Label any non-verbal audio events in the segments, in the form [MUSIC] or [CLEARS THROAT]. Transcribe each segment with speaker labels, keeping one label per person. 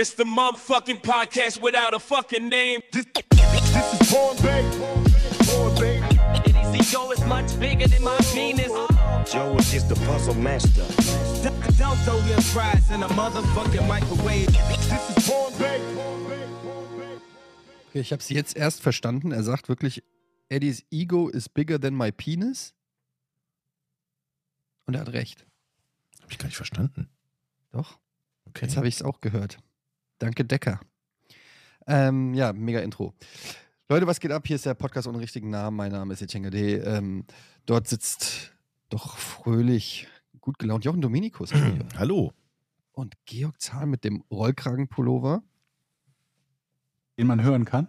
Speaker 1: It's the motherfucking podcast without a fucking name.
Speaker 2: This, this is Born Bay. Born Bay.
Speaker 1: Eddie's ego is much bigger than my penis.
Speaker 3: Joe is just the puzzle master.
Speaker 1: Don't throw your fries in a motherfucking microwave.
Speaker 2: This is Born Bay.
Speaker 4: Okay, ich habe sie jetzt erst verstanden. Er sagt wirklich, Eddies Ego is bigger than my penis. Und er hat recht.
Speaker 5: Hab ich gar nicht verstanden.
Speaker 4: Doch.
Speaker 5: Okay.
Speaker 4: Jetzt habe ich es auch gehört. Danke, Decker. Ähm, ja, mega Intro. Leute, was geht ab? Hier ist der Podcast ohne richtigen Namen. Mein Name ist Etienne D. Ähm, dort sitzt doch fröhlich, gut gelaunt Jochen Dominikus. [CLEARS THROAT]
Speaker 5: Hallo.
Speaker 4: Und Georg Zahl mit dem Rollkragenpullover.
Speaker 6: den man hören kann.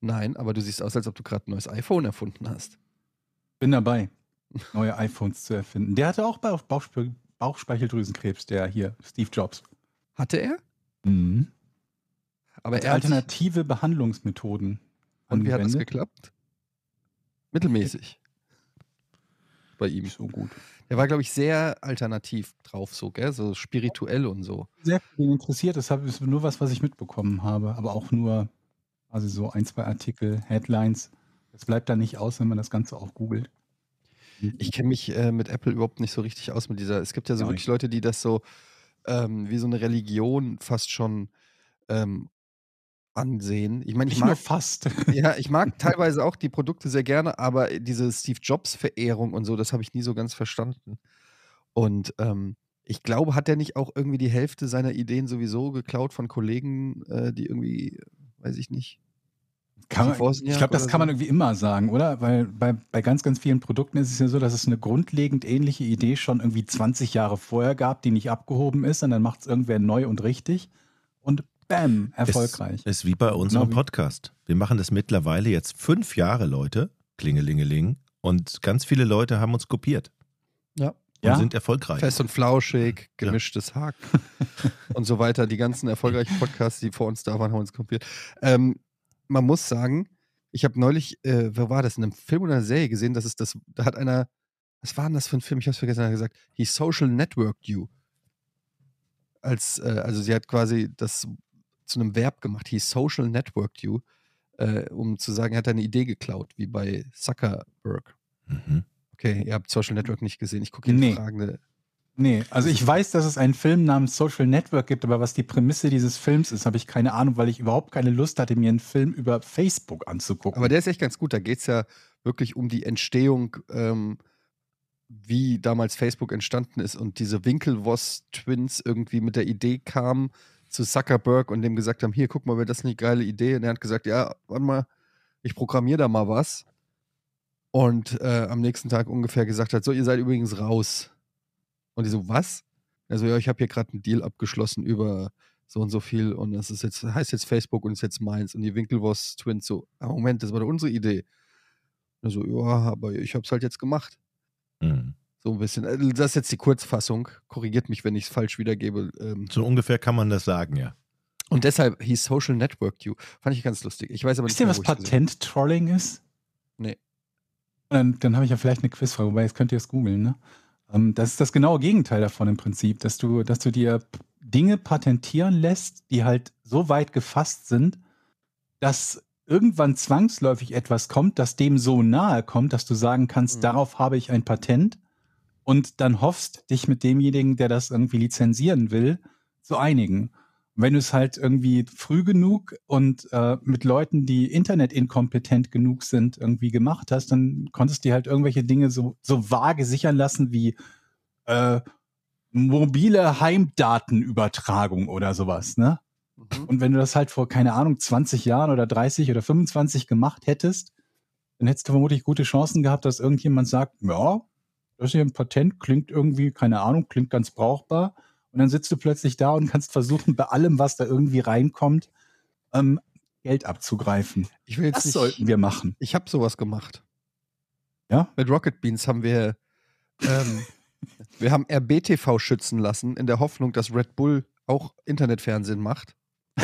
Speaker 4: Nein, aber du siehst aus, als ob du gerade ein neues iPhone erfunden hast.
Speaker 6: Bin dabei, neue [LAUGHS] iPhones zu erfinden. Der hatte auch Bauch Bauchspe Bauchspeicheldrüsenkrebs, der hier, Steve Jobs.
Speaker 4: Hatte er?
Speaker 6: Mhm.
Speaker 4: Aber er sich,
Speaker 6: alternative Behandlungsmethoden
Speaker 4: Und wie hat das geklappt? Mittelmäßig. Bei ihm.
Speaker 6: So gut.
Speaker 4: Er war, glaube ich, sehr alternativ drauf, so, gell? So spirituell und so.
Speaker 6: Sehr viel interessiert, das ist nur was, was ich mitbekommen habe, aber auch nur, also so ein, zwei Artikel, Headlines. Das bleibt da nicht aus, wenn man das Ganze auch googelt.
Speaker 4: Ich kenne mich äh, mit Apple überhaupt nicht so richtig aus mit dieser. Es gibt ja so
Speaker 6: Ja,
Speaker 4: wirklich
Speaker 6: ich-
Speaker 4: Leute, die das so ähm, wie so eine Religion fast schon ähm, ansehen. Ich meine, ich
Speaker 6: nur
Speaker 4: mag,
Speaker 6: fast. [LAUGHS]
Speaker 4: ja, ich mag teilweise auch die Produkte sehr gerne, aber diese Steve Jobs-Verehrung und so, das habe ich nie so ganz verstanden. Und ähm, ich glaube, hat er nicht auch irgendwie die Hälfte seiner Ideen sowieso geklaut von Kollegen, äh, die irgendwie, weiß ich nicht.
Speaker 6: Kann man, ich glaube, das kann man
Speaker 4: so?
Speaker 6: irgendwie immer sagen, oder? Weil bei, bei ganz, ganz vielen Produkten ist es ja so, dass es eine grundlegend ähnliche Idee schon irgendwie 20 Jahre vorher gab, die nicht abgehoben ist und dann macht es irgendwer neu und richtig bam, erfolgreich.
Speaker 5: Ist, ist wie bei unserem
Speaker 6: Genau
Speaker 5: Podcast. Wir machen das mittlerweile jetzt fünf Jahre, Leute. Klingelingeling. Und ganz viele Leute haben uns kopiert
Speaker 4: Ja.
Speaker 5: und
Speaker 6: Ja?
Speaker 5: sind erfolgreich.
Speaker 4: Fest und flauschig, gemischtes Hack [LAUGHS] und so weiter. Die ganzen erfolgreichen Podcasts, die vor uns da waren, haben uns kopiert. Ähm, man muss sagen, ich habe neulich, äh, wo war das, in einem Film oder einer Serie gesehen, dass es das, da hat einer, was war denn das für ein Film? Ich habe es vergessen, er hat gesagt, he social networked you. Als, äh, also sie hat quasi das zu einem Verb gemacht, he social networked you, äh, um zu sagen, er hat eine Idee geklaut, wie bei Zuckerberg.
Speaker 5: Mhm.
Speaker 4: Okay, ihr habt Social Network nicht gesehen. Ich gucke hier
Speaker 6: Nee.
Speaker 4: die fragende
Speaker 6: Nee, also ich weiß, dass es einen Film namens Social Network gibt, aber was die Prämisse dieses Films ist, habe ich keine Ahnung, weil ich überhaupt keine Lust hatte, mir einen Film über Facebook anzugucken.
Speaker 4: Aber der ist echt ganz gut. Da geht es ja wirklich um die Entstehung, ähm, wie damals Facebook entstanden ist und diese Winkelwoss-Twins irgendwie mit der Idee kamen zu Zuckerberg und dem gesagt haben: Hier, guck mal, wäre das eine geile Idee? Und er hat gesagt: Ja, warte mal, ich programmiere da mal was. Und äh, am nächsten Tag ungefähr gesagt hat: So, ihr seid übrigens raus. Und die so: Was? Also, ja, ich habe hier gerade einen Deal abgeschlossen über so und so viel und das ist jetzt, heißt jetzt Facebook und ist jetzt meins. Und die Winkelwoss-Twins so, ah, Moment, das war doch unsere Idee. Und so, ja, aber ich habe es halt jetzt gemacht.
Speaker 5: Mhm.
Speaker 4: So ein bisschen. Äh, Das ist jetzt die Kurzfassung. Korrigiert mich, wenn ich es falsch wiedergebe. Ähm,
Speaker 5: So ungefähr kann man das sagen, ja.
Speaker 4: Und deshalb hieß Social Network You. Fand ich ganz lustig. Ich weiß aber nicht,
Speaker 6: Wisst ihr, was Patent-Trolling ist?
Speaker 4: Nee.
Speaker 6: Dann, dann habe ich ja vielleicht eine Quizfrage, wobei jetzt könnt ihr es googeln. Ne? Ähm, das ist das genaue Gegenteil davon im Prinzip, dass du, dass du dir Dinge patentieren lässt, die halt so weit gefasst sind, dass irgendwann zwangsläufig etwas kommt, das dem so nahe kommt, dass du sagen kannst,
Speaker 4: Mhm.
Speaker 6: darauf habe ich ein Patent und dann hoffst, dich mit demjenigen, der das irgendwie lizenzieren will, zu einigen. Und wenn du es halt irgendwie früh genug und äh, mit Leuten, die internetinkompetent genug sind, irgendwie gemacht hast, dann konntest du dir halt irgendwelche Dinge so, so vage sichern lassen wie äh, mobile Heimdatenübertragung oder sowas, ne?
Speaker 4: Mhm.
Speaker 6: Und wenn du das halt vor, keine Ahnung, 20 Jahren oder 30 oder 25 gemacht hättest, dann hättest du vermutlich gute Chancen gehabt, dass irgendjemand sagt, ja, das ist hier ein Patent, klingt irgendwie, keine Ahnung, klingt ganz brauchbar. Und dann sitzt du plötzlich da und kannst versuchen, bei allem, was da irgendwie reinkommt, ähm, Geld abzugreifen.
Speaker 4: Ich will jetzt
Speaker 6: Das
Speaker 4: nicht.
Speaker 6: sollten wir machen.
Speaker 4: Ich habe sowas gemacht.
Speaker 6: Ja?
Speaker 4: Mit Rocket Beans haben wir, ähm, [LAUGHS] wir haben RBTV schützen lassen, in der Hoffnung, dass Red Bull auch Internetfernsehen macht. [LAUGHS]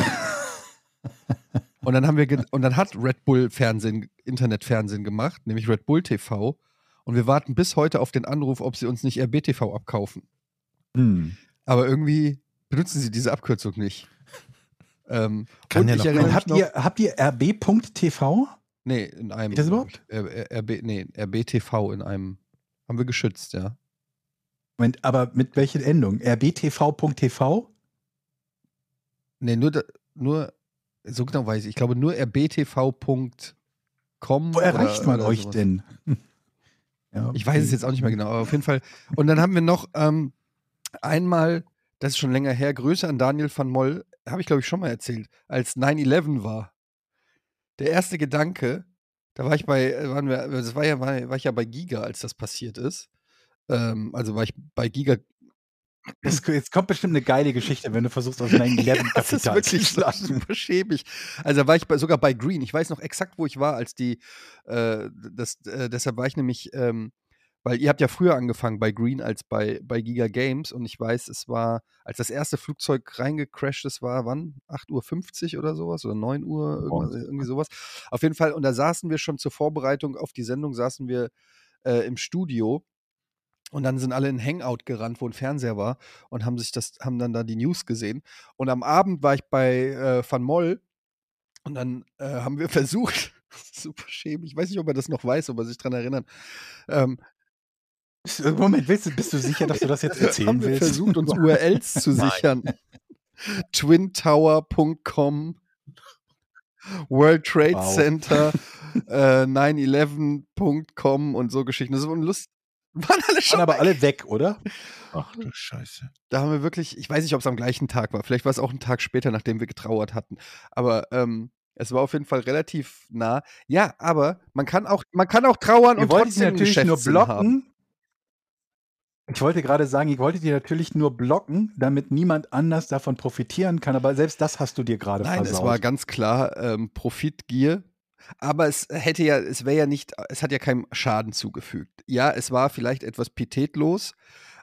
Speaker 4: und dann haben wir und dann hat Red Bull Fernsehen, Internetfernsehen gemacht, nämlich Red Bull TV. Und wir warten bis heute auf den Anruf, ob sie uns nicht RBTV abkaufen.
Speaker 6: Hm.
Speaker 4: Aber irgendwie benutzen sie diese Abkürzung nicht. [LAUGHS] Ähm,
Speaker 5: Kann
Speaker 4: und
Speaker 5: ja
Speaker 4: ich
Speaker 5: noch
Speaker 4: erinnere
Speaker 6: Habt
Speaker 4: noch,
Speaker 6: ihr, habt ihr rb.tv?
Speaker 4: nee, in einem.
Speaker 6: Geht das überhaupt?
Speaker 4: R- RB, nee, RBTV in einem. Haben wir geschützt, ja.
Speaker 6: Moment, aber mit welcher Endung? rbtv.tv?
Speaker 4: Nee, nur, da, nur, so genau weiß ich, ich glaube nur rbtv.com.
Speaker 6: Wo erreicht
Speaker 4: oder-
Speaker 6: man
Speaker 4: oder
Speaker 6: euch
Speaker 4: sowas.
Speaker 6: denn? Ja,
Speaker 4: Ich weiß es jetzt auch nicht mehr genau, aber auf jeden Fall. Und dann haben wir noch ähm, einmal, das ist schon länger her, Grüße an Daniel van Moll, habe ich glaube ich schon mal erzählt, als 9-11 war. Der erste Gedanke, da war ich bei, äh, waren wir, das war ja, war, war ich ja bei Giga, als das passiert ist. Ähm, also war ich bei Giga.
Speaker 6: Es, jetzt kommt bestimmt eine geile Geschichte, wenn du versuchst, aus 9-11 [LAUGHS]
Speaker 4: das ist wirklich super schäbig. Also da war ich bei, sogar bei Green. Ich weiß noch exakt, wo ich war, als die, äh, das, äh, deshalb war ich nämlich, ähm, weil ihr habt ja früher angefangen bei Green als bei, bei Giga Games und ich weiß, es war, als das erste Flugzeug reingecrashed ist, war wann? 8.50 Uhr oder sowas oder 9 Uhr, irgendwas, irgendwie sowas. Auf jeden Fall, und da saßen wir schon zur Vorbereitung auf die Sendung, saßen wir äh, im Studio und dann sind alle in Hangout gerannt, wo ein Fernseher war und haben sich das, haben dann da die News gesehen. Und am Abend war ich bei äh, Van Moll und dann äh, haben wir [LAUGHS] versucht, super schäbig, ich weiß nicht, ob er das noch weiß, ob er sich dran erinnert, ähm,
Speaker 6: Moment, willst du, bist du sicher, dass du das jetzt [LAUGHS] erzählen
Speaker 4: haben wir
Speaker 6: willst?
Speaker 4: versucht, uns [LAUGHS] URLs zu sichern. twintower.com World Trade
Speaker 6: Wow.
Speaker 4: Center, äh, 911.com und so Geschichten. Das war lustig. [LAUGHS] Waren alle schon
Speaker 6: Waren aber
Speaker 4: weg.
Speaker 6: alle weg, oder?
Speaker 5: Ach du Scheiße.
Speaker 4: Da haben wir wirklich, ich weiß nicht, ob es am gleichen Tag war. Vielleicht war es auch ein Tag später, nachdem wir getrauert hatten. Aber ähm, es war auf jeden Fall relativ nah. Ja, aber man kann auch, man kann auch trauern
Speaker 6: Ihr
Speaker 4: und trotzdem
Speaker 6: natürlich nur
Speaker 4: Geschäftssinn haben.
Speaker 6: blocken. Ich wollte gerade sagen, ich wollte die natürlich nur blocken, damit niemand anders davon profitieren kann, aber selbst das hast du dir gerade
Speaker 4: Nein,
Speaker 6: versaut.
Speaker 4: es war ganz klar ähm, Profitgier. Aber es hätte ja, es wäre ja nicht, es hat ja keinem Schaden zugefügt. Ja, es war vielleicht etwas pietätlos,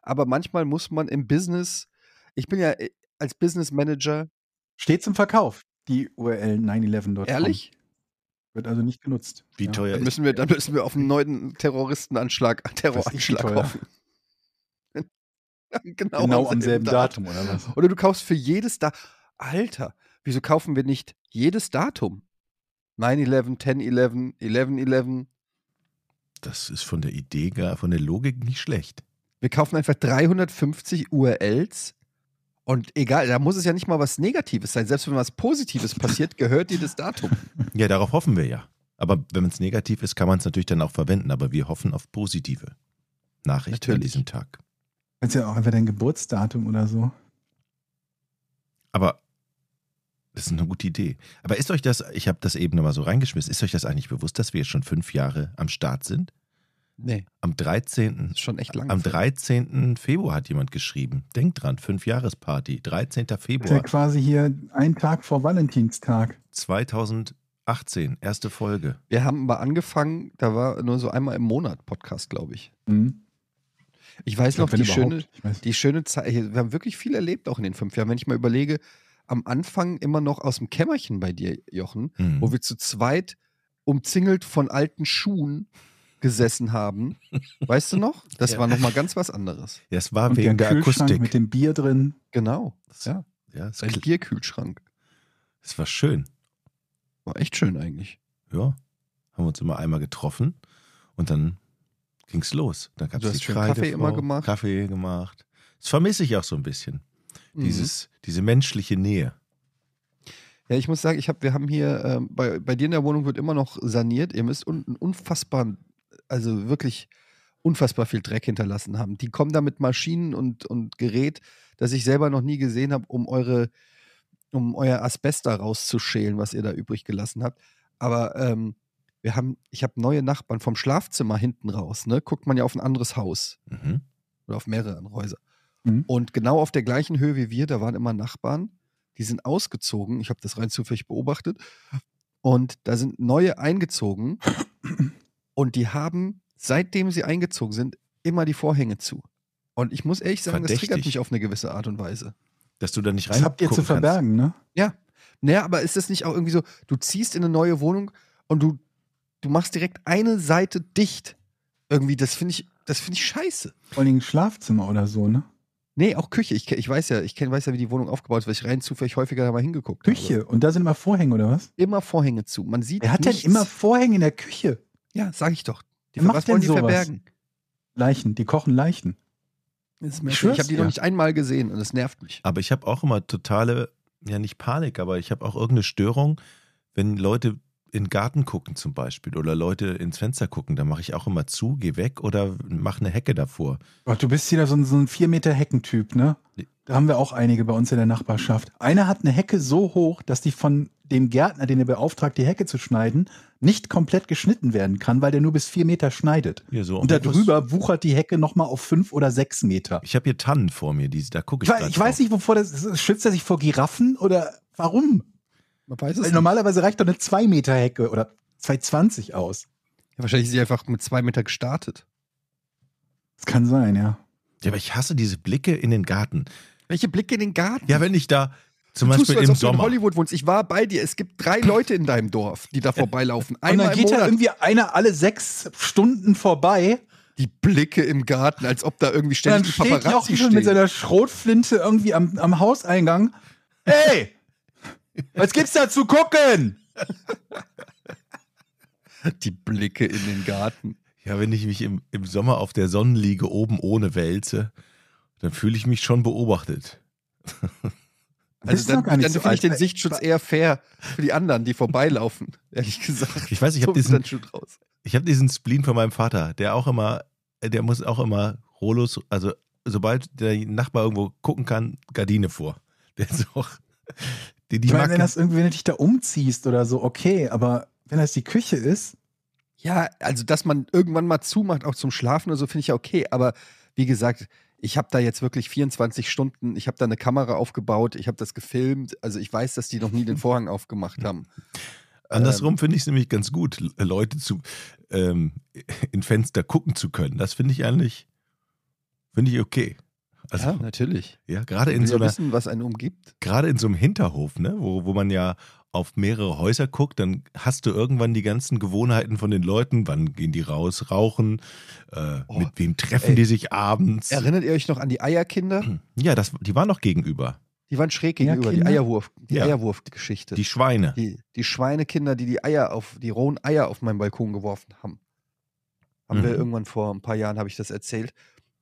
Speaker 4: aber manchmal muss man im Business, ich bin ja äh, als Business Manager,
Speaker 6: Steht zum Verkauf, die URL 911.com.
Speaker 4: ehrlich,
Speaker 6: Wird also nicht genutzt.
Speaker 5: Wie
Speaker 6: Ja.
Speaker 5: teuer
Speaker 4: dann
Speaker 5: ist
Speaker 4: müssen wir, dann müssen wir auf einen neuen Terroristenanschlag, Terroranschlag hoffen. [LAUGHS] genau,
Speaker 6: Genau am selben Datum, oder was?
Speaker 4: Oder du kaufst für jedes Datum. Alter, wieso kaufen wir nicht jedes Datum? 9-11, 10-11, 11-11.
Speaker 5: Das ist von der Idee, gar von der Logik nicht schlecht.
Speaker 4: Wir kaufen einfach 350 URLs und egal, da muss es ja nicht mal was Negatives sein. Selbst wenn was Positives [LAUGHS] passiert, gehört dir das Datum.
Speaker 5: Ja, darauf hoffen wir ja. Aber wenn es negativ ist, kann man es natürlich dann auch verwenden. Aber wir hoffen auf positive Nachrichten an diesem Tag.
Speaker 6: Kannst ja auch einfach dein Geburtsdatum oder so.
Speaker 5: Aber das ist eine gute Idee. Aber ist euch das, ich habe das eben nochmal so reingeschmissen, ist euch das eigentlich bewusst, dass wir jetzt schon fünf Jahre am Start sind?
Speaker 4: Nee,
Speaker 5: Am 13.
Speaker 4: das ist schon echt lang.
Speaker 5: Am 13. Februar hat jemand geschrieben. Denkt dran, Fünfjahresparty, 13.
Speaker 6: Das ist ja
Speaker 5: Februar
Speaker 6: quasi hier ein Tag vor Valentinstag.
Speaker 5: 2018, erste Folge.
Speaker 4: Wir haben mal angefangen, da war nur so einmal im Monat Podcast, glaube ich.
Speaker 6: Mhm.
Speaker 4: Ich weiß
Speaker 6: Ich glaub,
Speaker 4: noch, die schöne,
Speaker 6: überhaupt. Ich weiß.
Speaker 4: die schöne Zeit, wir haben wirklich viel erlebt auch in den fünf Jahren. Wenn ich mal überlege, am Anfang immer noch aus dem Kämmerchen bei dir, Jochen,
Speaker 5: Mhm.
Speaker 4: wo wir zu zweit umzingelt von alten Schuhen gesessen haben. Weißt du noch? Das [LAUGHS]
Speaker 5: Ja.
Speaker 4: war nochmal ganz was anderes.
Speaker 5: Ja, es war
Speaker 6: Und
Speaker 5: wegen der
Speaker 6: Kühlschrank
Speaker 5: Akustik.
Speaker 6: mit dem Bier drin.
Speaker 4: Genau. Ja.
Speaker 5: ja, es,
Speaker 4: Ein Bierkühlschrank.
Speaker 5: es war schön.
Speaker 4: War echt schön eigentlich.
Speaker 5: Ja, haben wir uns immer einmal getroffen und dann ging's los. Dann gab's
Speaker 4: Du hast
Speaker 5: die
Speaker 4: Kaffee immer gemacht.
Speaker 5: Kaffee gemacht. Das vermisse ich auch so ein bisschen.
Speaker 4: Mhm.
Speaker 5: Dieses, diese menschliche Nähe.
Speaker 4: Ja, ich muss sagen, ich hab, wir haben hier, ähm, bei, bei dir in der Wohnung wird immer noch saniert. Ihr müsst un, unfassbar, also wirklich unfassbar viel Dreck hinterlassen haben. Die kommen da mit Maschinen und, und Gerät, das ich selber noch nie gesehen habe, um eure, um euer Asbest da rauszuschälen, was ihr da übrig gelassen habt. Aber ähm, wir haben, ich habe neue Nachbarn vom Schlafzimmer hinten raus, ne? Guckt man ja auf ein anderes Haus
Speaker 5: Mhm.
Speaker 4: oder auf mehrere Häuser.
Speaker 6: Mhm.
Speaker 4: Und genau auf der gleichen Höhe wie wir, da waren immer Nachbarn, die sind ausgezogen. Ich habe das rein zufällig beobachtet. Und da sind neue eingezogen. Und die haben, seitdem sie eingezogen sind, immer die Vorhänge zu. Und ich muss ehrlich sagen, das triggert
Speaker 5: Verdächtig.
Speaker 4: mich auf eine gewisse Art und Weise.
Speaker 5: Dass du da nicht rein
Speaker 6: Das habt ihr zu verbergen, ne?
Speaker 4: Ja. Naja, aber ist das nicht auch irgendwie so, du ziehst in eine neue Wohnung und du, du machst direkt eine Seite dicht. Irgendwie, das finde ich, das finde ich scheiße.
Speaker 6: Vor allem ein Schlafzimmer oder so, ne?
Speaker 4: Nee, auch Küche. Ich, ich weiß ja, ich kenn, weiß ja, wie die Wohnung aufgebaut ist, weil ich rein zufällig häufiger da mal hingeguckt habe.
Speaker 6: Küche. Und da sind immer Vorhänge, oder was?
Speaker 4: Immer Vorhänge zu. Man sieht
Speaker 6: Wer hat
Speaker 4: nichts.
Speaker 6: denn immer Vorhänge in der Küche?
Speaker 4: Ja, sag ich doch. Die,
Speaker 6: Wer macht
Speaker 4: was wollen
Speaker 6: denn
Speaker 4: die
Speaker 6: sowas?
Speaker 4: verbergen?
Speaker 6: Leichen, die kochen Leichen.
Speaker 4: Das ist
Speaker 6: Ich
Speaker 4: habe die
Speaker 6: dir.
Speaker 4: noch nicht einmal gesehen und das nervt mich.
Speaker 5: Aber ich habe auch immer totale, ja nicht Panik, aber ich habe auch irgendeine Störung, wenn Leute in den Garten gucken zum Beispiel oder Leute ins Fenster gucken, dann mache ich auch immer zu, geh weg oder mache eine Hecke davor.
Speaker 6: Oh, du bist wieder so ein, so ein 4 Meter Heckentyp, ne? Da haben wir auch einige bei uns in der Nachbarschaft. Einer hat eine Hecke so hoch, dass die von dem Gärtner, den er beauftragt, die Hecke zu schneiden, nicht komplett geschnitten werden kann, weil der nur bis vier Meter schneidet.
Speaker 5: Hier so
Speaker 6: Und darüber wuchert die Hecke nochmal auf fünf oder sechs Meter.
Speaker 5: Ich habe hier Tannen vor mir, die, da gucke
Speaker 6: Ich,
Speaker 5: ich.
Speaker 6: ich weiß nicht, wovor das. Schützt er sich vor Giraffen oder warum?
Speaker 4: Man weiß es
Speaker 6: Weil
Speaker 4: nicht.
Speaker 6: normalerweise reicht doch eine 2 Meter Hecke oder 2,20 aus.
Speaker 4: Ja, wahrscheinlich ist sie einfach mit zwei Meter gestartet.
Speaker 6: Das kann sein, ja.
Speaker 5: Ja, aber ich hasse diese Blicke in den Garten.
Speaker 4: Welche Blicke in den Garten?
Speaker 5: Ja, wenn ich da zum
Speaker 4: du tust
Speaker 5: Beispiel
Speaker 4: als
Speaker 5: im
Speaker 4: ob du in
Speaker 5: Sommer.
Speaker 4: Hollywood wohnst. Ich war bei dir. Es gibt drei Leute in deinem Dorf, die da vorbeilaufen.
Speaker 6: Und
Speaker 4: Einmal
Speaker 6: dann
Speaker 4: im
Speaker 6: geht da
Speaker 4: Monat.
Speaker 6: irgendwie einer alle sechs Stunden vorbei.
Speaker 4: die Blicke im Garten, als ob da irgendwie
Speaker 6: Und dann
Speaker 4: ständig ein
Speaker 6: steht
Speaker 4: Paparazzi
Speaker 6: Jochen schon
Speaker 4: stehen.
Speaker 6: mit seiner Schrotflinte irgendwie am, am Hauseingang. Hey! Was gibt's da zu gucken?
Speaker 4: die Blicke in den Garten.
Speaker 5: Ja, wenn ich mich im, im Sommer auf der Sonnenliege oben ohne wälze, dann fühle ich mich schon beobachtet.
Speaker 4: Also dann, dann
Speaker 6: so
Speaker 4: finde ich den Sichtschutz eher fair für die anderen, die vorbeilaufen, [LAUGHS] ehrlich gesagt.
Speaker 5: Ich weiß, ich habe diesen, ich habe diesen Spleen von meinem Vater, der auch immer, der muss auch immer Rolos, also sobald der Nachbar irgendwo gucken kann, Gardine vor. Der ist auch, die, die
Speaker 6: Ich meine, wenn, das irgendwie, wenn du dich da umziehst oder so, okay, aber wenn das die Küche ist,
Speaker 4: Ja, also dass man irgendwann mal zumacht, auch zum Schlafen oder so, finde ich ja okay. Aber wie gesagt, ich habe da jetzt wirklich 24 Stunden, ich habe da eine Kamera aufgebaut, ich habe das gefilmt. Also ich weiß, dass die noch nie den Vorhang aufgemacht haben. [LAUGHS]
Speaker 5: Andersrum finde ich es nämlich ganz gut, Le- Leute zu ähm, in Fenster gucken zu können. Das finde ich eigentlich, finde ich okay. Also,
Speaker 4: ja,
Speaker 5: ja,
Speaker 4: natürlich.
Speaker 5: gerade
Speaker 4: Ich
Speaker 5: in so
Speaker 4: ja
Speaker 5: einer,
Speaker 4: wissen, was einen umgibt.
Speaker 5: gerade in so einem Hinterhof, ne, wo, wo man ja auf mehrere Häuser guckt, dann hast du irgendwann die ganzen Gewohnheiten von den Leuten. Wann gehen die raus, rauchen? Äh,
Speaker 4: Oh,
Speaker 5: mit wem treffen
Speaker 4: ey.
Speaker 5: die sich abends?
Speaker 4: Erinnert ihr euch noch an die Eierkinder? [CLEARS THROAT]
Speaker 5: Ja, das, die waren noch gegenüber.
Speaker 4: Die waren schräg gegenüber, die
Speaker 6: Eierkinder?
Speaker 4: Eierwurf, die
Speaker 5: Ja.
Speaker 4: Eierwurfgeschichte.
Speaker 5: Die Schweine.
Speaker 4: Die, die Schweinekinder, die die Eier auf, die rohen Eier auf meinen Balkon geworfen haben. Haben wir
Speaker 5: Mhm.
Speaker 4: irgendwann vor ein paar Jahren, habe ich das erzählt.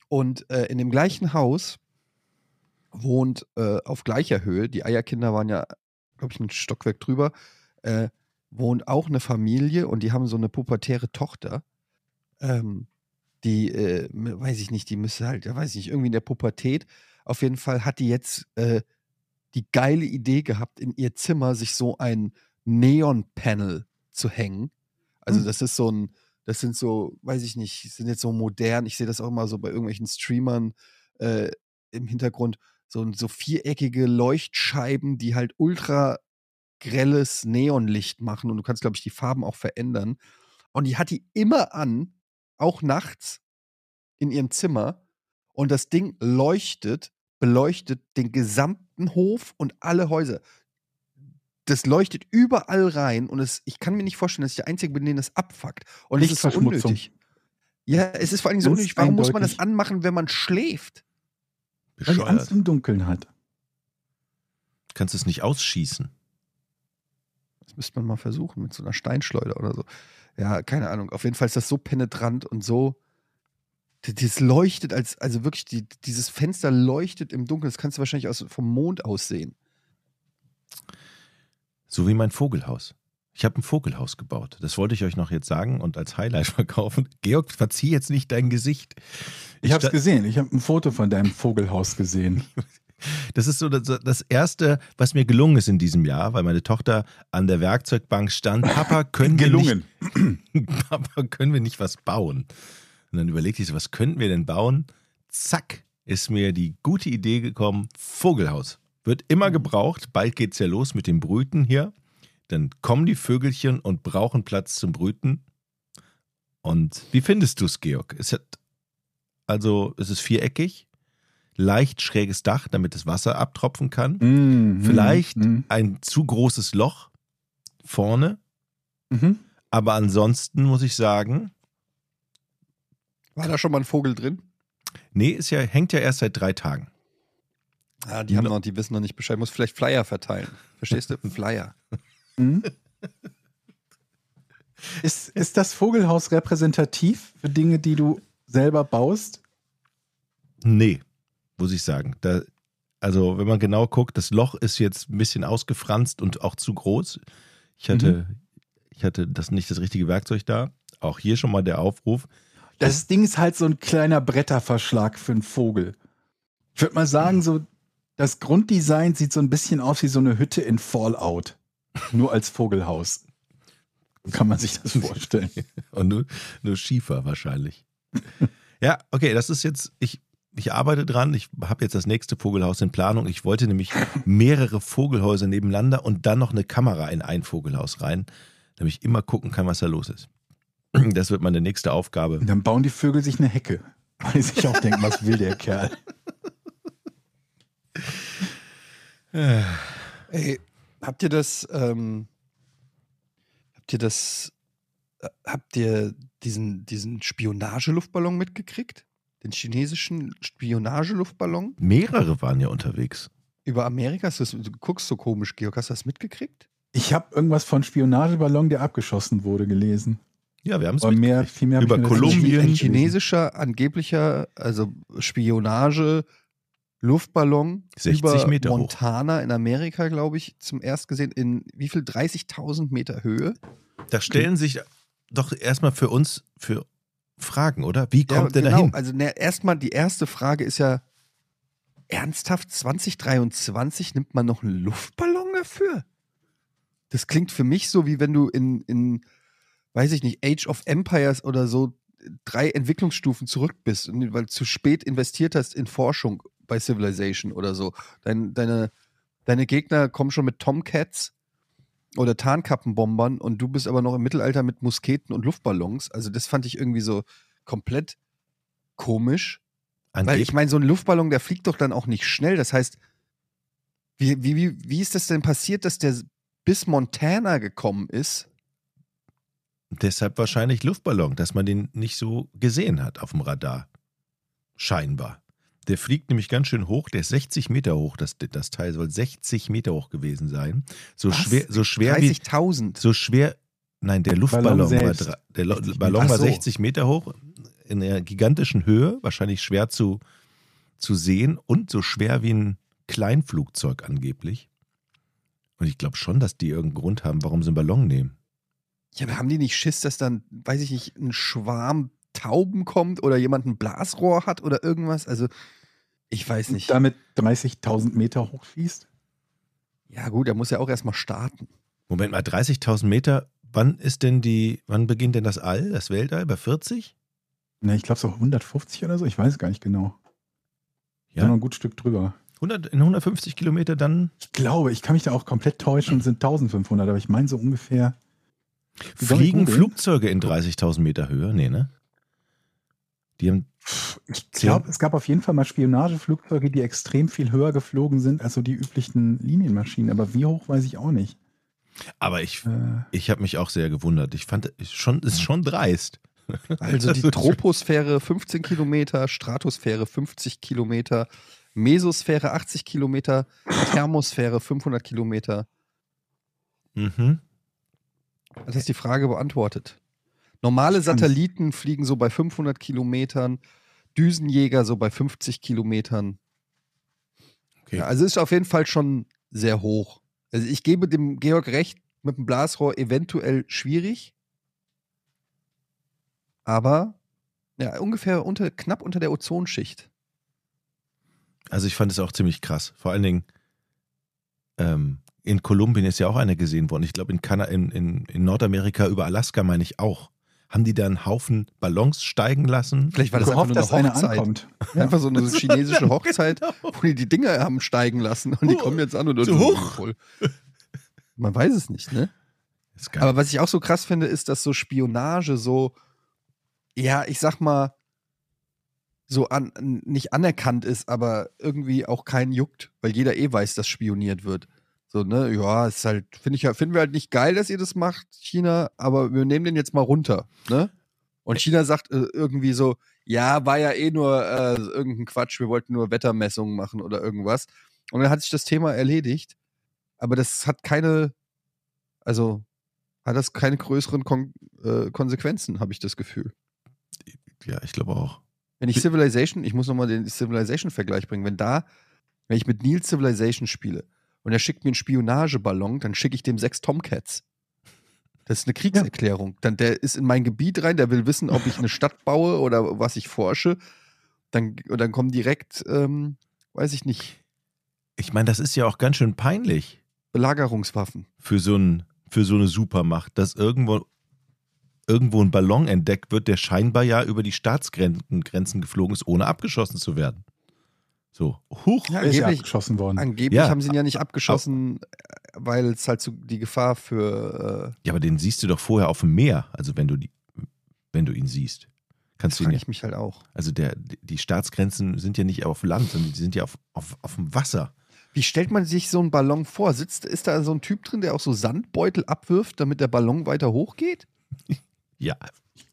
Speaker 4: Und äh, in dem gleichen Haus wohnt äh, auf gleicher Höhe, die Eierkinder waren ja, glaube ich, ein Stockwerk drüber, äh, wohnt auch eine Familie und die haben so eine pubertäre Tochter. Ähm, die, äh, weiß ich nicht, die müsste halt, ja, weiß ich nicht, irgendwie in der Pubertät. Auf jeden Fall hat die jetzt äh, die geile Idee gehabt, in ihr Zimmer sich so ein Neon-Panel zu hängen. Also
Speaker 6: Hm.
Speaker 4: das ist so ein, das sind so, weiß ich nicht, sind jetzt so modern. Ich sehe das auch immer so bei irgendwelchen Streamern äh, im Hintergrund, so, so viereckige Leuchtscheiben, die halt ultra grelles Neonlicht machen und du kannst, glaube ich, die Farben auch verändern. Und die hat die immer an, auch nachts in ihrem Zimmer. Und das Ding leuchtet, beleuchtet den gesamten Hof und alle Häuser. Das leuchtet überall rein und es, ich kann mir nicht vorstellen, dass ich der Einzige bin, den das abfuckt. Und es ist so unnötig. Ja, es ist vor allem so
Speaker 6: Ganz
Speaker 4: unnötig. Warum muss man das
Speaker 6: eindeutig.
Speaker 4: anmachen, wenn man schläft?
Speaker 6: weil die Angst
Speaker 5: Bescheuert.
Speaker 6: im Dunkeln hat.
Speaker 5: Kannst du es nicht ausschießen?
Speaker 4: Das müsste man mal versuchen mit so einer Steinschleuder oder so. Ja, keine Ahnung. Auf jeden Fall ist das so penetrant und so. Das leuchtet als, also wirklich, die, dieses Fenster leuchtet im Dunkeln. Das kannst du wahrscheinlich aus, vom Mond aus sehen.
Speaker 5: So wie mein Vogelhaus. Ich habe ein Vogelhaus gebaut. Das wollte ich euch noch jetzt sagen und als Highlight [LAUGHS] verkaufen. Georg, verzieh jetzt nicht dein Gesicht.
Speaker 6: Ich habe es gesehen. Ich habe ein Foto von deinem Vogelhaus gesehen. [LAUGHS]
Speaker 5: Das ist so das, Erste, was mir gelungen ist in diesem Jahr, weil meine Tochter an der Werkzeugbank stand. Papa, [LAUGHS] können wir
Speaker 6: Gelungen.
Speaker 5: nicht, [CLEARS THROAT] Papa, können wir nicht was bauen? Und dann überlegte ich so, was könnten wir denn bauen? Zack, ist mir die gute Idee gekommen, Vogelhaus. Wird immer gebraucht, bald geht's ja los mit dem Brüten hier. Dann kommen die Vögelchen und brauchen Platz zum Brüten. Und wie findest du es, Georg? Es hat, also, es ist viereckig, leicht schräges Dach, damit das Wasser abtropfen kann.
Speaker 6: Mhm,
Speaker 5: Vielleicht
Speaker 6: mhm,
Speaker 5: ein zu großes Loch vorne,
Speaker 6: mhm.
Speaker 5: aber ansonsten muss ich sagen,
Speaker 4: War da schon mal ein Vogel drin?
Speaker 5: nee, ist ja, hängt ja erst seit drei Tagen.
Speaker 4: Ah, die haben noch, die wissen noch nicht Bescheid. Muss vielleicht Flyer verteilen. Verstehst du? Flyer. [LAUGHS]
Speaker 6: Hm? Ist, ist das Vogelhaus repräsentativ für Dinge, die du selber baust?
Speaker 5: Nee, muss ich sagen. Da, also, wenn man genau guckt, das Loch ist jetzt ein bisschen ausgefranst und auch zu groß. Ich hatte, ich hatte das nicht das richtige Werkzeug da. Auch hier schon mal der Aufruf.
Speaker 6: Das Ding ist halt so ein kleiner Bretterverschlag für einen Vogel. Ich würde mal sagen, so das Grunddesign sieht so ein bisschen aus wie so eine Hütte in Fallout. Nur als Vogelhaus. Kann man sich das [LAUGHS] vorstellen.
Speaker 5: Und nur, nur Schiefer wahrscheinlich. ja, okay, das ist jetzt, ich, ich arbeite dran. Ich habe jetzt das nächste Vogelhaus in Planung. Ich wollte nämlich mehrere Vogelhäuser nebeneinander und dann noch eine Kamera in ein Vogelhaus rein, damit ich immer gucken kann, was da los ist. Das wird meine nächste Aufgabe.
Speaker 6: Und dann bauen die Vögel sich eine Hecke. Weil die sich auch denken, was will der Kerl? [LAUGHS]
Speaker 4: Ey, habt ihr das, ähm, habt ihr das, äh, habt ihr diesen, diesen Spionageluftballon mitgekriegt? Den chinesischen Spionageluftballon
Speaker 5: Mehrere waren ja unterwegs.
Speaker 4: über Amerika? Hast du, guckst so komisch, Georg. Hast du das mitgekriegt?
Speaker 6: Ich habe irgendwas von Spionageballon, der abgeschossen wurde, gelesen.
Speaker 5: Ja, wir haben es
Speaker 6: mehr, viel mehr
Speaker 5: Über Kolumbien.
Speaker 4: Ein chinesischer, angeblicher, also Spionage, Luftballon
Speaker 5: 60
Speaker 4: über
Speaker 5: Meter hoch.
Speaker 4: Montana in Amerika, glaube ich, zum erst gesehen in wie viel? 30.000 Meter Höhe.
Speaker 5: Da stellen sich doch erstmal für uns für Fragen, oder? Wie kommt der
Speaker 4: genau.
Speaker 5: dahin?
Speaker 4: Also ne, erstmal die erste Frage ist ja, ernsthaft 2023 nimmt man noch einen Luftballon dafür? Das klingt für mich so, wie wenn du in, in weiß ich nicht, Age of Empires oder so drei Entwicklungsstufen zurück bist, und- weil du zu spät investiert hast in Forschung bei Civilization oder so. Dein, deine, deine Gegner kommen schon mit Tomcats oder Tarnkappenbombern und du bist aber noch im Mittelalter mit Musketen und Luftballons. Also das fand ich irgendwie so komplett komisch. Weil
Speaker 5: Angeb-
Speaker 4: ich meine, so ein Luftballon, der fliegt doch dann auch nicht schnell. Das heißt, wie, wie, wie, wie ist das denn passiert, dass der bis Montana gekommen ist?
Speaker 5: Deshalb wahrscheinlich Luftballon, dass man den nicht so gesehen hat auf dem Radar. Scheinbar. Der fliegt nämlich ganz schön hoch, der ist 60 Meter hoch, das, das Teil soll 60 Meter hoch gewesen sein. So
Speaker 4: Was?
Speaker 5: schwer, so schwer wie.
Speaker 4: 30.000.
Speaker 5: So schwer. Nein, der Luftballon war, der Lo- Ballon war
Speaker 4: so.
Speaker 5: 60 Meter hoch, in einer gigantischen Höhe, wahrscheinlich schwer zu, zu sehen und so schwer wie ein Kleinflugzeug angeblich. Und ich glaube schon, dass die irgendeinen Grund haben, warum sie einen Ballon nehmen.
Speaker 4: Ja, haben die nicht Schiss, dass dann, weiß ich nicht, ein Schwarm Tauben kommt oder jemand ein Blasrohr hat oder irgendwas? Also, ich weiß nicht.
Speaker 6: Damit 30.000 Meter hochschießt?
Speaker 4: ja, gut, er muss ja auch erstmal starten.
Speaker 5: Moment mal, 30.000 Meter, wann ist denn die, wann beginnt denn das All, das Weltall? Bei 40?
Speaker 6: Ne, ich glaube so 150 oder so, ich weiß es gar nicht genau. Ja.
Speaker 5: Ja.
Speaker 6: noch ein gut Stück drüber.
Speaker 5: 100, in 150 Kilometer dann?
Speaker 6: Ich glaube, ich kann mich da auch komplett täuschen und sind 1500, aber ich meine so ungefähr.
Speaker 5: Fliegen? Flugzeuge in 30.000 Meter Höhe? Nee, ne? Die haben,
Speaker 6: Ich glaube, es gab auf jeden Fall mal Spionageflugzeuge, die extrem viel höher geflogen sind als so die üblichen Linienmaschinen. Aber wie hoch, weiß ich auch nicht.
Speaker 5: aber ich,
Speaker 6: Äh,
Speaker 5: ich habe mich auch sehr gewundert. Ich fand, es schon, ist schon dreist. [LAUGHS]
Speaker 4: Also die [LAUGHS] Troposphäre 15 Kilometer, Stratosphäre 50 Kilometer, Mesosphäre 80 Kilometer, Thermosphäre 500 Kilometer.
Speaker 5: Mhm.
Speaker 4: Das ist die Frage beantwortet. Normale Satelliten fliegen so bei 500 Kilometern, Düsenjäger so bei 50 Kilometern.
Speaker 5: Okay.
Speaker 4: Ja, also ist auf jeden Fall schon sehr hoch. Also ich gebe dem Georg recht, mit dem Blasrohr eventuell schwierig. Aber ja, ungefähr unter, knapp unter der Ozonschicht.
Speaker 5: Also ich fand es auch ziemlich krass. Vor allen Dingen ähm, in Kolumbien ist ja auch einer gesehen worden. Ich glaube in, in, in, in Nordamerika über Alaska meine ich auch. Haben die da einen Haufen Ballons steigen lassen?
Speaker 4: Vielleicht war das einfach
Speaker 6: gehofft,
Speaker 4: nur
Speaker 6: dass
Speaker 4: eine
Speaker 6: einer
Speaker 4: Hochzeit.
Speaker 6: ankommt.
Speaker 4: Einfach so eine chinesische [LAUGHS] Hochzeit,
Speaker 5: genau.
Speaker 4: wo die die Dinger haben steigen lassen und die kommen jetzt an und
Speaker 5: zu hoch.
Speaker 4: Voll. Man weiß es nicht, ne? Aber was ich auch so krass finde, ist, dass so Spionage so, ja, ich sag mal, so an, nicht anerkannt ist, aber irgendwie auch keinen juckt, weil jeder eh weiß, dass spioniert wird. So, ne, ja, ist halt, finde ich ja, finden wir halt nicht geil, dass ihr das macht, China, aber wir nehmen den jetzt mal runter, ne? Und China sagt äh, irgendwie so, ja, war ja eh nur äh, irgendein Quatsch, wir wollten nur Wettermessungen machen oder irgendwas. Und dann hat sich das Thema erledigt. Aber das hat keine, also hat das keine größeren Kon äh, Konsequenzen, habe ich das Gefühl.
Speaker 5: Ja, ich glaube auch.
Speaker 4: Wenn ich Civilization, ich muss nochmal den Civilization-Vergleich bringen, wenn da, wenn ich mit Neil Civilization spiele und er schickt mir einen Spionageballon, dann schicke ich dem sechs Tomcats. Das ist eine Kriegserklärung. Dann, der ist in mein Gebiet rein, der will wissen, ob ich eine Stadt baue oder was ich forsche. Dann, und dann kommen direkt, ähm, weiß ich nicht,
Speaker 5: Ich meine, das ist ja auch ganz schön peinlich
Speaker 4: Belagerungswaffen.
Speaker 5: für so, ein, für so eine Supermacht, dass irgendwo, irgendwo ein Ballon entdeckt wird, der scheinbar ja über die Staatsgrenzen Grenzen geflogen ist, ohne abgeschossen zu werden. So, huch.
Speaker 4: Ja,
Speaker 6: Ist ja
Speaker 4: angeblich,
Speaker 6: abgeschossen worden.
Speaker 4: angeblich
Speaker 5: Ja.
Speaker 4: haben sie ihn ja nicht abgeschossen, weil es halt so die Gefahr für, äh,
Speaker 5: Ja, aber den siehst du doch vorher auf dem Meer, also wenn du die, wenn du ihn siehst. Kannst du ihn ja,
Speaker 4: ich mich halt auch.
Speaker 5: also der, die Staatsgrenzen sind ja nicht auf Land, sondern die sind ja auf, auf, auf dem Wasser.
Speaker 4: Wie stellt man sich so einen Ballon vor? Sitzt, ist da so ein Typ drin, der auch so Sandbeutel abwirft, damit der Ballon weiter hochgeht? [LAUGHS]
Speaker 5: Ja,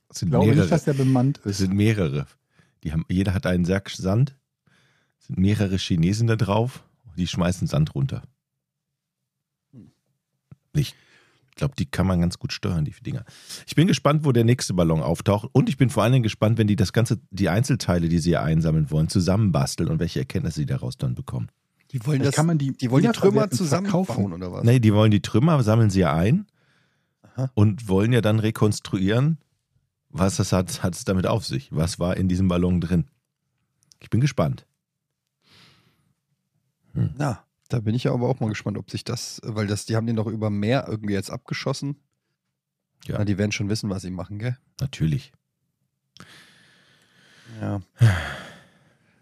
Speaker 5: es sind
Speaker 6: Ich glaube
Speaker 5: mehrere.
Speaker 6: nicht, dass der bemannt
Speaker 5: Es
Speaker 6: ist.
Speaker 5: sind mehrere. Die haben, jeder hat einen Sack Sand. Es sind mehrere Chinesen da drauf. Die schmeißen Sand runter. Ich glaube, die kann man ganz gut steuern, die Dinger. Ich bin gespannt, wo der nächste Ballon auftaucht. Und ich bin vor allen Dingen gespannt, wenn die das Ganze, die Einzelteile, die sie einsammeln wollen, zusammenbasteln und welche Erkenntnisse sie daraus dann bekommen.
Speaker 4: Die wollen, das,
Speaker 6: kann man die
Speaker 4: die, wollen die Trümmer zusammenbauen oder was?
Speaker 5: Nee, die wollen die Trümmer, sammeln sie ja ein
Speaker 4: Aha.
Speaker 5: und wollen ja dann rekonstruieren, was das hat, hat es damit auf sich. Was war in diesem Ballon drin? Ich bin gespannt.
Speaker 4: Na, da bin ich ja aber auch mal gespannt, ob sich das, weil das, die haben den doch über Meer irgendwie jetzt abgeschossen.
Speaker 5: Ja.
Speaker 4: Na, die werden schon wissen, was sie machen, gell?
Speaker 5: Natürlich.
Speaker 4: Ja.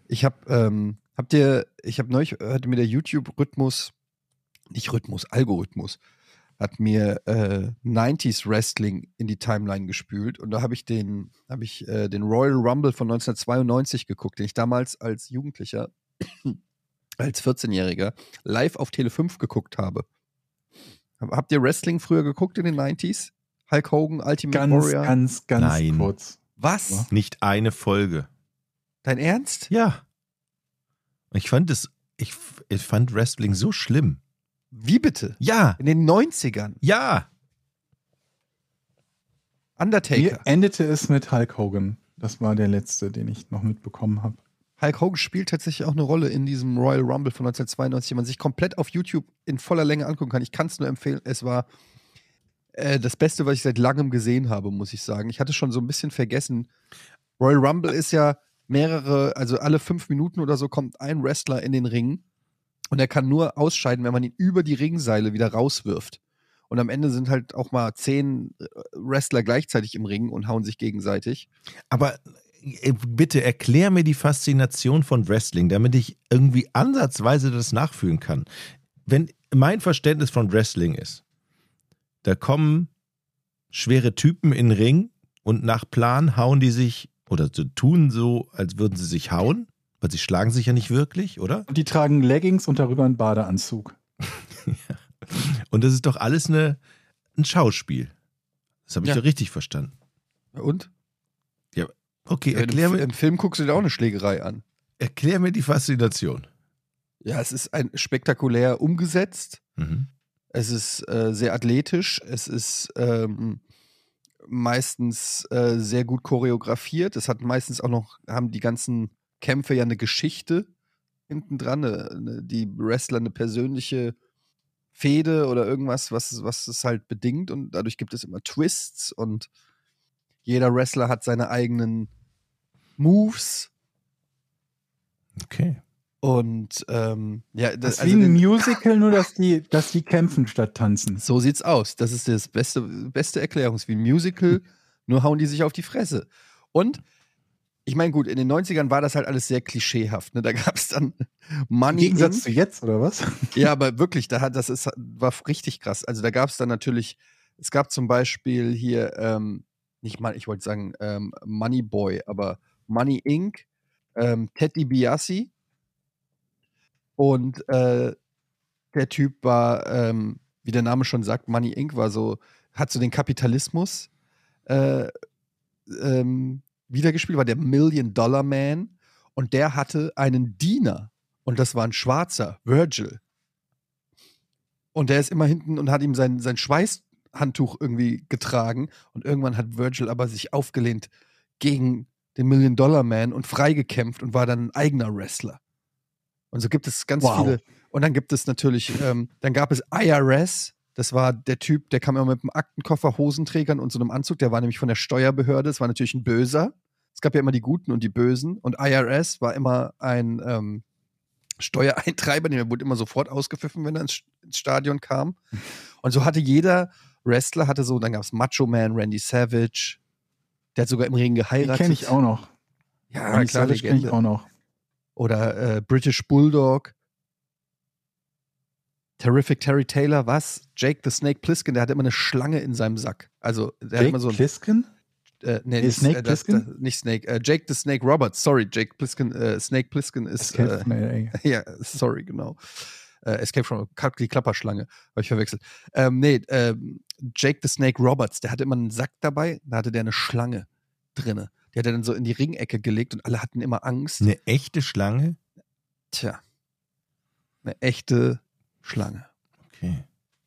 Speaker 4: Ich habe, ähm, habt ihr, ich habe neulich, hatte mir der YouTube-Rhythmus, nicht Rhythmus, Algorithmus, hat mir äh, 90s Wrestling in die Timeline gespült und da habe ich den, habe ich äh, den Royal Rumble von 1992 geguckt, den ich damals als Jugendlicher, als 14-Jähriger live auf Tele 5 geguckt habe. Hab- Habt ihr Wrestling früher geguckt in den 90s? Hulk Hogan, Ultimate
Speaker 6: Ganz,
Speaker 4: Warrior?
Speaker 6: ganz, ganz
Speaker 5: Nein.
Speaker 6: kurz.
Speaker 4: Was?
Speaker 6: Ja.
Speaker 5: Nicht eine Folge.
Speaker 4: Dein Ernst?
Speaker 5: Ja. Ich fand es, ich, ich fand Wrestling so schlimm.
Speaker 4: Wie bitte?
Speaker 5: Ja,
Speaker 4: In den 90ern.
Speaker 5: ja.
Speaker 4: Undertaker.
Speaker 6: Hier endete es mit Hulk Hogan. Das war der letzte, den ich noch mitbekommen habe.
Speaker 4: Hulk Hogan spielt tatsächlich auch eine Rolle in diesem Royal Rumble von 1992, den man sich komplett auf YouTube in voller Länge angucken kann. Ich kann es nur empfehlen. Es war äh, das Beste, was ich seit langem gesehen habe, muss ich sagen. Ich hatte schon so ein bisschen vergessen. Royal Rumble ist ja mehrere, also alle fünf Minuten oder so kommt ein Wrestler in den Ring und er kann nur ausscheiden, wenn man ihn über die Ringseile wieder rauswirft. Und am Ende sind halt auch mal zehn äh, Wrestler gleichzeitig im Ring und hauen sich gegenseitig.
Speaker 5: Aber bitte erklär mir die Faszination von Wrestling, damit ich irgendwie ansatzweise das nachfühlen kann. Wenn mein Verständnis von Wrestling ist, da kommen schwere Typen in den Ring und nach Plan hauen die sich oder tun so, als würden sie sich hauen, weil sie schlagen sich ja nicht wirklich, oder?
Speaker 6: Und die tragen Leggings und darüber einen Badeanzug. [LAUGHS]
Speaker 5: Und das ist doch alles eine, ein Schauspiel. Das habe ich
Speaker 4: Ja.
Speaker 5: doch richtig verstanden.
Speaker 4: Und?
Speaker 5: Okay,
Speaker 4: Ja,
Speaker 5: erklär,
Speaker 4: du,
Speaker 5: mir,
Speaker 4: Im Film guckst du dir auch eine Schlägerei an.
Speaker 5: erklär mir die Faszination.
Speaker 4: Ja, es ist ein spektakulär umgesetzt.
Speaker 5: Mhm.
Speaker 4: Es ist äh, sehr athletisch. Es ist ähm, meistens äh, sehr gut choreografiert. Es hat meistens auch noch, haben die ganzen Kämpfe ja eine Geschichte hinten dran. Eine, eine, die Wrestler eine persönliche Fehde oder irgendwas, was, was es halt bedingt. Und dadurch gibt es immer Twists und jeder Wrestler hat seine eigenen Moves.
Speaker 5: Okay.
Speaker 4: Und ähm, ja,
Speaker 6: Das ist
Speaker 4: also
Speaker 6: wie ein Musical, nur dass die, dass die kämpfen statt tanzen.
Speaker 4: So sieht's aus. Das ist das beste, beste Erklärung. Es ist wie ein Musical, [LAUGHS] nur hauen die sich auf die Fresse. Und ich meine, gut, in den 90ern war das halt alles sehr klischeehaft. Ne? Da gab es dann
Speaker 6: Im
Speaker 4: Money.
Speaker 6: Gegensatz
Speaker 4: in.
Speaker 6: zu jetzt, oder was?
Speaker 4: Ja, aber wirklich, da hat, das ist, war richtig krass. Also da gab es dann natürlich, es gab zum Beispiel hier, ähm, nicht mal, ich wollte sagen ähm, Money Boy, aber Money Inc., ähm, Ted DiBiase und äh, der Typ war, ähm, wie der Name schon sagt, Money Inc. war so, hat so den Kapitalismus äh, ähm, wiedergespielt, war der Million Dollar Man und der hatte einen Diener. Und das war ein Schwarzer, Virgil. Und der ist immer hinten und hat ihm sein, sein Schweißhandtuch irgendwie getragen. Und irgendwann hat Virgil aber sich aufgelehnt gegen den Million Dollar Man und freigekämpft und war dann ein eigener Wrestler. Und so gibt es ganz
Speaker 6: Wow.
Speaker 4: viele. Und dann gibt es natürlich, ähm, dann gab es IRS. Das war der Typ, der kam immer mit einem Aktenkoffer, Hosenträgern und so einem Anzug. Der war nämlich von der Steuerbehörde. Das war natürlich ein Böser. Es gab ja immer die Guten und die Bösen. Und IRS war immer ein ähm, Steuereintreiber, der wurde immer sofort ausgepfiffen, wenn er ins, ins Stadion kam. [LAUGHS] Und so hatte jeder Wrestler, hatte so, dann gab es Macho Man, Randy Savage. Der hat sogar im Ring
Speaker 6: Die
Speaker 4: geheiratet.
Speaker 6: kenne ich auch noch.
Speaker 4: Ja,
Speaker 6: Randy
Speaker 4: klar,
Speaker 6: kenne ich auch noch.
Speaker 4: Oder äh, British Bulldog. Terrific Terry Taylor, was? Jake the Snake Plissken, der hatte immer eine Schlange in seinem Sack. Also, der hat
Speaker 6: Jake
Speaker 4: immer so ein.
Speaker 6: Plissken?
Speaker 4: Äh, nee,
Speaker 6: Snake
Speaker 4: äh, das,
Speaker 6: Plissken?
Speaker 4: das, nicht Snake. Äh, Jake the Snake Roberts, sorry. Jake Plissken, äh, Snake Plissken ist. Äh, [LAUGHS] ja, sorry, genau. Äh, Escape from die Klapperschlange, habe ich verwechselt. Ähm, nee, ähm, Jake the Snake Roberts, der hatte immer einen Sack dabei, da hatte der eine Schlange drinne. Die hat er dann so in die Ringecke gelegt und alle hatten immer Angst.
Speaker 5: Eine echte Schlange?
Speaker 4: Tja, eine echte Schlange.
Speaker 5: Okay.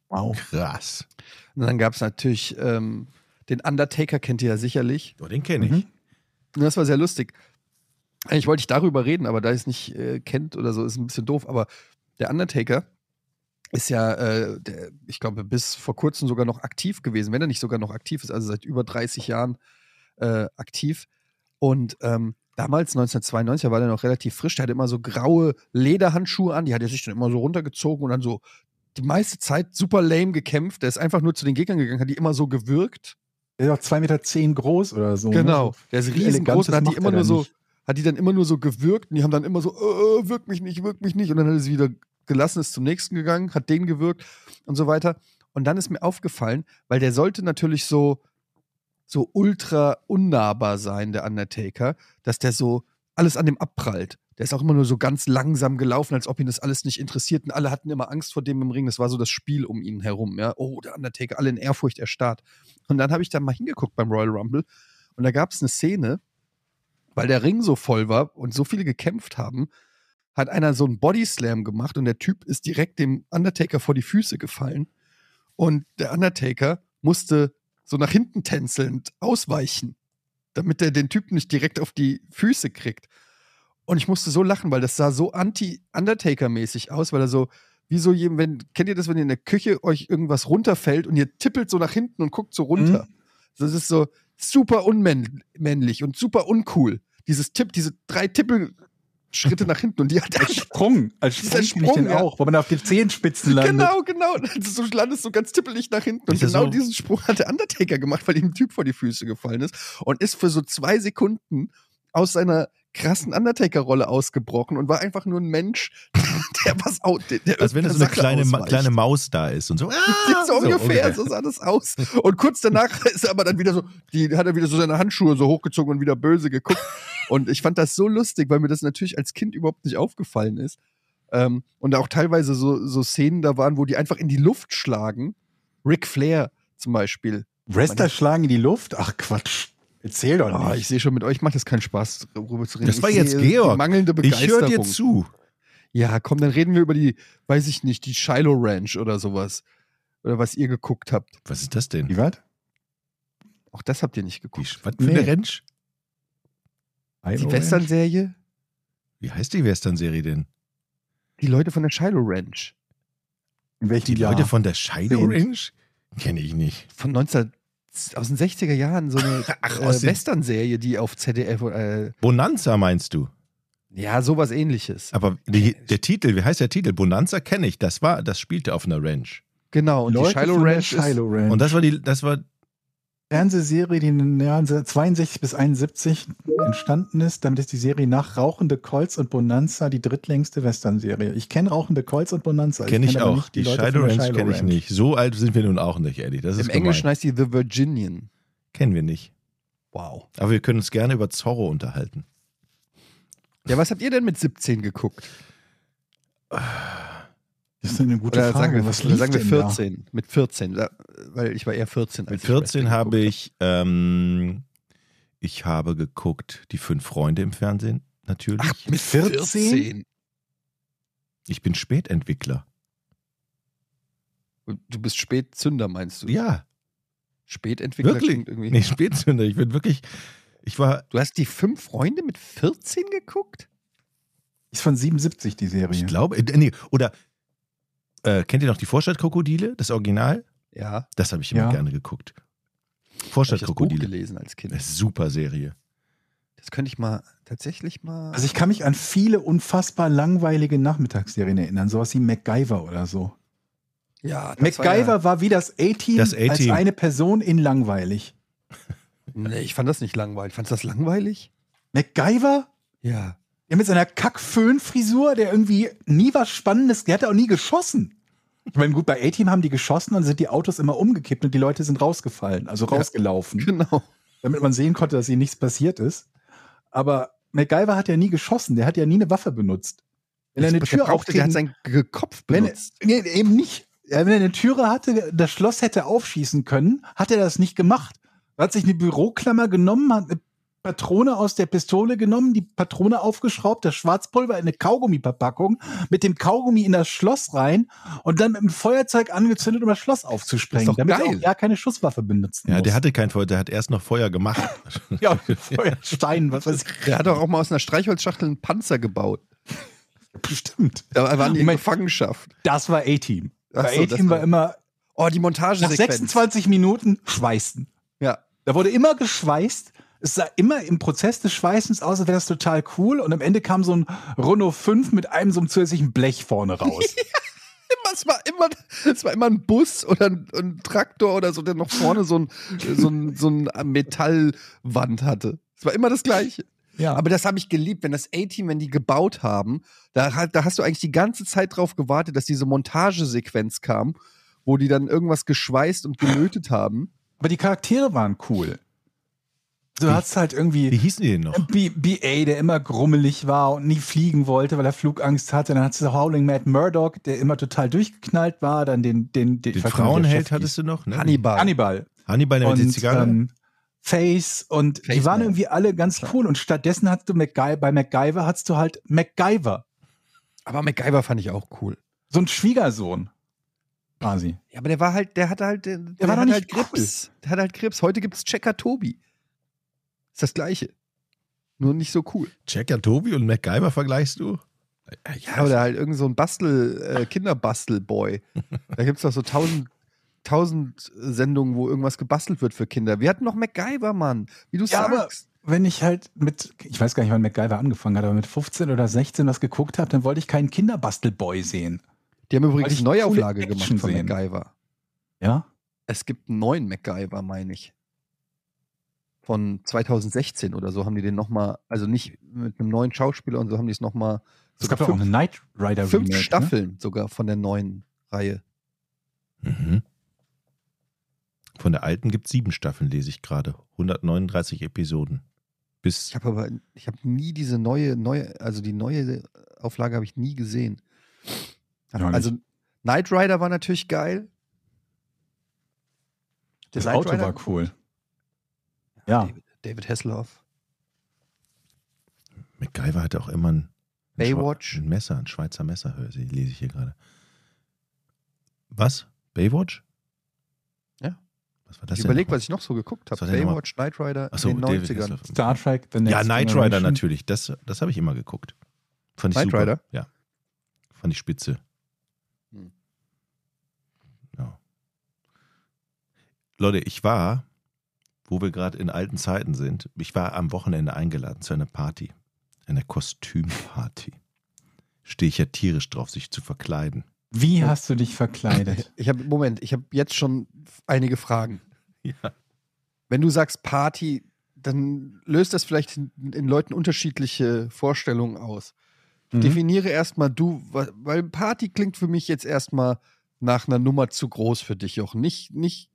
Speaker 6: Wow.
Speaker 5: Krass.
Speaker 4: Und dann gab es natürlich ähm, den Undertaker, kennt ihr ja sicherlich.
Speaker 5: Oh, den kenne ich.
Speaker 6: Mhm.
Speaker 4: Das war sehr lustig. Eigentlich wollte ich darüber reden, aber da ihr es nicht äh, kennt oder so, ist ein bisschen doof. Aber der Undertaker ist ja, äh, der, ich glaube, bis vor kurzem sogar noch aktiv gewesen, wenn er nicht sogar noch aktiv ist, also seit über 30 Jahren äh, aktiv. Und ähm, damals, 1992, da war der noch relativ frisch, der hatte immer so graue Lederhandschuhe an, die hat er sich dann immer so runtergezogen und dann so die meiste Zeit super lame gekämpft. Der ist einfach nur zu den Gegnern gegangen, hat die immer so gewürgt.
Speaker 6: Der ist auch 2,10 Meter zehn groß oder so.
Speaker 4: Genau,
Speaker 6: Ne?
Speaker 4: der ist riesengroß und hat die immer
Speaker 6: er
Speaker 4: nur so,
Speaker 6: nicht.
Speaker 4: hat die dann immer nur so gewürgt und die haben dann immer so, äh, wirk mich nicht, wirk mich nicht. Und dann hat er sie wieder gelassen, ist zum nächsten gegangen, hat den gewürgt und so weiter. Und dann ist mir aufgefallen, weil der sollte natürlich so, so ultra unnahbar sein, der Undertaker, dass der so alles an dem abprallt. Der ist auch immer nur so ganz langsam gelaufen, als ob ihn das alles nicht interessiert. Und alle hatten immer Angst vor dem im Ring. Das war so das Spiel um ihn herum. Ja? Oh, der Undertaker, alle in Ehrfurcht erstarrt. Und dann habe ich da mal hingeguckt beim Royal Rumble. Und da gab es eine Szene, weil der Ring so voll war und so viele gekämpft haben, hat einer so einen Bodyslam gemacht und der Typ ist direkt dem Undertaker vor die Füße gefallen. Und der Undertaker musste so nach hinten tänzelnd ausweichen, damit er den Typen nicht direkt auf die Füße kriegt. Und ich musste so lachen, weil das sah so anti-Undertaker-mäßig aus, weil er so, wie so jedem, wenn, kennt ihr das, wenn ihr in der Küche euch irgendwas runterfällt und ihr tippelt so nach hinten und guckt so runter? Das ist so super unmännlich und super uncool. Dieses Tipp, diese drei Tippelschritte nach hinten und die hat er
Speaker 6: Als Sprung. Als
Speaker 4: Dieser
Speaker 6: Sprung, ich den
Speaker 4: Sprung, ja.
Speaker 6: auch, wo man auf den Zehenspitzen landet.
Speaker 4: Genau, genau. Du landest so ganz tippelig nach hinten. Und genau
Speaker 5: so?
Speaker 4: diesen Sprung hat der Undertaker gemacht, weil ihm ein Typ vor die Füße gefallen ist und ist für so zwei Sekunden aus seiner krassen Undertaker-Rolle ausgebrochen und war einfach nur ein Mensch, [LAUGHS] der was au der, der
Speaker 5: Als wenn da so eine kleine,
Speaker 4: ausweicht.
Speaker 5: kleine Maus da ist und so. [LAUGHS] Ah,
Speaker 4: so ungefähr, so sah das aus. Und kurz danach [LAUGHS] ist er aber dann wieder so, die hat er wieder so seine Handschuhe so hochgezogen und wieder böse geguckt. Und ich fand das so lustig, weil mir das natürlich als Kind überhaupt nicht aufgefallen ist. Ähm, und da auch teilweise so, so Szenen da waren, wo die einfach in die Luft schlagen. Ric Flair zum Beispiel.
Speaker 6: Wrestler schlagen in die Luft? Ach Quatsch. Erzähl doch
Speaker 4: Oh,
Speaker 6: nicht.
Speaker 4: ich sehe schon, mit euch macht es keinen Spaß, darüber zu reden.
Speaker 5: Das war
Speaker 4: ich
Speaker 5: jetzt Georg.
Speaker 4: Die mangelnde
Speaker 5: Ich höre
Speaker 4: Begeisterung.
Speaker 5: dir zu.
Speaker 4: Ja, komm, dann reden wir über die, weiß ich nicht, die Shiloh Ranch oder sowas. Oder was ihr geguckt habt.
Speaker 5: Was ist das denn?
Speaker 6: Wie was?
Speaker 4: Auch das habt ihr nicht geguckt.
Speaker 5: was für eine
Speaker 6: Nee.
Speaker 5: Rentsch?
Speaker 4: Die Western-Serie?
Speaker 5: Wie heißt die Western-Serie denn?
Speaker 4: Die Leute von der Shiloh Ranch.
Speaker 6: In welchem
Speaker 5: Die
Speaker 6: Jahr?
Speaker 5: Leute von der Shiloh. Ranch? Kenne ich nicht.
Speaker 4: Von 19, aus den 60er Jahren, so eine [LAUGHS]
Speaker 5: Ach,
Speaker 4: äh, Western-Serie, die auf ZDF, äh,
Speaker 5: Bonanza meinst du?
Speaker 4: ja, sowas ähnliches.
Speaker 5: Aber die, der Titel, wie heißt der Titel? Bonanza kenne ich. Das war, das spielte auf einer Ranch.
Speaker 4: Genau, und
Speaker 6: Leute
Speaker 4: die Shiloh Ranch ist,
Speaker 6: Shiloh Ranch.
Speaker 5: Und das war die, das war,
Speaker 6: Fernsehserie, die in den Jahren 62 bis 71 entstanden ist. Damit ist die Serie nach Rauchende Colts und Bonanza die drittlängste Western-Serie. Ich kenne Rauchende Colts und Bonanza.
Speaker 5: kenne ich
Speaker 6: kenn aber
Speaker 5: auch.
Speaker 6: nicht
Speaker 5: Die,
Speaker 6: von der
Speaker 5: Ranch kenne ich nicht. So alt sind wir nun auch nicht, Eddie. Das ist
Speaker 4: im Englischen heißt die The Virginian.
Speaker 5: Kennen wir nicht.
Speaker 4: Wow.
Speaker 5: Aber wir können uns gerne über Zorro unterhalten.
Speaker 4: Ja, was habt ihr denn mit 17 geguckt? [SIGHS]
Speaker 6: Das ist eine gute
Speaker 4: Oder
Speaker 6: Frage.
Speaker 4: sagen wir,
Speaker 6: Was
Speaker 4: oder
Speaker 6: lief
Speaker 4: sagen wir
Speaker 6: denn
Speaker 4: 14. Mit 14, da- weil ich war eher 14.
Speaker 5: Mit
Speaker 4: als ich
Speaker 5: 14
Speaker 4: Wrestling
Speaker 5: habe ich, ähm, ich habe geguckt, die fünf Freunde im Fernsehen, natürlich.
Speaker 4: Ach, mit
Speaker 6: 14?
Speaker 4: 14?
Speaker 5: Ich bin Spätentwickler.
Speaker 4: Du bist Spätzünder, meinst du?
Speaker 5: Ja,
Speaker 4: Spätentwickler
Speaker 5: wirklich.
Speaker 4: klingt irgendwie.
Speaker 5: Nee, Spätzünder. Ich bin wirklich. Ich war.
Speaker 4: Du hast die fünf Freunde mit 14 geguckt?
Speaker 6: Ist von 77 die Serie.
Speaker 5: Ich glaube. Äh, nee, oder. Äh, kennt ihr noch die Vorstadtkrokodile? Das Original?
Speaker 4: Ja.
Speaker 5: Das habe ich immer
Speaker 6: Ja.
Speaker 5: gerne geguckt.
Speaker 4: Hab ich das Buch
Speaker 5: Vorstadtkrokodile.
Speaker 4: gelesen als Kind.
Speaker 5: Das ist super Serie.
Speaker 4: Das könnte ich mal tatsächlich mal.
Speaker 6: Also ich kann mich an viele unfassbar langweilige Nachmittagsserien erinnern, sowas wie MacGyver oder so.
Speaker 4: ja,
Speaker 6: MacGyver war, wie das A-Team als eine Person in langweilig.
Speaker 4: Nee, ich fand das nicht langweilig. Fandest du das langweilig?
Speaker 6: MacGyver?
Speaker 4: Ja.
Speaker 6: Der mit seiner Kack-Föhn-Frisur, der irgendwie nie was Spannendes, der hat auch nie geschossen. Ich meine, gut, bei A-Team haben die geschossen und sind die Autos immer umgekippt und die Leute sind rausgefallen, also rausgelaufen,
Speaker 4: Genau.
Speaker 6: damit man sehen konnte, dass ihnen nichts passiert ist. Aber MacGyver hat ja nie geschossen, der hat ja nie eine Waffe benutzt. Wenn er eine Tür
Speaker 4: brauchte, der hat
Speaker 6: aufkriegen,
Speaker 4: seinen Kopf
Speaker 6: wenn,
Speaker 4: benutzt.
Speaker 6: nee, eben nicht. Ja, Wenn er eine Türe hatte, das Schloss hätte aufschießen können, hat er das nicht gemacht. Er hat sich eine Büroklammer genommen, hat eine Patrone aus der Pistole genommen, die Patrone aufgeschraubt, das Schwarzpulver in eine Kaugummiverpackung, mit dem Kaugummi in das Schloss rein und dann mit dem Feuerzeug angezündet, um das Schloss aufzusprengen,
Speaker 4: doch
Speaker 6: damit er
Speaker 4: geil.
Speaker 6: auch ja keine Schusswaffe benutzen
Speaker 5: Ja,
Speaker 6: muss.
Speaker 5: der hatte kein Feuer, der hat erst noch Feuer gemacht. [LAUGHS]
Speaker 6: ja, Feuerstein, was weiß ich.
Speaker 4: Der hat doch auch mal aus einer Streichholzschachtel einen Panzer gebaut.
Speaker 6: Bestimmt.
Speaker 4: Da waren die in. Gefangenschaft.
Speaker 6: Das war A-Team.
Speaker 4: Ach
Speaker 6: Bei
Speaker 4: so, das
Speaker 6: A-Team war
Speaker 4: war-
Speaker 6: immer
Speaker 4: Oh, die
Speaker 6: nach
Speaker 4: Montagesequenz.
Speaker 6: 26 Minuten schweißen.
Speaker 4: Ja.
Speaker 6: Da wurde immer geschweißt. Es sah immer im Prozess des Schweißens aus, als wäre das total cool. Und am Ende kam so ein Renault 5 mit einem so einem zusätzlichen Blech vorne raus. [LAUGHS]
Speaker 4: Immer, es, war immer, es war immer ein Bus oder ein, ein Traktor oder so, der noch vorne so ein, so ein, so ein Metallwand hatte. Es war immer das Gleiche.
Speaker 6: ja.
Speaker 4: Aber das habe ich geliebt, wenn das A-Team, wenn die gebaut haben, da, da hast du eigentlich die ganze Zeit drauf gewartet, dass diese Montagesequenz kam, wo die dann irgendwas geschweißt und gelötet haben.
Speaker 6: Aber die Charaktere waren cool. Du
Speaker 5: Wie-
Speaker 6: hast halt
Speaker 5: Wie
Speaker 6: irgendwie
Speaker 5: hießen die denn noch?
Speaker 6: B BA, der immer grummelig war und nie fliegen wollte, weil er Flugangst hatte. Dann hattest du Howling Mad Murdoch, der immer total durchgeknallt war. Dann den, den, den,
Speaker 5: Den Frauenheld hattest du noch, ne?
Speaker 4: Hannibal.
Speaker 6: Hannibal.
Speaker 5: Hannibal der mit der
Speaker 6: und
Speaker 5: Zigarre.
Speaker 6: ähm, Face und die
Speaker 4: Face
Speaker 6: waren
Speaker 4: Man.
Speaker 6: irgendwie alle ganz cool und stattdessen hattest du MacGy bei MacGyver hattest du halt MacGyver,
Speaker 4: Aber MacGyver fand ich auch cool.
Speaker 6: so ein Schwiegersohn quasi.
Speaker 4: Ja, aber der war halt, der hatte halt, der, der
Speaker 6: war doch
Speaker 4: hat
Speaker 6: nicht
Speaker 4: halt Krebs. Der hat halt Krebs. Heute gibt's Checker Tobi. Ist das Gleiche. Nur nicht so cool.
Speaker 5: Checker Tobi und MacGyver vergleichst du?
Speaker 4: Ja, oder halt irgend so ein Bastel, äh, Kinderbastelboy. [LAUGHS] da gibt's doch so tausend, tausend Sendungen, wo irgendwas gebastelt wird für Kinder. Wir hatten noch MacGyver, Mann. Wie du
Speaker 6: Ja, aber
Speaker 4: sagst.
Speaker 6: wenn ich halt mit, ich weiß gar nicht, wann MacGyver angefangen hat, aber mit 15 oder 16 was geguckt habe, dann wollte ich keinen Kinderbastelboy sehen.
Speaker 4: Die haben übrigens eine Neuauflage gemacht von
Speaker 6: sehen.
Speaker 4: MacGyver.
Speaker 6: Ja?
Speaker 4: Es gibt einen neuen MacGyver, meine ich. Von 2016 oder so haben die den nochmal, also nicht mit einem neuen Schauspieler und so haben die es nochmal
Speaker 6: Es gab doch auch eine Knight Rider
Speaker 4: fünf
Speaker 6: Remake, Ne?
Speaker 4: Staffeln sogar von der neuen Reihe.
Speaker 5: Mhm. Von der alten gibt es sieben Staffeln, lese ich gerade. 139 Episoden. Bis
Speaker 4: Ich habe aber, ich habe nie diese neue, neue, also die neue Auflage habe ich nie gesehen.
Speaker 6: Ja, nicht.
Speaker 4: also Knight Rider war natürlich geil.
Speaker 6: Das
Speaker 4: Knight
Speaker 6: Auto
Speaker 4: Rider-
Speaker 6: war cool. Ja.
Speaker 4: David, David Hasselhoff.
Speaker 5: MacGyver hatte auch immer ein,
Speaker 4: Baywatch.
Speaker 5: Ein Messer, ein Schweizer Messer, höre ich- lese ich hier gerade. Was? Baywatch?
Speaker 4: Ja.
Speaker 5: Was war das
Speaker 4: Ich
Speaker 5: denn
Speaker 4: überleg,
Speaker 5: nochmal?
Speaker 4: was ich noch so geguckt habe. Baywatch, Knight Rider
Speaker 5: Achso,
Speaker 4: in den
Speaker 5: David
Speaker 4: 90ern.
Speaker 5: Hasselhoff.
Speaker 6: Star Trek, The Next
Speaker 5: Ja, Knight Rider natürlich. Das, das habe ich immer geguckt. Fand ich
Speaker 4: Knight
Speaker 5: super.
Speaker 4: Rider?
Speaker 5: Ja. Fand ich spitze.
Speaker 4: Hm.
Speaker 5: Ja. Leute, ich war, wo wir gerade in alten Zeiten sind, ich war am Wochenende eingeladen zu einer Party. Einer Kostümparty. Stehe ich ja tierisch drauf, sich zu verkleiden.
Speaker 6: Wie hast du dich verkleidet? [LAUGHS]
Speaker 4: Ich habe, Moment, ich habe jetzt schon einige Fragen.
Speaker 5: Ja.
Speaker 4: Wenn du sagst Party, dann löst das vielleicht in, in Leuten unterschiedliche Vorstellungen aus.
Speaker 6: Mhm.
Speaker 4: Definiere erstmal du, weil Party klingt für mich jetzt erstmal nach einer Nummer zu groß für dich, Jochen. Nicht, nicht,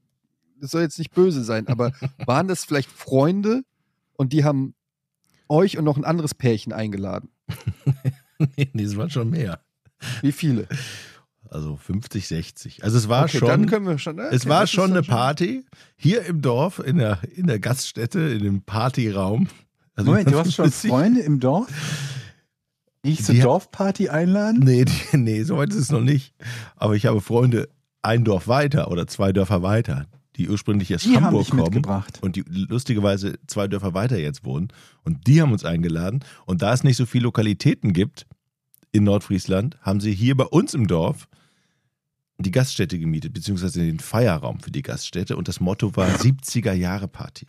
Speaker 4: das soll jetzt nicht böse sein, aber [LAUGHS] waren das vielleicht Freunde und die haben euch und noch ein anderes Pärchen eingeladen? [LAUGHS]
Speaker 5: nee, das waren schon mehr.
Speaker 4: Wie viele?
Speaker 5: Also 50, 60. Also es war
Speaker 4: okay,
Speaker 5: schon.
Speaker 4: dann können wir schon.
Speaker 5: Es
Speaker 4: okay,
Speaker 5: war
Speaker 4: das ist
Speaker 5: schon eine Party hier im Dorf, in der, in der Gaststätte, in dem Partyraum. Also
Speaker 6: Moment, du hast schon. Freunde im Dorf? Ich zur
Speaker 5: Die-
Speaker 6: Dorfparty einladen?
Speaker 5: Nee, die, nee, so weit ist es noch nicht. Aber ich habe Freunde ein Dorf weiter oder zwei Dörfer weiter, die ursprünglich aus
Speaker 6: Die
Speaker 5: Hamburg kommen und die lustigerweise zwei Dörfer weiter jetzt wohnen. Und die haben uns eingeladen. Und da es nicht so viele Lokalitäten gibt in Nordfriesland, haben sie hier bei uns im Dorf die Gaststätte gemietet, beziehungsweise den Feierraum für die Gaststätte. Und das Motto war 70er Jahre Party.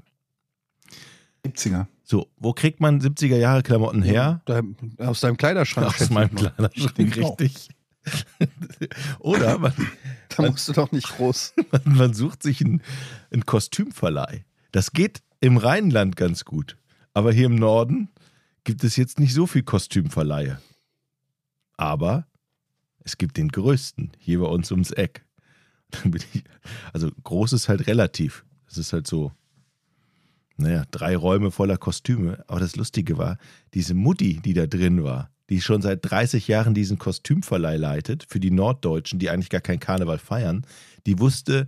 Speaker 6: 70er.
Speaker 5: So, wo kriegt man 70er Jahre Klamotten her?
Speaker 4: Da, aus deinem Kleiderschrank.
Speaker 5: Aus meinem. Kleiderschrank, richtig. [LAUGHS] Oder man, [LAUGHS]
Speaker 4: Da musst du doch nicht groß. [LAUGHS]
Speaker 5: man, man sucht sich einen, einen Kostümverleih. Das geht im Rheinland ganz gut. Aber hier im Norden gibt es jetzt nicht so viel Kostümverleihe. Aber es gibt den größten hier bei uns ums Eck. [LAUGHS] Also groß ist halt relativ. Das ist halt so, naja, drei Räume voller Kostüme. Aber das Lustige war, diese Mutti, die da drin war, die schon seit 30 Jahren diesen Kostümverleih leitet, für die Norddeutschen, die eigentlich gar keinen Karneval feiern, die wusste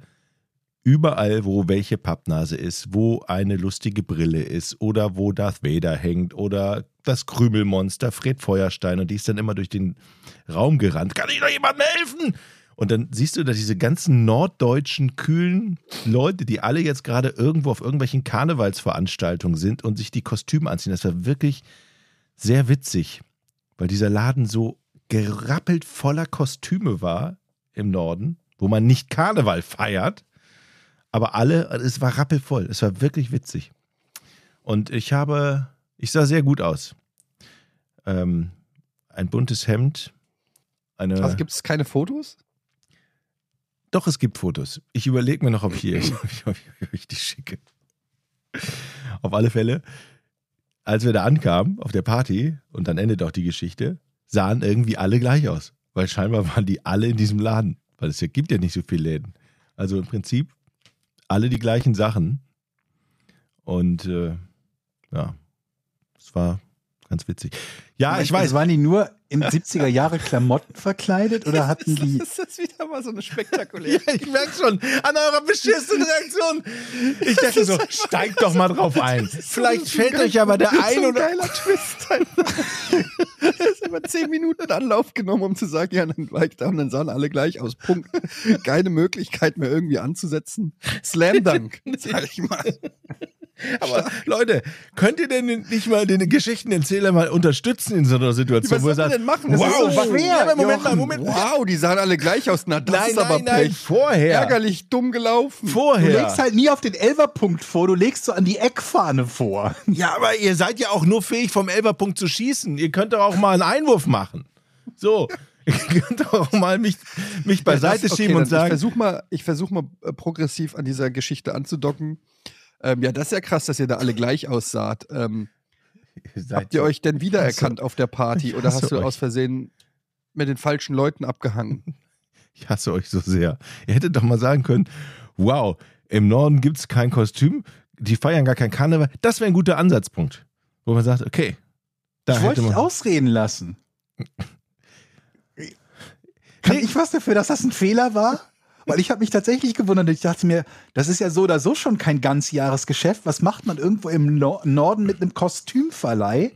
Speaker 5: überall, wo welche Pappnase ist, wo eine lustige Brille ist oder wo Darth Vader hängt oder das Krümelmonster Fred Feuerstein und die ist dann immer durch den Raum gerannt. Kann ich noch jemandem helfen? Und dann siehst du da diese ganzen norddeutschen kühlen Leute, die alle jetzt gerade irgendwo auf irgendwelchen Karnevalsveranstaltungen sind und sich die Kostüme anziehen. Das war wirklich sehr witzig, weil dieser Laden so gerappelt voller Kostüme war im Norden, wo man nicht Karneval feiert, aber alle, es war rappelvoll. Es war wirklich witzig. Und ich habe, ich sah sehr gut aus. Ähm, ein buntes Hemd, eine.
Speaker 4: Also gibt es keine Fotos?
Speaker 5: Doch, es gibt Fotos. Ich überlege mir noch, ob ich hier ob ich, ob ich, ob ich die schicke. Auf alle Fälle, als wir da ankamen auf der Party und dann endet auch die Geschichte, sahen irgendwie alle gleich aus. Weil scheinbar waren die alle in diesem Laden. Weil es gibt ja nicht so viele Läden. Also im Prinzip alle die gleichen Sachen. Und äh, ja, es war ganz witzig. Ja, ich weiß.
Speaker 6: Waren die nur in 70er Jahre Klamotten verkleidet oder [LAUGHS] hatten die.
Speaker 4: Das ist wieder mal so eine spektakuläre. [LAUGHS]
Speaker 5: Ja, ich merke schon an eurer beschissenen Reaktion. Ich dachte so, steigt doch mal drauf [LAUGHS] ein. Vielleicht fällt euch aber der
Speaker 4: so
Speaker 5: ein
Speaker 4: ein
Speaker 5: oder
Speaker 4: geiler Twist. Das ist immer zehn Minuten in Anlauf genommen, um zu sagen, ja, dann war ich da und dann sahen alle gleich aus. Punkt. Keine Möglichkeit mehr irgendwie anzusetzen. Slam Dunk, sag ich mal.
Speaker 5: Aber Leute, könnt ihr denn nicht mal den Geschichtenerzähler mal unterstützen in so einer Situation,
Speaker 4: Was
Speaker 5: wo
Speaker 4: soll man denn machen? Das
Speaker 5: wow,
Speaker 4: ist so schwer,
Speaker 5: ja, Moment mal. Moment mal.
Speaker 4: Wow, die sahen alle gleich aus. Na, das
Speaker 5: Nein,
Speaker 4: ist aber
Speaker 5: nein, nein, vorher.
Speaker 4: Ärgerlich dumm gelaufen.
Speaker 6: Du
Speaker 5: Vorher.
Speaker 6: legst halt nie auf den Elferpunkt vor, du legst so an die Eckfahne vor. [LAUGHS]
Speaker 5: Ja, aber ihr seid ja auch nur fähig, vom Elferpunkt zu schießen. Ihr könnt doch auch mal einen Einwurf machen. So, [LAUGHS] ihr könnt doch auch mal mich, mich beiseite
Speaker 4: das- okay,
Speaker 5: schieben und sagen,
Speaker 4: Ich versuche mal, ich versuch mal äh, progressiv an dieser Geschichte anzudocken. Ähm, ja, das ist ja krass, dass ihr da alle gleich aussaht. Ähm, habt ihr euch denn wiedererkannt auf der Party oder
Speaker 5: hasse
Speaker 4: hast du
Speaker 5: euch.
Speaker 4: aus Versehen mit den falschen Leuten abgehangen? [LAUGHS]
Speaker 5: Ich hasse euch so sehr. Ihr hättet doch mal sagen können, wow, im Norden gibt es kein Kostüm, die feiern gar kein Karneval. Das wäre ein guter Ansatzpunkt, wo man sagt, okay, da
Speaker 6: Ich
Speaker 5: hätte
Speaker 6: wollte dich
Speaker 5: man...
Speaker 6: ausreden lassen. [LAUGHS] Kann
Speaker 5: Nee.
Speaker 6: ich was dafür, dass das ein Fehler war? Weil ich habe mich tatsächlich gewundert. Ich dachte mir, das ist ja so oder so schon kein Ganzjahresgeschäft. Was macht man irgendwo im Nor- Norden mit einem Kostümverleih,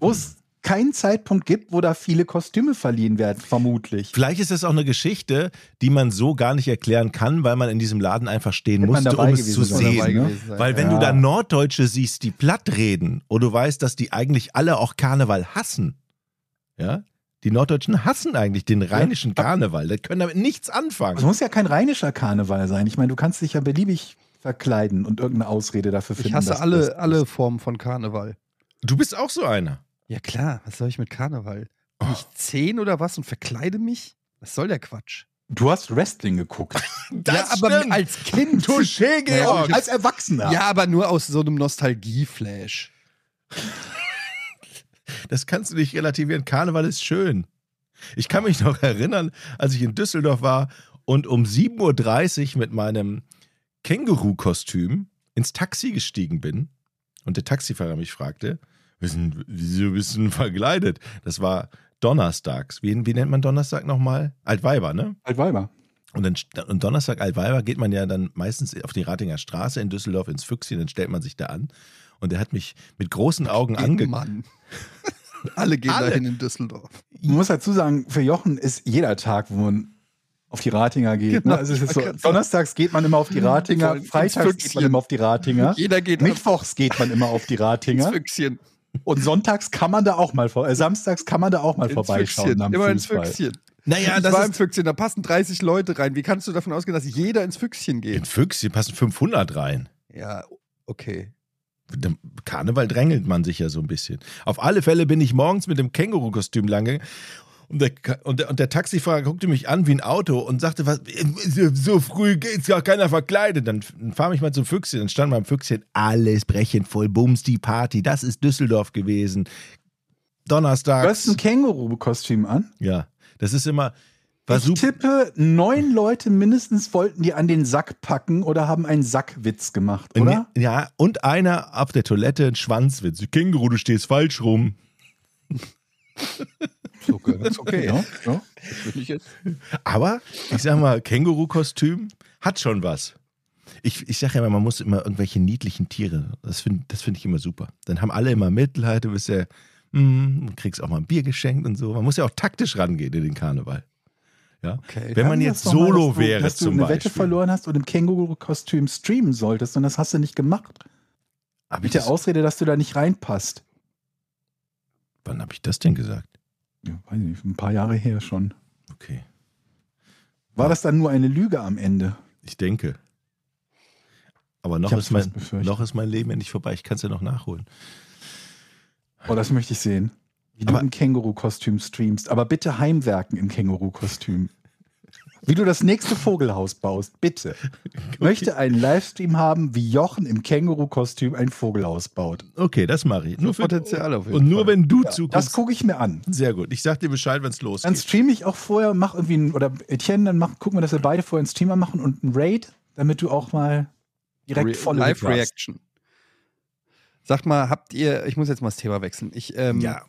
Speaker 6: wo es keinen Zeitpunkt gibt, wo da viele Kostüme verliehen werden, vermutlich.
Speaker 5: Vielleicht ist das auch eine Geschichte, die man so gar nicht erklären kann, weil man in diesem Laden einfach stehen
Speaker 6: Hätte man
Speaker 5: musste, um es zu sehen.
Speaker 4: sein,
Speaker 5: Weil wenn
Speaker 6: Ja.
Speaker 5: du da Norddeutsche siehst, die platt reden, und du weißt, dass die eigentlich alle auch Karneval hassen, ja, die Norddeutschen hassen eigentlich den rheinischen Karneval, die können damit nichts
Speaker 6: Es
Speaker 5: anfangen.
Speaker 6: muss ja kein rheinischer Karneval sein. Ich meine, du kannst dich ja beliebig verkleiden und irgendeine Ausrede dafür finden.
Speaker 4: Ich hasse alle,
Speaker 6: das
Speaker 4: alle Formen von Karneval.
Speaker 5: Du bist auch so einer.
Speaker 4: Ja klar, was soll ich mit Karneval? Bin ich zehn oder was und verkleide mich? Was soll der Quatsch?
Speaker 6: Du hast Wrestling geguckt. [LAUGHS]
Speaker 5: Das
Speaker 4: ja, aber
Speaker 5: stimmt.
Speaker 4: als Kind.
Speaker 5: Touché, Georg.
Speaker 6: Als Erwachsener.
Speaker 4: Ja, aber nur aus so einem Nostalgieflash.
Speaker 5: Das kannst du nicht relativieren. Karneval ist schön. Ich kann mich noch erinnern, als ich in Düsseldorf war und um 7.30 Uhr mit meinem Känguru-Kostüm ins Taxi gestiegen bin und der Taxifahrer mich fragte, "Was denn- wieso bist du denn verkleidet? Das war donnerstags. Wie, wie nennt man Donnerstag nochmal? Altweiber, ne?
Speaker 6: Altweiber.
Speaker 5: Und, dann, und Donnerstag Altweiber geht man ja dann meistens auf die Ratinger Straße in Düsseldorf ins Füchschen, dann stellt man sich da an. Und er hat mich mit großen Augen angeguckt.
Speaker 4: Mann. [LAUGHS] Alle gehen
Speaker 5: Alle.
Speaker 4: dahin in Düsseldorf.
Speaker 6: Man muss dazu sagen, für Jochen ist jeder Tag, wo man auf die Ratinger geht.
Speaker 4: Genau,
Speaker 6: ne? also es
Speaker 4: ich
Speaker 6: ist so, donnerstags geht man immer auf die Ratinger,
Speaker 4: ins
Speaker 6: freitags geht man
Speaker 4: Füchschen.
Speaker 6: immer auf die Ratinger,
Speaker 4: Jeder geht
Speaker 6: mittwochs geht man immer auf die
Speaker 4: ins
Speaker 6: Ratinger
Speaker 4: Füchschen.
Speaker 6: und sonntags kann man da auch mal vor, äh, samstags kann man da auch mal
Speaker 4: Ins
Speaker 6: vorbeischauen
Speaker 4: Füchschen.
Speaker 6: am
Speaker 4: Immer ins
Speaker 6: Fußball.
Speaker 4: Füchschen.
Speaker 5: Naja,
Speaker 4: ich
Speaker 5: das
Speaker 4: war im
Speaker 5: ist.
Speaker 4: Füchschen, da passen 30 Leute rein. Wie kannst du davon ausgehen, dass jeder ins Füchschen geht?
Speaker 5: In Füchs, hier passen 500 rein.
Speaker 4: Ja, okay.
Speaker 5: Karneval drängelt man sich ja so ein bisschen. Auf alle Fälle bin ich morgens mit dem Känguru-Kostüm lange und der, und, der, und der Taxifahrer guckte mich an wie ein Auto und sagte, was, so früh geht's gar keiner verkleidet. Dann fahr mich mal zum Füchschen. Dann stand beim Füchschen alles brechend voll, Bums, die Party. Das ist Düsseldorf gewesen.
Speaker 6: Du
Speaker 5: Donnerstag.
Speaker 6: hast ein Känguru-Kostüm an.
Speaker 5: Ja, das ist immer. War
Speaker 6: ich
Speaker 5: super.
Speaker 6: tippe, neun Leute mindestens wollten dir an den Sack packen oder haben einen Sackwitz gemacht, oder?
Speaker 5: Ja, und einer auf der Toilette ein Schwanzwitz. Känguru, du stehst falsch rum.
Speaker 4: Okay.
Speaker 6: Ja, ja.
Speaker 4: Würde ich jetzt.
Speaker 5: Aber ich sag mal, Känguru-Kostüm hat schon was. Ich, ich sage ja immer, man muss immer irgendwelche niedlichen Tiere. Das finde das find ich immer super. Dann haben alle immer Mitleid, du bist ja, mm, du kriegst auch mal ein Bier geschenkt und so. Man muss ja auch taktisch rangehen in den Karneval. Ja?
Speaker 4: Okay.
Speaker 5: Wenn man jetzt
Speaker 6: doch mal,
Speaker 5: solo
Speaker 6: dass du,
Speaker 5: wäre
Speaker 6: dass du
Speaker 5: zum
Speaker 6: eine
Speaker 5: Beispiel.
Speaker 6: Wette verloren hast und im Känguru-Kostüm streamen solltest und das hast du nicht gemacht.
Speaker 5: Hab
Speaker 6: Mit der Ausrede, dass du da nicht reinpasst.
Speaker 5: wann habe ich das denn gesagt?
Speaker 6: Ja, weiß nicht, ein paar Jahre her schon.
Speaker 5: Okay,
Speaker 6: War das dann nur eine Lüge am Ende?
Speaker 5: ich denke. Aber noch ist, mein, noch ist mein Leben nicht vorbei. Ich kann es ja noch nachholen.
Speaker 6: Oh, das möchte ich sehen. Wie du
Speaker 5: Aber-
Speaker 6: im Känguru-Kostüm streamst. Aber bitte Heimwerken im Känguru-Kostüm. Wie du das nächste Vogelhaus baust, bitte. Ich möchte einen Livestream haben, wie Jochen im Känguru-Kostüm ein Vogelhaus baut.
Speaker 5: Okay, das mache ich. Nur für,
Speaker 4: Potenzial auf jeden
Speaker 5: und nur
Speaker 4: Fall.
Speaker 5: wenn du
Speaker 6: Das
Speaker 5: zukommst.
Speaker 6: gucke ich mir an.
Speaker 5: Sehr gut. Ich sag dir Bescheid, wenn es
Speaker 6: Dann
Speaker 5: losgeht.
Speaker 6: streame ich auch vorher, mach irgendwie ein, oder Etienne, dann mach, gucken wir, dass wir beide vorher einen Streamer machen und einen Raid, damit du auch mal direkt
Speaker 4: Re
Speaker 6: volle
Speaker 4: Live
Speaker 6: Hütte hast.
Speaker 4: Reaction. Sagt mal, habt ihr, ich muss jetzt mal das Thema wechseln. Ich, ähm,
Speaker 5: Ja.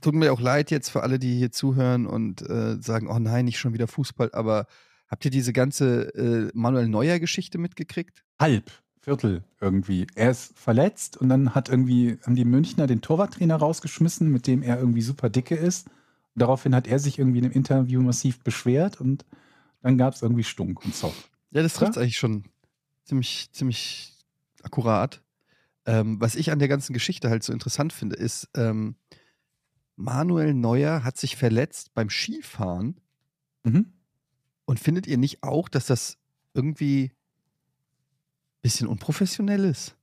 Speaker 4: Tut mir auch leid jetzt für alle, die hier zuhören und äh, sagen, oh nein, nicht schon wieder Fußball, aber habt ihr diese ganze äh, Manuel Neuer-Geschichte mitgekriegt?
Speaker 6: Halb, Viertel irgendwie. Er ist verletzt und dann hat irgendwie, haben die Münchner den Torwarttrainer rausgeschmissen, mit dem er irgendwie super dicke ist. Und daraufhin hat er sich irgendwie in einem Interview massiv beschwert und dann gab es irgendwie Stunk und Zoff.
Speaker 4: Ja, das trifft eigentlich schon ziemlich, ziemlich akkurat. Ähm, was ich an der ganzen Geschichte halt so interessant finde, ist, ähm, Manuel Neuer hat sich verletzt beim Skifahren
Speaker 6: Mhm.
Speaker 4: und findet ihr nicht auch, dass das irgendwie ein bisschen unprofessionell ist?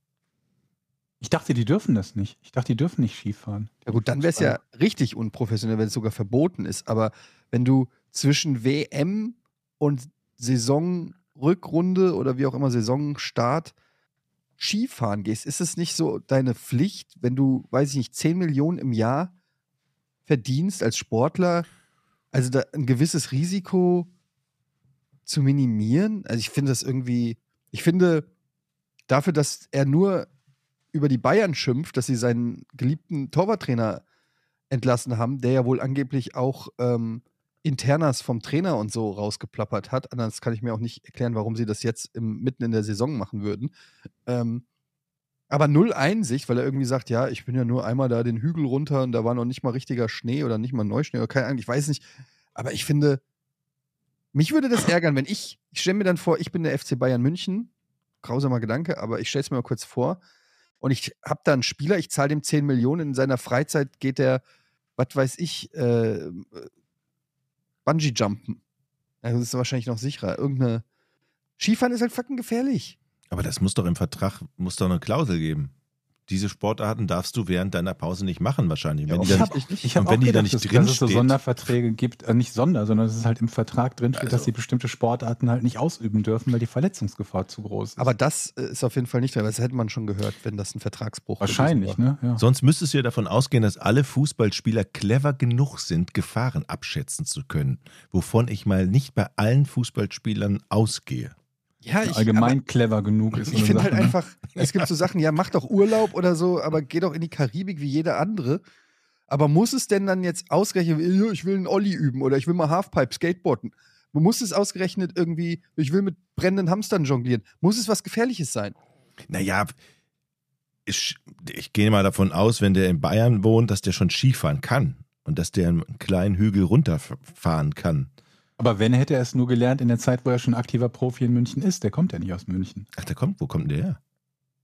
Speaker 6: Ich dachte, die dürfen das nicht. Ich dachte, die dürfen nicht Skifahren.
Speaker 4: Ja gut, dann wäre es ja richtig unprofessionell, wenn es sogar verboten ist. Aber wenn du zwischen WM und Saisonrückrunde oder wie auch immer Saisonstart Skifahren gehst, ist es nicht so deine Pflicht, wenn du, weiß ich nicht, 10 Millionen im Jahr verdienst als Sportler, also da ein gewisses Risiko zu minimieren? Also ich finde das irgendwie, ich finde dafür, dass er nur über die Bayern schimpft, dass sie seinen geliebten Torwarttrainer entlassen haben, der ja wohl angeblich auch ähm, Internas vom Trainer und so rausgeplappert hat. Anders kann ich mir auch nicht erklären, warum sie das jetzt im, mitten in der Saison machen würden. Ähm, aber null Einsicht, weil er irgendwie sagt, ja, ich bin ja nur einmal da den Hügel runter und da war noch nicht mal richtiger Schnee oder nicht mal Neuschnee oder keine Ahnung, ich weiß nicht. Aber ich finde, mich würde das ärgern, wenn ich, ich stelle mir dann vor, ich bin der FC Bayern München, grausamer Gedanke, aber ich stelle es mir mal kurz vor und ich habe da einen Spieler, ich zahle dem 10 Millionen, in seiner Freizeit geht der, was weiß ich, äh, Bungee-Jumpen. Ja, das ist wahrscheinlich noch sicherer. Irgendeine. Skifahren ist halt fucking gefährlich.
Speaker 5: Aber das muss doch im Vertrag, muss doch eine Klausel geben. Diese Sportarten darfst du während deiner Pause nicht machen, wahrscheinlich. Wenn die
Speaker 6: ich habe ich hab
Speaker 5: und wenn
Speaker 6: auch
Speaker 5: die da
Speaker 6: gedacht,
Speaker 5: nicht
Speaker 6: dass,
Speaker 5: drin
Speaker 6: dass es so Sonderverträge gibt, äh, nicht Sonder, sondern dass es halt im Vertrag drinsteht,
Speaker 5: Also-
Speaker 6: dass sie bestimmte Sportarten halt nicht ausüben dürfen, weil die Verletzungsgefahr zu groß ist.
Speaker 4: Aber das äh, ist auf jeden Fall nicht drin. Das hätte man schon gehört, wenn das ein Vertragsbruch
Speaker 6: wahrscheinlich,
Speaker 4: gewesen
Speaker 6: ne? Ja.
Speaker 5: sonst müsstest du ja davon ausgehen, dass alle Fußballspieler clever genug sind, Gefahren abschätzen zu können. Wovon ich mal nicht bei allen Fußballspielern ausgehe.
Speaker 4: Ja, ich,
Speaker 6: allgemein clever genug
Speaker 4: aber
Speaker 6: ist.
Speaker 4: Ich finde halt
Speaker 6: ne?
Speaker 4: einfach, es gibt so Sachen, ja, mach doch Urlaub oder so, aber geh doch in die Karibik wie jeder andere. Aber muss es denn dann jetzt ausgerechnet, ich will einen Olli üben oder ich will mal Halfpipe skateboarden? Muss es ausgerechnet irgendwie, ich will mit brennenden Hamstern jonglieren? Muss es was Gefährliches sein?
Speaker 5: Naja, ich, ich gehe mal davon aus, wenn der in Bayern wohnt, dass der schon Skifahren kann und dass der einen kleinen Hügel runterfahren kann.
Speaker 6: Aber wenn hätte er es nur gelernt in der Zeit, wo er schon aktiver Profi in München ist. Der kommt ja nicht aus München.
Speaker 5: Ach, der kommt, wo kommt der her?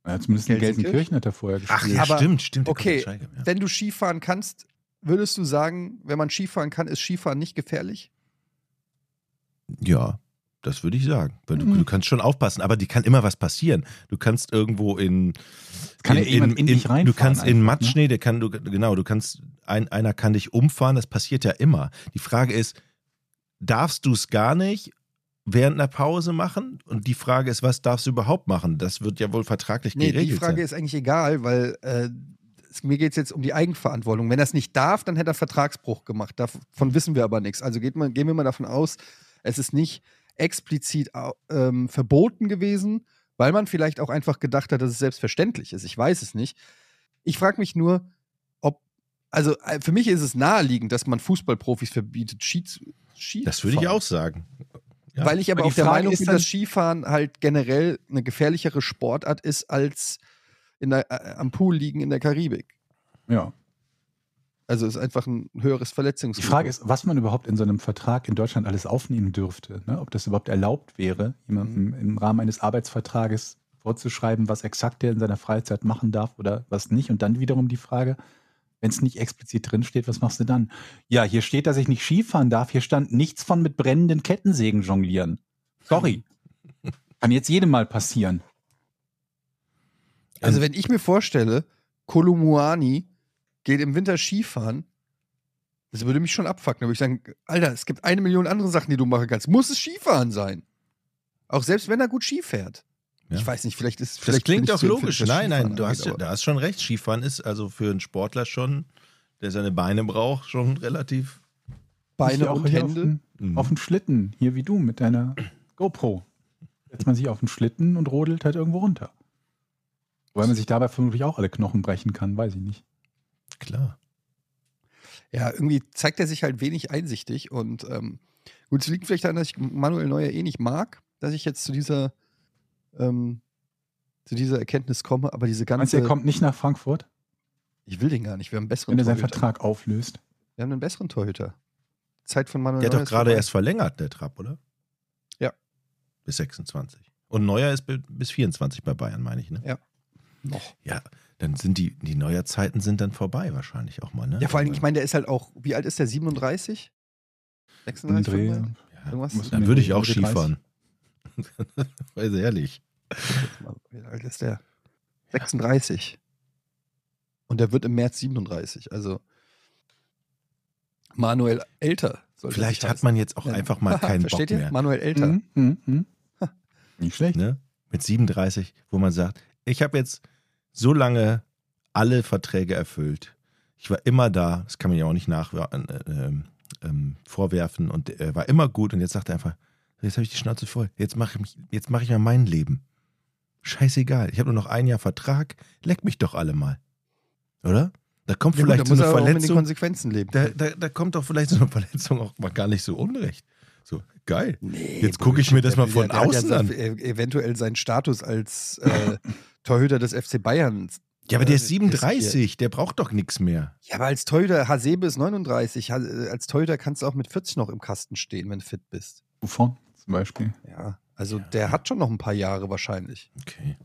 Speaker 6: Ja, zumindest in
Speaker 4: Gelsenkirchen?
Speaker 6: Gelsenkirchen hat er vorher gespielt.
Speaker 5: Ach ja,
Speaker 4: Aber-
Speaker 5: stimmt, stimmt.
Speaker 4: okay,
Speaker 5: ja.
Speaker 4: Wenn du Skifahren kannst, würdest du sagen, wenn man Skifahren kann, ist Skifahren nicht gefährlich?
Speaker 5: Ja, das würde ich sagen. Weil du,
Speaker 6: Mhm.
Speaker 5: du kannst schon aufpassen, aber die kann immer was passieren. Du kannst irgendwo in.
Speaker 6: kann ja jemand in dich
Speaker 5: Du
Speaker 6: reinfahren
Speaker 5: kannst in
Speaker 6: einfach, ne?
Speaker 5: Matschnee, der kann, du, genau, du kannst, ein, einer kann dich umfahren, das passiert ja immer. Die Frage ist, darfst du es gar nicht während einer Pause machen? Und die Frage ist, was darfst du überhaupt machen? Das wird ja wohl vertraglich
Speaker 4: Nee,
Speaker 5: geregelt
Speaker 4: die Frage
Speaker 5: sein.
Speaker 4: ist eigentlich egal, weil äh, es, mir geht es jetzt um die Eigenverantwortung. Wenn er es nicht darf, dann hätte er Vertragsbruch gemacht. Davon wissen wir aber nichts. Also man, gehen wir mal davon aus, es ist nicht explizit ähm, verboten gewesen, weil man vielleicht auch einfach gedacht hat, dass es selbstverständlich ist. Ich weiß es nicht. Ich frage mich nur, also äh, für mich ist es naheliegend, dass man Fußballprofis verbietet, Ski, Ski
Speaker 5: Das würde ich auch sagen. Ja.
Speaker 4: Weil ich aber
Speaker 6: Aber
Speaker 4: auch
Speaker 6: die
Speaker 4: der
Speaker 6: Frage
Speaker 4: Meinung bin, dass Skifahren halt generell eine gefährlichere Sportart ist als in der, äh, am Pool liegen in der Karibik.
Speaker 6: Ja.
Speaker 4: Also ist einfach ein höheres
Speaker 6: Die
Speaker 4: Verletzungsrisiko.
Speaker 6: Frage ist, was man überhaupt in so einem Vertrag in Deutschland alles aufnehmen dürfte. Ne? Ob das überhaupt erlaubt wäre, jemandem
Speaker 4: Mhm.
Speaker 6: im Rahmen eines Arbeitsvertrages vorzuschreiben, was exakt der in seiner Freizeit machen darf oder was nicht. Und dann wiederum die Frage, wenn es nicht explizit drinsteht, was machst du dann? Ja, hier steht, dass ich nicht Skifahren darf. Hier stand nichts von mit brennenden Kettensägen jonglieren. Sorry. [LAUGHS] Kann jetzt jedem mal passieren.
Speaker 4: also wenn ich mir vorstelle, Kolumuani geht im Winter Skifahren, das würde mich schon abfucken. Da würde ich sagen, Alter, es gibt eine Million andere Sachen, die du machen kannst. Muss es Skifahren sein? Auch selbst wenn er gut Ski fährt.
Speaker 5: Ja.
Speaker 4: Ich weiß nicht, vielleicht ist
Speaker 5: Das
Speaker 4: vielleicht
Speaker 5: klingt
Speaker 4: bin ich
Speaker 5: doch logisch. Nein, nein, du hast, ja- da hast schon recht. Skifahren ist also für einen Sportler schon, der seine Beine braucht, schon relativ.
Speaker 4: Beine und
Speaker 6: Auf
Speaker 4: Hände.
Speaker 6: den,
Speaker 5: Mhm.
Speaker 6: auf den Schlitten, hier wie du mit deiner GoPro. Setzt man sich auf den Schlitten und rodelt halt irgendwo runter. Wobei man sich dabei vermutlich auch alle Knochen brechen kann, weiß ich nicht.
Speaker 5: Klar.
Speaker 4: Ja, irgendwie zeigt er sich halt wenig einsichtig und ähm, gut, es liegt vielleicht daran, dass ich Manuel Neuer eh nicht mag, dass ich jetzt zu dieser ähm, zu dieser Erkenntnis komme, aber diese
Speaker 6: Meinst du,
Speaker 4: ganze
Speaker 6: er kommt nicht nach Frankfurt,
Speaker 4: ich will den gar nicht, wir haben einen besseren
Speaker 6: wenn er seinen
Speaker 4: Torhüter.
Speaker 6: Vertrag auflöst?
Speaker 4: Wir haben einen besseren Torhüter. Zeit von Manuel
Speaker 5: Der hat
Speaker 4: Neuer
Speaker 5: doch gerade erst verlängert, der Trapp, oder?
Speaker 4: Ja.
Speaker 5: Bis 26. Und Neuer ist bi- bis 24 bei Bayern, meine ich, ne?
Speaker 4: Ja. noch.
Speaker 5: Ja, dann sind die, die Neuer-Zeiten sind dann vorbei wahrscheinlich auch mal, ne?
Speaker 4: Ja, vor allem, ich meine, der ist halt auch, wie alt ist der? 37?
Speaker 6: Im
Speaker 4: 36?
Speaker 6: Dreh.
Speaker 4: 35?
Speaker 5: Ja,
Speaker 4: Irgendwas?
Speaker 5: Dann würde ich auch
Speaker 6: Mitte 30.
Speaker 5: Skifahren. [LAUGHS] Weiß ehrlich.
Speaker 4: Wie alt ist der? 36. Und der wird im März 37. Also Manuel älter.
Speaker 5: Vielleicht hat man jetzt auch
Speaker 4: Ja.
Speaker 5: einfach mal [LAUGHS] keinen Bock
Speaker 4: Versteht ihr?
Speaker 5: mehr.
Speaker 4: Manuel älter.
Speaker 6: Mhm, mhm, mhm. Nicht schlecht.
Speaker 5: Ne? Mit 37, wo man sagt, ich habe jetzt so lange alle Verträge erfüllt. Ich war immer da, das kann man ja auch nicht nach äh, ähm, ähm, vorwerfen und er war immer gut und jetzt sagt er einfach, jetzt habe ich die Schnauze voll. Jetzt mache ich mich, jetzt mache ich mal mein Leben. Scheißegal, ich habe nur noch ein Jahr Vertrag, leck mich doch alle mal. Oder? Da kommt
Speaker 4: Ja, gut,
Speaker 5: vielleicht
Speaker 4: da
Speaker 5: so
Speaker 4: muss
Speaker 5: eine
Speaker 4: er auch
Speaker 5: Verletzung.
Speaker 4: Konsequenzen leben.
Speaker 5: Da, da, da kommt doch vielleicht so eine Verletzung auch mal gar nicht so unrecht. So, geil.
Speaker 4: Nee,
Speaker 5: Jetzt gucke ich mir das mal von außen
Speaker 4: ja
Speaker 5: an.
Speaker 4: so- e- Eventuell seinen Status als äh, [LAUGHS] Torhüter des FC Bayern.
Speaker 5: Ja, aber der
Speaker 4: äh,
Speaker 5: ist 37, der braucht doch nichts mehr.
Speaker 4: Ja, aber als Torhüter, Hasebe ist 39. Ha- äh, Als Torhüter kannst du auch mit 40 noch im Kasten stehen, wenn du fit bist.
Speaker 6: Buffon zum Beispiel.
Speaker 4: Ja, also der hat schon noch ein paar Jahre wahrscheinlich.
Speaker 5: Okay.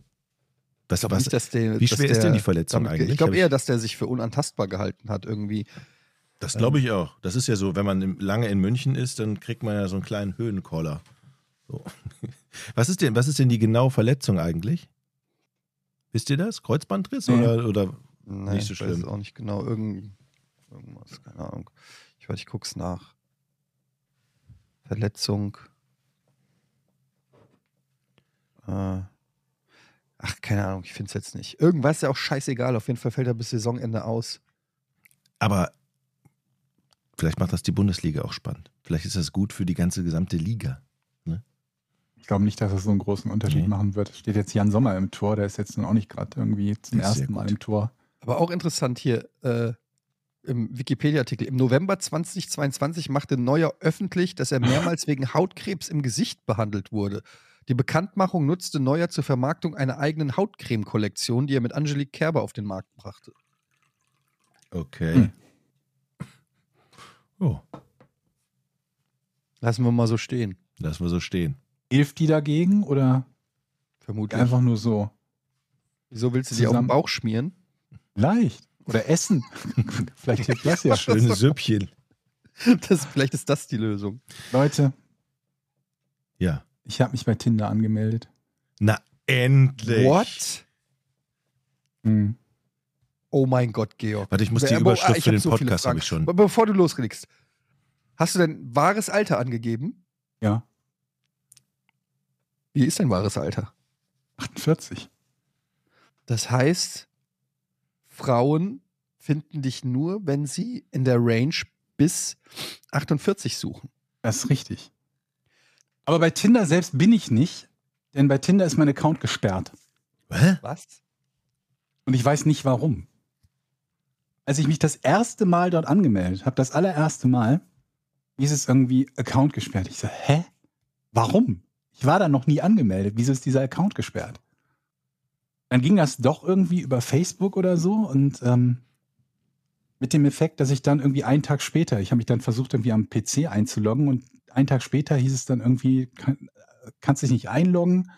Speaker 4: Glaube
Speaker 5: was,
Speaker 4: nicht, dass der,
Speaker 5: wie schwer ist
Speaker 4: der
Speaker 5: denn die Verletzung
Speaker 4: damit-
Speaker 5: eigentlich?
Speaker 4: Ich glaube eher, dass der sich für unantastbar gehalten hat irgendwie.
Speaker 5: Das glaube ich auch. Das ist ja so, wenn man lange in München ist, dann kriegt man ja so einen kleinen Höhenkoller. So. [LAUGHS] Was ist denn, was ist denn die genaue Verletzung eigentlich? Wisst ihr das? Kreuzbandriss
Speaker 6: Nee.
Speaker 5: oder, oder
Speaker 4: Nee,
Speaker 5: Nicht so
Speaker 4: ich weiß
Speaker 5: schlimm.
Speaker 4: es auch nicht genau. Irgend, irgendwas, keine Ahnung. Ich weiß, ich guck's nach. Verletzung. Äh, ach, keine Ahnung, ich finde es jetzt nicht. Irgendwas ist ja auch scheißegal. Auf jeden Fall fällt er bis Saisonende aus.
Speaker 5: aber vielleicht macht das die Bundesliga auch spannend. Vielleicht ist das gut für die ganze gesamte Liga.
Speaker 6: Ich glaube nicht, dass es so einen großen Unterschied
Speaker 5: Nee.
Speaker 6: machen wird. Steht jetzt Jan Sommer im Tor, der ist jetzt nun auch nicht gerade irgendwie zum ersten Mal im Tor.
Speaker 4: Aber auch interessant hier äh, im Wikipedia-Artikel. Im November 2022 machte Neuer öffentlich, dass er mehrmals wegen Hautkrebs im Gesicht behandelt wurde. Die Bekanntmachung nutzte Neuer zur Vermarktung einer eigenen Hautcreme-Kollektion, die er mit Angelique Kerber auf den Markt brachte.
Speaker 5: Okay.
Speaker 6: Hm.
Speaker 5: Oh,
Speaker 4: Lassen wir mal so stehen.
Speaker 5: lassen wir so stehen.
Speaker 6: Hilft die dagegen oder
Speaker 4: Vermutlich.
Speaker 6: einfach nur so?
Speaker 4: Wieso willst du die auf den Bauch schmieren?
Speaker 6: Leicht. Oder essen. [LAUGHS] Vielleicht hilft das ja.
Speaker 5: Schönes Süppchen.
Speaker 4: Das, vielleicht ist das die Lösung.
Speaker 6: Leute,
Speaker 5: Ja.
Speaker 6: Ich habe mich bei Tinder angemeldet.
Speaker 5: Na, endlich.
Speaker 4: What?
Speaker 6: Hm.
Speaker 4: Oh mein Gott, Georg.
Speaker 5: Warte, ich muss die
Speaker 4: Aber-
Speaker 5: Überschrift
Speaker 4: ah, ich
Speaker 5: für den
Speaker 4: so
Speaker 5: Podcast habe ich schon.
Speaker 4: Be- Bevor du loslegst, hast du dein wahres Alter angegeben?
Speaker 6: Ja,
Speaker 4: Wie ist dein wahres Alter?
Speaker 6: 48.
Speaker 4: Das heißt, Frauen finden dich nur, wenn sie in der Range bis 48 suchen.
Speaker 6: Das ist richtig. Aber bei Tinder selbst bin ich nicht, denn bei Tinder ist mein Account gesperrt.
Speaker 5: Hä?
Speaker 4: Was?
Speaker 6: Und ich weiß nicht warum. Als ich mich das erste Mal dort angemeldet habe, das allererste Mal, hieß es irgendwie Account gesperrt. Ich so, hä? Warum? Ich war da noch nie angemeldet. Wieso ist dieser Account gesperrt? Dann ging das doch irgendwie über Facebook oder so und ähm, mit dem Effekt, dass ich dann irgendwie einen Tag später, ich habe mich dann versucht, irgendwie am PC einzuloggen und einen Tag später hieß es dann irgendwie, kann, kannst dich nicht einloggen,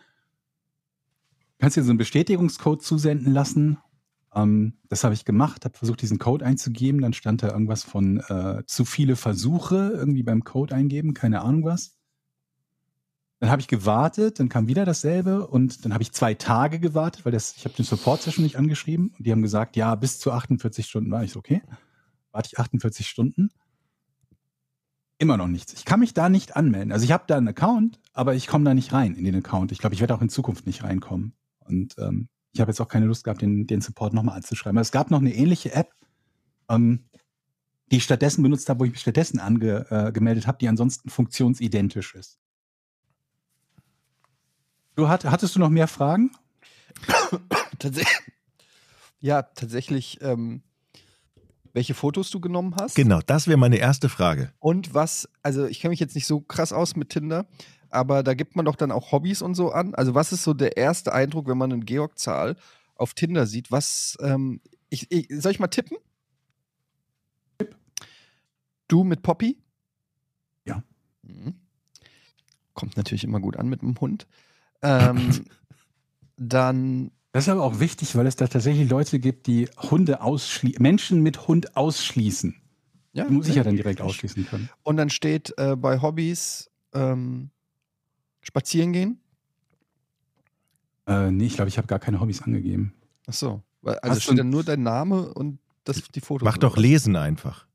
Speaker 6: kannst dir so einen Bestätigungscode zusenden lassen. Ähm, das habe ich gemacht, habe versucht, diesen Code einzugeben. Dann stand da irgendwas von äh, zu viele Versuche irgendwie beim Code eingeben, keine Ahnung was. Dann habe ich gewartet, dann kam wieder dasselbe und dann habe ich zwei Tage gewartet, weil das, ich habe den Support-Session nicht angeschrieben und die haben gesagt, ja, bis zu 48 Stunden war ich so, okay. Warte ich 48 Stunden. Immer noch nichts. Ich kann mich da nicht anmelden. Also ich habe da einen Account, aber ich komme da nicht rein in den Account. Ich glaube, ich werde auch in Zukunft nicht reinkommen. Und ähm, ich habe jetzt auch keine Lust gehabt, den, den Support nochmal anzuschreiben. Aber es gab noch eine ähnliche App, ähm, die ich stattdessen benutzt habe, wo ich mich stattdessen angemeldet äh, gemeldet habe, die ansonsten funktionsidentisch ist. Du hat, hattest du noch mehr Fragen?
Speaker 4: Tats ja, tatsächlich, ähm, welche Fotos du genommen hast.
Speaker 5: Genau, das wäre meine erste Frage.
Speaker 4: Und was, also ich kenne mich jetzt nicht so krass aus mit Tinder, aber da gibt man doch dann auch Hobbys und so an. Also was ist so der erste Eindruck, wenn man einen Georg Zahl auf Tinder sieht? Was, ähm, ich, ich, soll ich mal tippen? Du mit Poppy?
Speaker 6: Ja.
Speaker 4: Mhm. Kommt natürlich immer gut an mit dem Hund. Ähm, [LAUGHS] dann,
Speaker 6: Das ist aber auch wichtig, weil es da tatsächlich Leute gibt, die Hunde ausschließen, Menschen mit Hund ausschließen.
Speaker 4: ja,
Speaker 6: Die muss ich ja dann direkt ausschließen können.
Speaker 4: Und dann steht äh, bei Hobbys ähm, spazieren gehen.
Speaker 6: Äh, nee, ich glaube, ich habe gar keine Hobbys angegeben.
Speaker 4: Ach so. Weil- Also
Speaker 6: Hast
Speaker 4: steht dann nur dein Name und das, die Fotos.
Speaker 5: Mach doch Lesen einfach.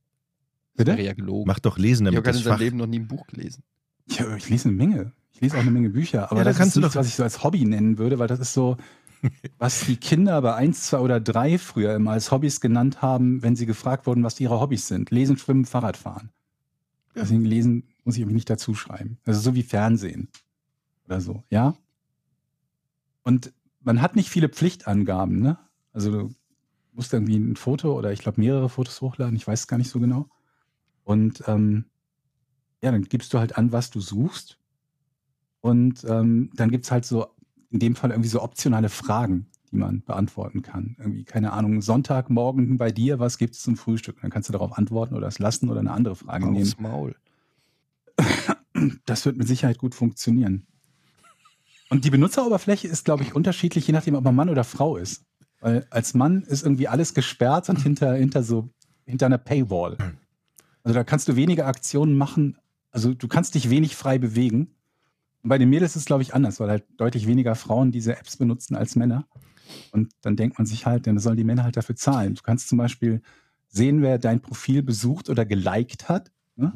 Speaker 4: Das wäre
Speaker 6: Bitte?
Speaker 4: ja gelogen.
Speaker 5: Mach doch Lesen,
Speaker 4: ich habe
Speaker 5: damit
Speaker 4: gerade
Speaker 5: das
Speaker 4: in seinem
Speaker 5: Fach...
Speaker 4: Leben noch nie ein Buch gelesen.
Speaker 6: Ja, ich lese eine Menge. Ich lese auch eine Menge Bücher, aber
Speaker 5: Ja, da
Speaker 6: das
Speaker 5: kannst
Speaker 6: ist nichts, was ich so als Hobby nennen würde, weil das ist so, [LAUGHS] was die Kinder bei 1, 2 oder 3 früher immer als Hobbys genannt haben, wenn sie gefragt wurden, was ihre Hobbys sind. Lesen, Schwimmen, Fahrradfahren. Deswegen lesen muss ich irgendwie nicht dazu schreiben. Also so wie Fernsehen oder so, ja? Und man hat nicht viele Pflichtangaben, ne? Also du musst irgendwie ein Foto oder ich glaube mehrere Fotos hochladen, ich weiß es gar nicht so genau. Und ähm, ja, dann gibst du halt an, was du suchst. Und ähm, dann gibt's halt so, in dem Fall irgendwie so optionale Fragen, die man beantworten kann. Irgendwie, keine Ahnung, Sonntagmorgen bei dir, was gibt's zum Frühstück? Dann kannst du darauf antworten oder es lassen oder eine andere Frage nehmen.
Speaker 4: Aufs Maul.
Speaker 6: Das wird mit Sicherheit gut funktionieren. Und die Benutzeroberfläche ist, glaube ich, unterschiedlich, je nachdem, ob man Mann oder Frau ist. Weil als Mann ist irgendwie alles gesperrt und hinter, hinter so, hinter einer Paywall. Also da kannst du weniger Aktionen machen. Also du kannst dich wenig frei bewegen. Und bei den Mädels ist es, glaube ich, anders, weil halt deutlich weniger Frauen diese Apps benutzen als Männer. Und dann denkt man sich halt, dann sollen die Männer halt dafür zahlen. Du kannst zum Beispiel sehen, wer dein Profil besucht oder geliked hat. Ne?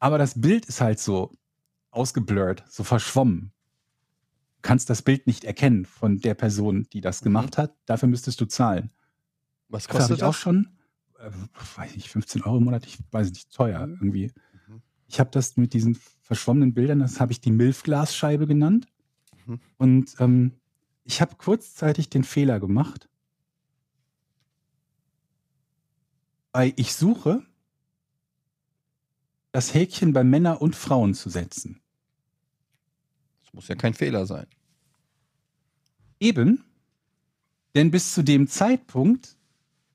Speaker 6: Aber das Bild ist halt so ausgeblurrt, so verschwommen. Du kannst das Bild nicht erkennen von der Person, die das gemacht hat. Dafür müsstest du zahlen.
Speaker 4: Was
Speaker 6: Dafür habe
Speaker 4: kostet
Speaker 6: ich auch
Speaker 4: das?
Speaker 6: schon, äh, weiß nicht, 15 Euro im Monat, ich weiß nicht, teuer irgendwie. Ich habe das mit diesen verschwommenen Bildern, das habe ich die Milfglasscheibe genannt.
Speaker 4: Mhm.
Speaker 6: Und ähm, ich habe kurzzeitig den Fehler gemacht. Bei Ich suche das Häkchen bei Männer und Frauen zu setzen.
Speaker 4: muss ja kein Fehler sein.
Speaker 6: Eben. Denn bis zu dem Zeitpunkt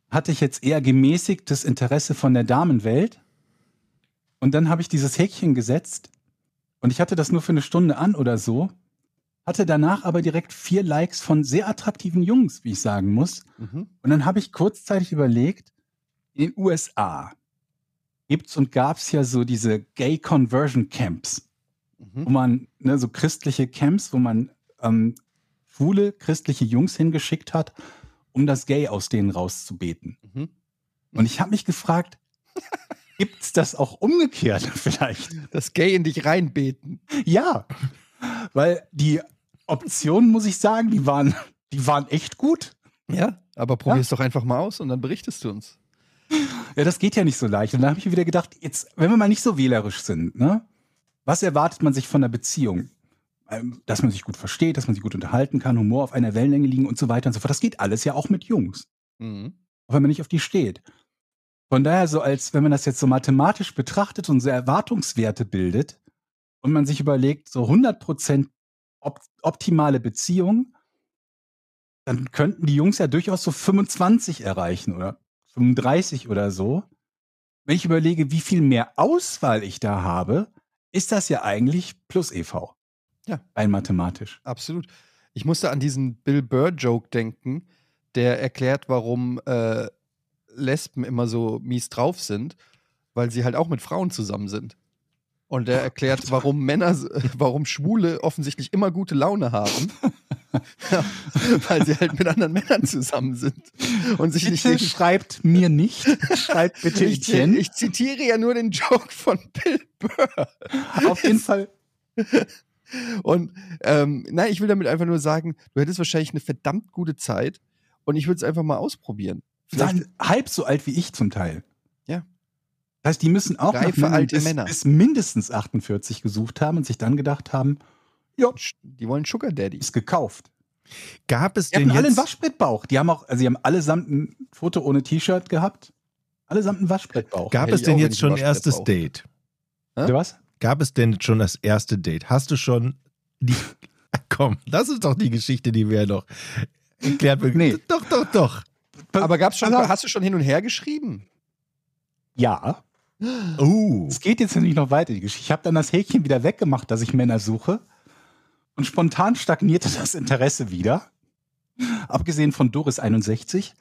Speaker 6: hatte ich jetzt eher gemäßigtes Interesse von der Damenwelt. Und dann habe ich dieses Häkchen gesetzt und ich hatte das nur für eine Stunde an oder so. Hatte danach aber direkt vier Likes von sehr attraktiven Jungs, wie ich sagen muss.
Speaker 4: Mhm.
Speaker 6: Und dann habe ich kurzzeitig überlegt, in den USA gibt's und gab's ja so diese Gay Conversion Camps, wo
Speaker 4: Mhm.
Speaker 6: man, ne, so christliche Camps, wo man ähm, schwule christliche Jungs hingeschickt hat, um das Gay aus denen rauszubeten.
Speaker 4: Mhm.
Speaker 6: Und ich habe mich gefragt, gibt's das auch umgekehrt [LAUGHS] vielleicht?
Speaker 4: Das Gay in dich reinbeten.
Speaker 6: Ja, weil die Optionen, muss ich sagen, die waren, die waren echt gut.
Speaker 4: Ja, aber probier's doch einfach mal aus und dann berichtest du uns.
Speaker 6: Ja, das geht ja nicht so leicht. Und da habe ich mir wieder gedacht, jetzt, wenn wir mal nicht so wählerisch sind, ne? Was erwartet man sich von einer Beziehung? Ähm, Dass man sich gut versteht, dass man sich gut unterhalten kann, Humor auf einer Wellenlänge liegen und so weiter und so fort. Das geht alles ja auch mit Jungs,
Speaker 4: Mhm.
Speaker 6: auch wenn man nicht auf die steht. Von daher so, als wenn man das jetzt so mathematisch betrachtet und so Erwartungswerte bildet und man sich überlegt, so 100% op optimale Beziehung, dann könnten die Jungs ja durchaus so 25 erreichen oder 35 oder so. Wenn ich überlege, wie viel mehr Auswahl ich da habe, ist das ja eigentlich plus EV.
Speaker 4: Ja.
Speaker 6: Rein mathematisch.
Speaker 4: Absolut. Ich musste an diesen Bill Burr-Joke denken, der erklärt, warum äh, Lesben immer so mies drauf sind, weil sie halt auch mit Frauen zusammen sind. Und der erklärt, warum Männer, [LAUGHS] warum Schwule offensichtlich immer gute Laune haben. [LAUGHS] ja, weil sie halt mit anderen Männern zusammen sind. Und sich nicht
Speaker 6: Bitte
Speaker 4: gegen
Speaker 6: schreibt mir nicht. Schreibt [LAUGHS] bitte
Speaker 4: ich,
Speaker 6: Etienne.
Speaker 4: ich zitiere ja nur den Joke von Bill Burr.
Speaker 6: Auf jeden Fall.
Speaker 4: Und ähm, nein, ich will damit einfach nur sagen, du hättest wahrscheinlich eine verdammt gute Zeit und ich würde es einfach mal ausprobieren. Vielleicht,
Speaker 6: Waren halb so alt wie ich zum Teil.
Speaker 4: Ja.
Speaker 6: Das heißt, die müssen auch nach
Speaker 4: Reife
Speaker 6: Männern
Speaker 4: alte
Speaker 6: bis,
Speaker 4: Männer.
Speaker 6: bis mindestens 48 gesucht haben und sich dann gedacht haben, ja,
Speaker 4: die wollen Sugar Daddy.
Speaker 6: ist gekauft.
Speaker 5: Gab es
Speaker 6: Die
Speaker 5: denn
Speaker 6: hatten alle einen
Speaker 5: jetzt,
Speaker 6: Waschbrettbauch. Die haben auch, also die haben allesamt ein Foto ohne T-Shirt gehabt. Allesamt einen Waschbrettbauch.
Speaker 5: gab
Speaker 4: Hätte
Speaker 5: es denn jetzt schon ein erstes Date?
Speaker 6: Oder was?
Speaker 5: Gab es denn schon das erste Date? Hast du schon die. [LAUGHS] Komm, das ist doch die Geschichte, die wir noch erklärt bekommen.
Speaker 6: Nee.
Speaker 5: Doch, doch, doch.
Speaker 4: Aber gab's schon,
Speaker 6: auf.
Speaker 4: hast du schon hin und her geschrieben?
Speaker 6: Ja.
Speaker 5: Uh. [GASPS]
Speaker 6: Es geht jetzt nämlich noch weiter, die Geschichte. Ich habe dann das Häkchen wieder weggemacht, dass ich Männer suche. Und spontan stagnierte das Interesse wieder. Abgesehen von Doris 61.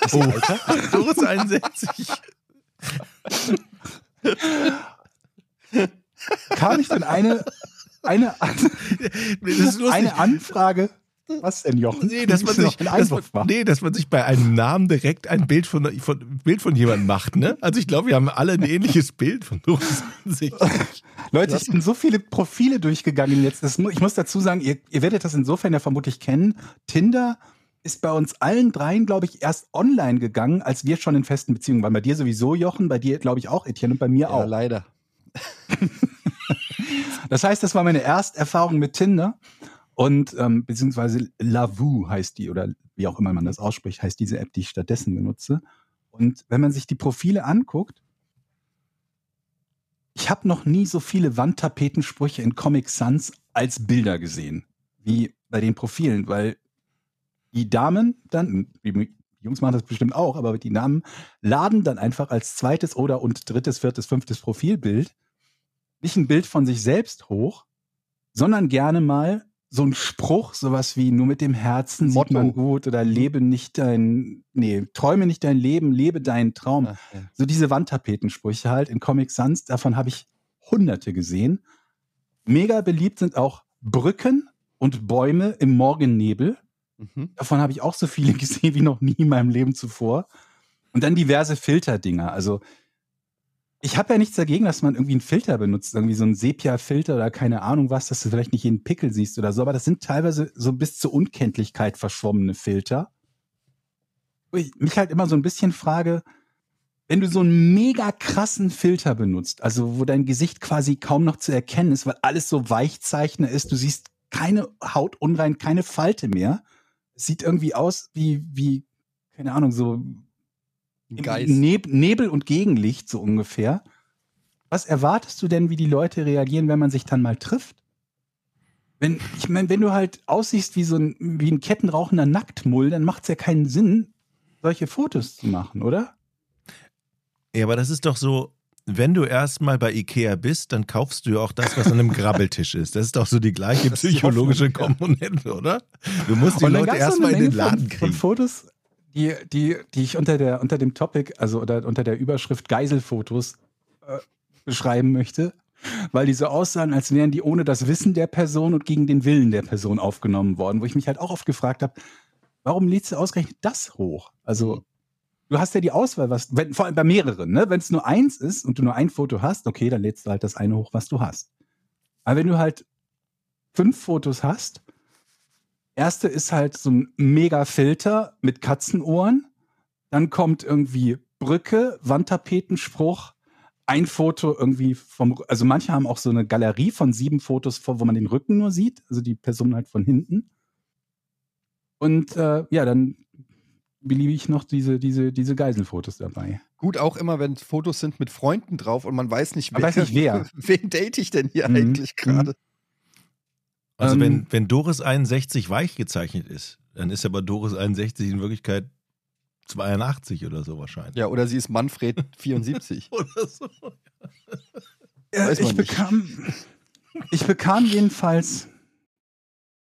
Speaker 6: Das [LAUGHS]
Speaker 5: Oh.
Speaker 6: Alter.
Speaker 5: Doris 61.
Speaker 6: Kam ich dann eine, eine,
Speaker 5: lustig.
Speaker 6: eine Anfrage. Was denn, Jochen?
Speaker 5: Nee, dass man, sich, dass, man, nee, dass man sich bei einem Namen direkt ein Bild von, von, Bild von jemandem macht, ne? Also ich glaube, wir haben alle ein ähnliches Bild von Doris [LAUGHS] 61.
Speaker 6: Leute, ich bin so viele Profile durchgegangen jetzt. Ich muss dazu sagen, ihr, ihr werdet das insofern ja vermutlich kennen. Tinder ist bei uns allen dreien, glaube ich, erst online gegangen, als wir schon in festen Beziehungen waren. Bei dir sowieso, Jochen, bei dir, glaube ich, auch, Etienne, und bei mir
Speaker 4: Ja,
Speaker 6: auch.
Speaker 4: leider. [LAUGHS]
Speaker 6: Das heißt, das war meine Ersterfahrung mit Tinder. Und ähm, beziehungsweise Lavu heißt die, oder wie auch immer man das ausspricht, heißt diese App, die ich stattdessen benutze. Und wenn man sich die Profile anguckt, ich habe noch nie so viele Wandtapetensprüche in Comic Sans als Bilder gesehen, wie bei den Profilen, weil die Damen dann, die Jungs machen das bestimmt auch, aber die Damen laden dann einfach als zweites oder und drittes, viertes, fünftes Profilbild nicht ein Bild von sich selbst hoch, sondern gerne mal so ein Spruch, sowas wie nur mit dem Herzen sieht
Speaker 4: Motto.
Speaker 6: man gut oder lebe nicht dein, nee, träume nicht dein Leben, lebe deinen Traum.
Speaker 4: Ach, ja.
Speaker 6: So diese Wandtapetensprüche halt in Comic Sans, davon habe ich hunderte gesehen. Mega beliebt sind auch Brücken und Bäume im Morgennebel.
Speaker 4: Mhm.
Speaker 6: Davon habe ich auch so viele [LAUGHS] gesehen wie noch nie in meinem Leben zuvor. Und dann diverse Filterdinger. Also ich habe ja nichts dagegen, dass man irgendwie einen Filter benutzt, irgendwie so einen Sepia-Filter oder keine Ahnung was, dass du vielleicht nicht jeden Pickel siehst oder so, aber das sind teilweise so bis zur Unkenntlichkeit verschwommene Filter. Wo ich mich halt immer so ein bisschen frage, wenn du so einen mega krassen Filter benutzt, also wo dein Gesicht quasi kaum noch zu erkennen ist, weil alles so Weichzeichner ist, du siehst keine Haut unrein, keine Falte mehr. Es sieht irgendwie aus wie, wie, keine Ahnung, so
Speaker 4: Geist.
Speaker 6: Neb Nebel und Gegenlicht so ungefähr. Was erwartest du denn, wie die Leute reagieren, wenn man sich dann mal trifft? Wenn, ich meine, wenn du halt aussiehst wie so ein, wie ein kettenrauchender Nacktmull, dann macht es ja keinen Sinn, solche Fotos zu machen, oder?
Speaker 5: Ja, aber das ist doch so, wenn du erstmal bei Ikea bist, dann kaufst du ja auch das, was an einem [LAUGHS] Grabbeltisch ist. Das ist doch so die gleiche psychologische. Komponente, oder? Du musst die Leute erstmal in den Laden
Speaker 6: von, von
Speaker 5: kriegen.
Speaker 6: Fotos, die, die, die ich unter der, unter dem Topic, also oder unter der Überschrift Geiselfotos äh, beschreiben möchte, weil die so aussahen, als wären die ohne das Wissen der Person und gegen den Willen der Person aufgenommen worden, wo ich mich halt auch oft gefragt habe, warum lädst du ausgerechnet das hoch? Also du hast ja die Auswahl, was, wenn, vor allem bei mehreren, ne? Wenn es nur eins ist und du nur ein Foto hast, okay, dann lädst du halt das eine hoch, was du hast. Aber wenn du halt fünf Fotos hast, erste ist halt so ein Mega-Filter mit Katzenohren, dann kommt irgendwie Brücke, Wandtapetenspruch, ein Foto irgendwie vom, also manche haben auch so eine Galerie von sieben Fotos, vor, wo man den Rücken nur sieht, also die Person halt von hinten. Und äh, ja, dann beliebig noch diese, diese, diese Geiselfotos dabei.
Speaker 4: Gut, auch immer, wenn Fotos sind mit Freunden drauf und man weiß nicht,
Speaker 6: Man weiß nicht, wer. [LAUGHS]
Speaker 4: wen date ich denn hier
Speaker 6: Mhm.
Speaker 4: eigentlich gerade?
Speaker 5: Also
Speaker 6: Ähm,
Speaker 5: wenn, wenn Doris 61 weich gezeichnet ist, dann ist aber Doris 61 in Wirklichkeit 82 oder so wahrscheinlich.
Speaker 4: Ja, oder sie ist Manfred [LAUGHS] 74. [LAUGHS]
Speaker 5: Oder so.
Speaker 6: Ja,
Speaker 4: Weiß man
Speaker 6: ich,
Speaker 4: nicht.
Speaker 6: bekam, ich bekam jedenfalls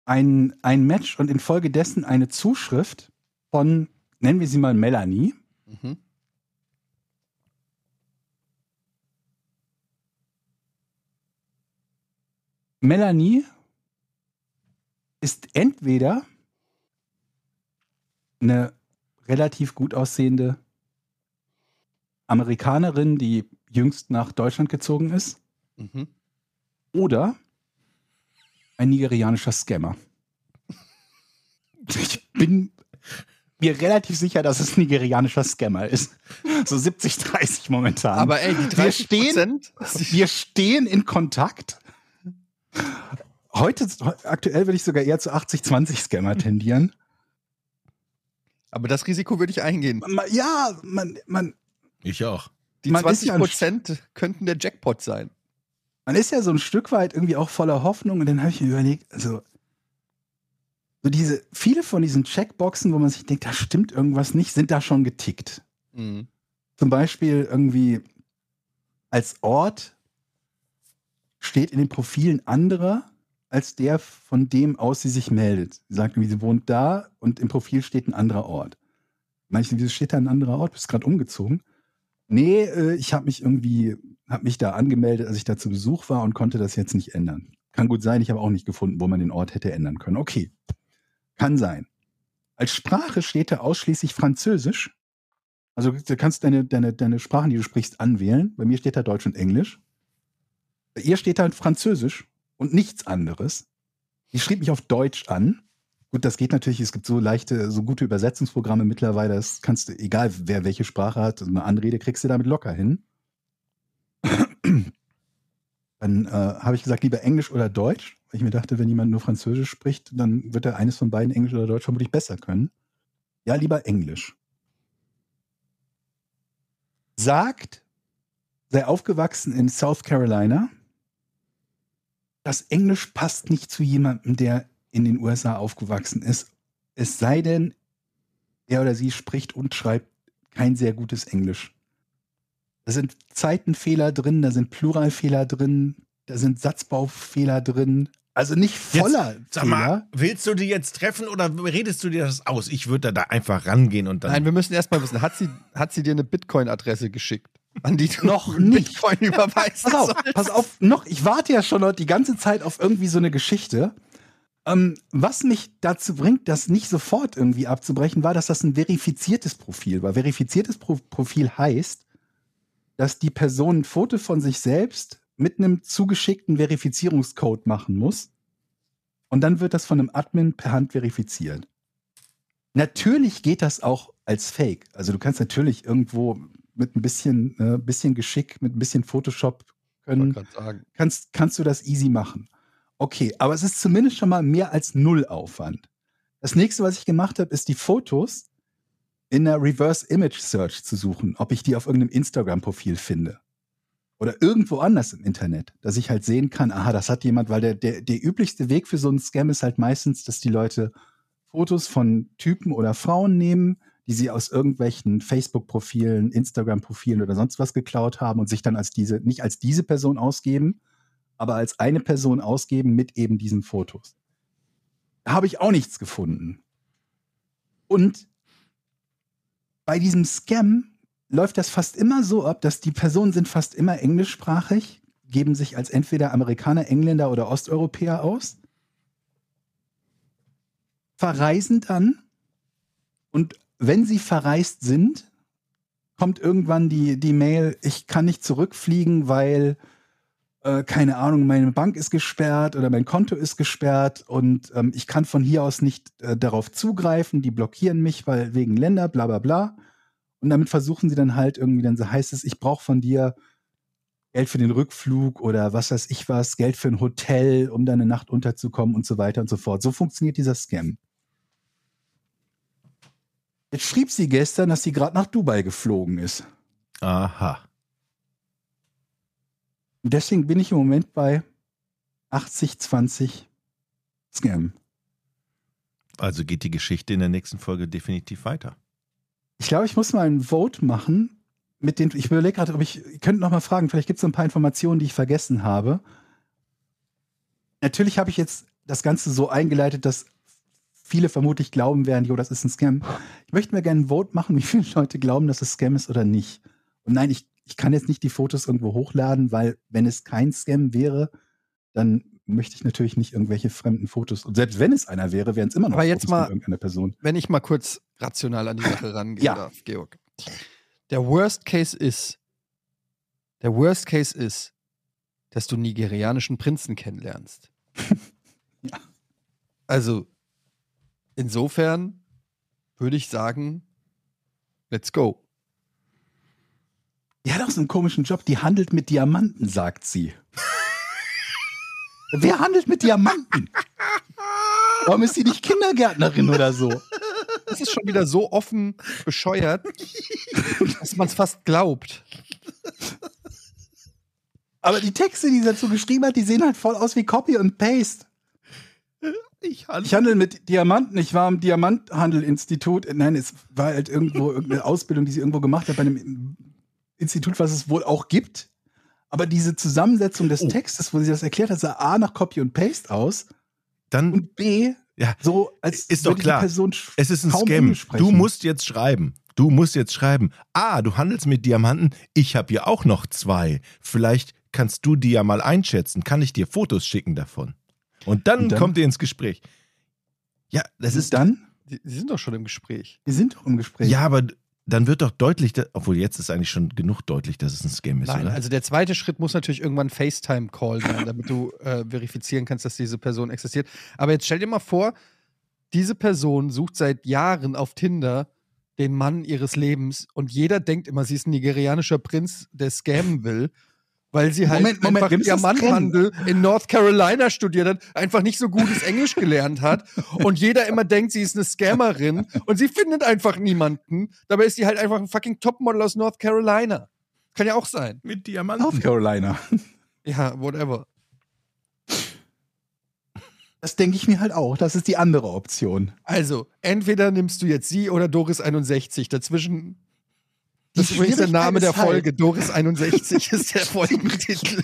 Speaker 6: ein, ein Match und infolgedessen eine Zuschrift von, nennen wir sie mal Melanie.
Speaker 4: Mhm.
Speaker 6: Melanie ist entweder eine relativ gut aussehende Amerikanerin, die jüngst nach Deutschland gezogen ist,
Speaker 4: Mhm.
Speaker 6: oder ein nigerianischer Scammer. Ich bin mir relativ sicher, dass es ein nigerianischer Scammer ist. So 70, 30 momentan.
Speaker 4: Aber ey, die
Speaker 6: wir
Speaker 4: 30
Speaker 6: stehen, wir stehen in Kontakt. Heute, aktuell würde ich sogar eher zu 80-20 Scammer tendieren.
Speaker 4: Aber das Risiko würde ich eingehen.
Speaker 6: Ma- Ja, man, man,
Speaker 5: Ich auch.
Speaker 4: Die
Speaker 6: Man ist
Speaker 4: 20
Speaker 6: ja ein
Speaker 4: Prozent könnten der Jackpot sein.
Speaker 6: man ist ja so ein Stück weit irgendwie auch voller Hoffnung und dann habe ich mir überlegt, also so diese, viele von diesen Checkboxen, wo man sich denkt, da stimmt irgendwas nicht, sind da schon getickt.
Speaker 4: Mhm.
Speaker 6: Zum Beispiel irgendwie als Ort steht in den Profilen anderer als der, von dem aus sie sich meldet. Sie sagt irgendwie, sie wohnt da und im Profil steht ein anderer Ort. Manche, wieso steht da ein anderer Ort? Bist gerade umgezogen? Nee, äh, ich habe mich irgendwie, habe mich da angemeldet, als ich da zu Besuch war und konnte das jetzt nicht ändern. Kann gut sein, ich habe auch nicht gefunden, wo man den Ort hätte ändern können. Okay, kann sein. Als Sprache steht da ausschließlich Französisch. Also du kannst deine, deine, deine Sprachen, die du sprichst, anwählen. Bei mir steht da Deutsch und Englisch. Bei ihr steht da Französisch und nichts anderes. Die schrieb mich auf Deutsch an. Gut, das geht natürlich, es gibt so leichte, so gute Übersetzungsprogramme mittlerweile, das kannst du, egal wer welche Sprache hat, eine Anrede kriegst du damit locker hin. [CLEARS THROAT] Dann äh, habe ich gesagt, lieber Englisch oder Deutsch, ich mir dachte, wenn jemand nur Französisch spricht, dann wird er eines von beiden, Englisch oder Deutsch, vermutlich besser können. Ja, lieber Englisch. Sagt, sei aufgewachsen in South Carolina. Das Englisch passt nicht zu jemandem, der in den USA aufgewachsen ist. Es sei denn, er oder sie spricht und schreibt kein sehr gutes Englisch. Da sind Zeitenfehler drin, da sind Pluralfehler drin, da sind Satzbaufehler drin. Also nicht voller
Speaker 5: Sag mal,
Speaker 6: Fehler.
Speaker 5: willst du die jetzt treffen oder redest du dir das aus? Ich würde da, da einfach rangehen und dann.
Speaker 4: Nein, wir müssen erstmal wissen, hat sie, hat sie dir eine Bitcoin-Adresse geschickt? An die du
Speaker 6: Noch nicht.
Speaker 4: Bitcoin überweisen
Speaker 6: Pass auf, pass auf, noch, ich warte ja schon die ganze Zeit auf irgendwie so eine Geschichte. Ähm, was mich dazu bringt, das nicht sofort irgendwie abzubrechen, war, dass das ein verifiziertes Profil war. Verifiziertes Pro Profil heißt, dass die Person ein Foto von sich selbst mit einem zugeschickten Verifizierungscode machen muss. Und dann wird das von einem Admin per Hand verifiziert. Natürlich geht das auch als Fake. Also du kannst natürlich irgendwo mit ein bisschen, äh, bisschen Geschick, mit ein bisschen Photoshop können,
Speaker 4: sagen.
Speaker 6: kannst, kannst du das easy machen. Okay, aber es ist zumindest schon mal mehr als null Aufwand. Das nächste, was ich gemacht habe, ist die Fotos in der Reverse Image Search zu suchen, ob ich die auf irgendeinem Instagram-Profil finde. oder irgendwo anders im Internet, dass ich halt sehen kann, aha, das hat jemand, weil der, der, der üblichste Weg für so einen Scam ist halt meistens, dass die Leute Fotos von Typen oder Frauen nehmen, die sie aus irgendwelchen Facebook-Profilen, Instagram-Profilen oder sonst was geklaut haben und sich dann als diese, nicht als diese Person ausgeben, aber als eine Person ausgeben mit eben diesen Fotos. Da habe ich auch nichts gefunden. Und bei diesem Scam läuft das fast immer so ab, dass die Personen sind fast immer englischsprachig, geben sich als entweder Amerikaner, Engländer oder Osteuropäer aus, verreisen dann und wenn sie verreist sind, kommt irgendwann die, die Mail, ich kann nicht zurückfliegen, weil, äh, keine Ahnung, meine Bank ist gesperrt oder mein Konto ist gesperrt und ähm, ich kann von hier aus nicht äh, darauf zugreifen, die blockieren mich, weil wegen Länder, bla bla bla. Und damit versuchen sie dann halt irgendwie, dann so heißt es, ich brauche von dir Geld für den Rückflug oder was weiß ich was, Geld für ein Hotel, um dann eine Nacht unterzukommen und so weiter und so fort. So funktioniert dieser Scam. Jetzt schrieb sie gestern, dass sie gerade nach Dubai geflogen ist.
Speaker 5: Aha.
Speaker 6: Und deswegen bin ich im Moment bei 80-20 Scam.
Speaker 5: Also geht die Geschichte in der nächsten Folge definitiv weiter.
Speaker 6: Ich glaube, ich muss mal ein Vote machen mit den. Ich überlege gerade, ob ich. Ihr könnt noch mal fragen, vielleicht gibt es ein paar Informationen, die ich vergessen habe. Natürlich habe ich jetzt das Ganze so eingeleitet, dass viele vermutlich glauben werden, jo, das ist ein Scam. Ich möchte mir gerne ein Vote machen, wie viele Leute glauben, dass es Scam ist oder nicht. Und nein, ich, ich kann jetzt nicht die Fotos irgendwo hochladen, weil wenn es kein Scam wäre, dann möchte ich natürlich nicht irgendwelche fremden Fotos. Und selbst wenn es einer wäre, wären es immer noch
Speaker 4: Aber jetzt
Speaker 6: Fotos
Speaker 4: mal-
Speaker 6: von irgendeiner Person.
Speaker 4: Wenn ich mal kurz rational an die Sache rangehen
Speaker 6: Ja.
Speaker 4: darf, Georg. Der Worst Case ist, der Worst Case ist, dass du nigerianischen Prinzen kennenlernst. [LAUGHS]
Speaker 6: Ja.
Speaker 4: Also, insofern würde ich sagen, let's go.
Speaker 6: Die hat auch so einen komischen Job, die handelt mit Diamanten, sagt sie. Wer handelt mit Diamanten? Warum ist sie nicht Kindergärtnerin oder so?
Speaker 4: Das ist schon wieder so offen bescheuert, dass man es fast glaubt.
Speaker 6: Aber die Texte, die sie dazu geschrieben hat, die sehen halt voll aus wie Copy und Paste.
Speaker 5: Ich
Speaker 6: Ich handle mit Diamanten. Ich war am Diamanthandel-Institut. Nein, es war halt irgendwo [LAUGHS] irgendeine Ausbildung, die sie irgendwo gemacht hat bei einem Institut, was es wohl auch gibt. Aber diese Zusammensetzung des
Speaker 5: Oh.
Speaker 6: Textes, wo sie das erklärt hat, sah A nach Copy und Paste aus
Speaker 5: Dann
Speaker 6: und B
Speaker 5: Ja,
Speaker 6: so, als
Speaker 5: ist doch klar.
Speaker 6: Person
Speaker 5: Es ist ein Scam. Du musst jetzt schreiben. Du musst jetzt schreiben. Ah, du handelst mit Diamanten. Ich habe hier auch noch zwei. Vielleicht kannst du die ja mal einschätzen. Kann ich dir Fotos schicken davon? Und dann,
Speaker 6: Und dann?
Speaker 5: kommt ihr ins Gespräch. Ja, das ist
Speaker 6: dann.
Speaker 4: Die sind doch schon im Gespräch.
Speaker 6: Wir sind doch im Gespräch.
Speaker 5: Ja, aber dann wird doch deutlich, dass- obwohl jetzt ist eigentlich schon genug deutlich, dass es ein Scam ist,
Speaker 4: Nein,
Speaker 5: oder?
Speaker 4: also der zweite Schritt muss natürlich irgendwann ein FaceTime-Call sein, damit du äh, verifizieren kannst, dass diese Person existiert. Aber jetzt stell dir mal vor, diese Person sucht seit Jahren auf Tinder den Mann ihres Lebens und jeder denkt immer, sie ist ein nigerianischer Prinz, der scammen will, weil sie halt
Speaker 6: Moment, Moment,
Speaker 4: einfach Diamanthandel in North Carolina studiert hat, einfach nicht so gutes Englisch gelernt hat [LAUGHS] und jeder immer denkt, sie ist eine Scammerin und sie findet einfach niemanden. Dabei ist sie halt einfach ein fucking Topmodel aus North Carolina. Kann ja auch sein.
Speaker 5: mit Diamanten.
Speaker 6: North Carolina. [LAUGHS]
Speaker 4: Ja, whatever.
Speaker 6: Das denke ich mir halt auch. Das ist die andere Option.
Speaker 4: Also, entweder nimmst du jetzt sie oder Doris 61. Dazwischen. Das ist übrigens der Name der
Speaker 6: halt-
Speaker 4: Folge. Doris 61 [LAUGHS] ist der Folgentitel.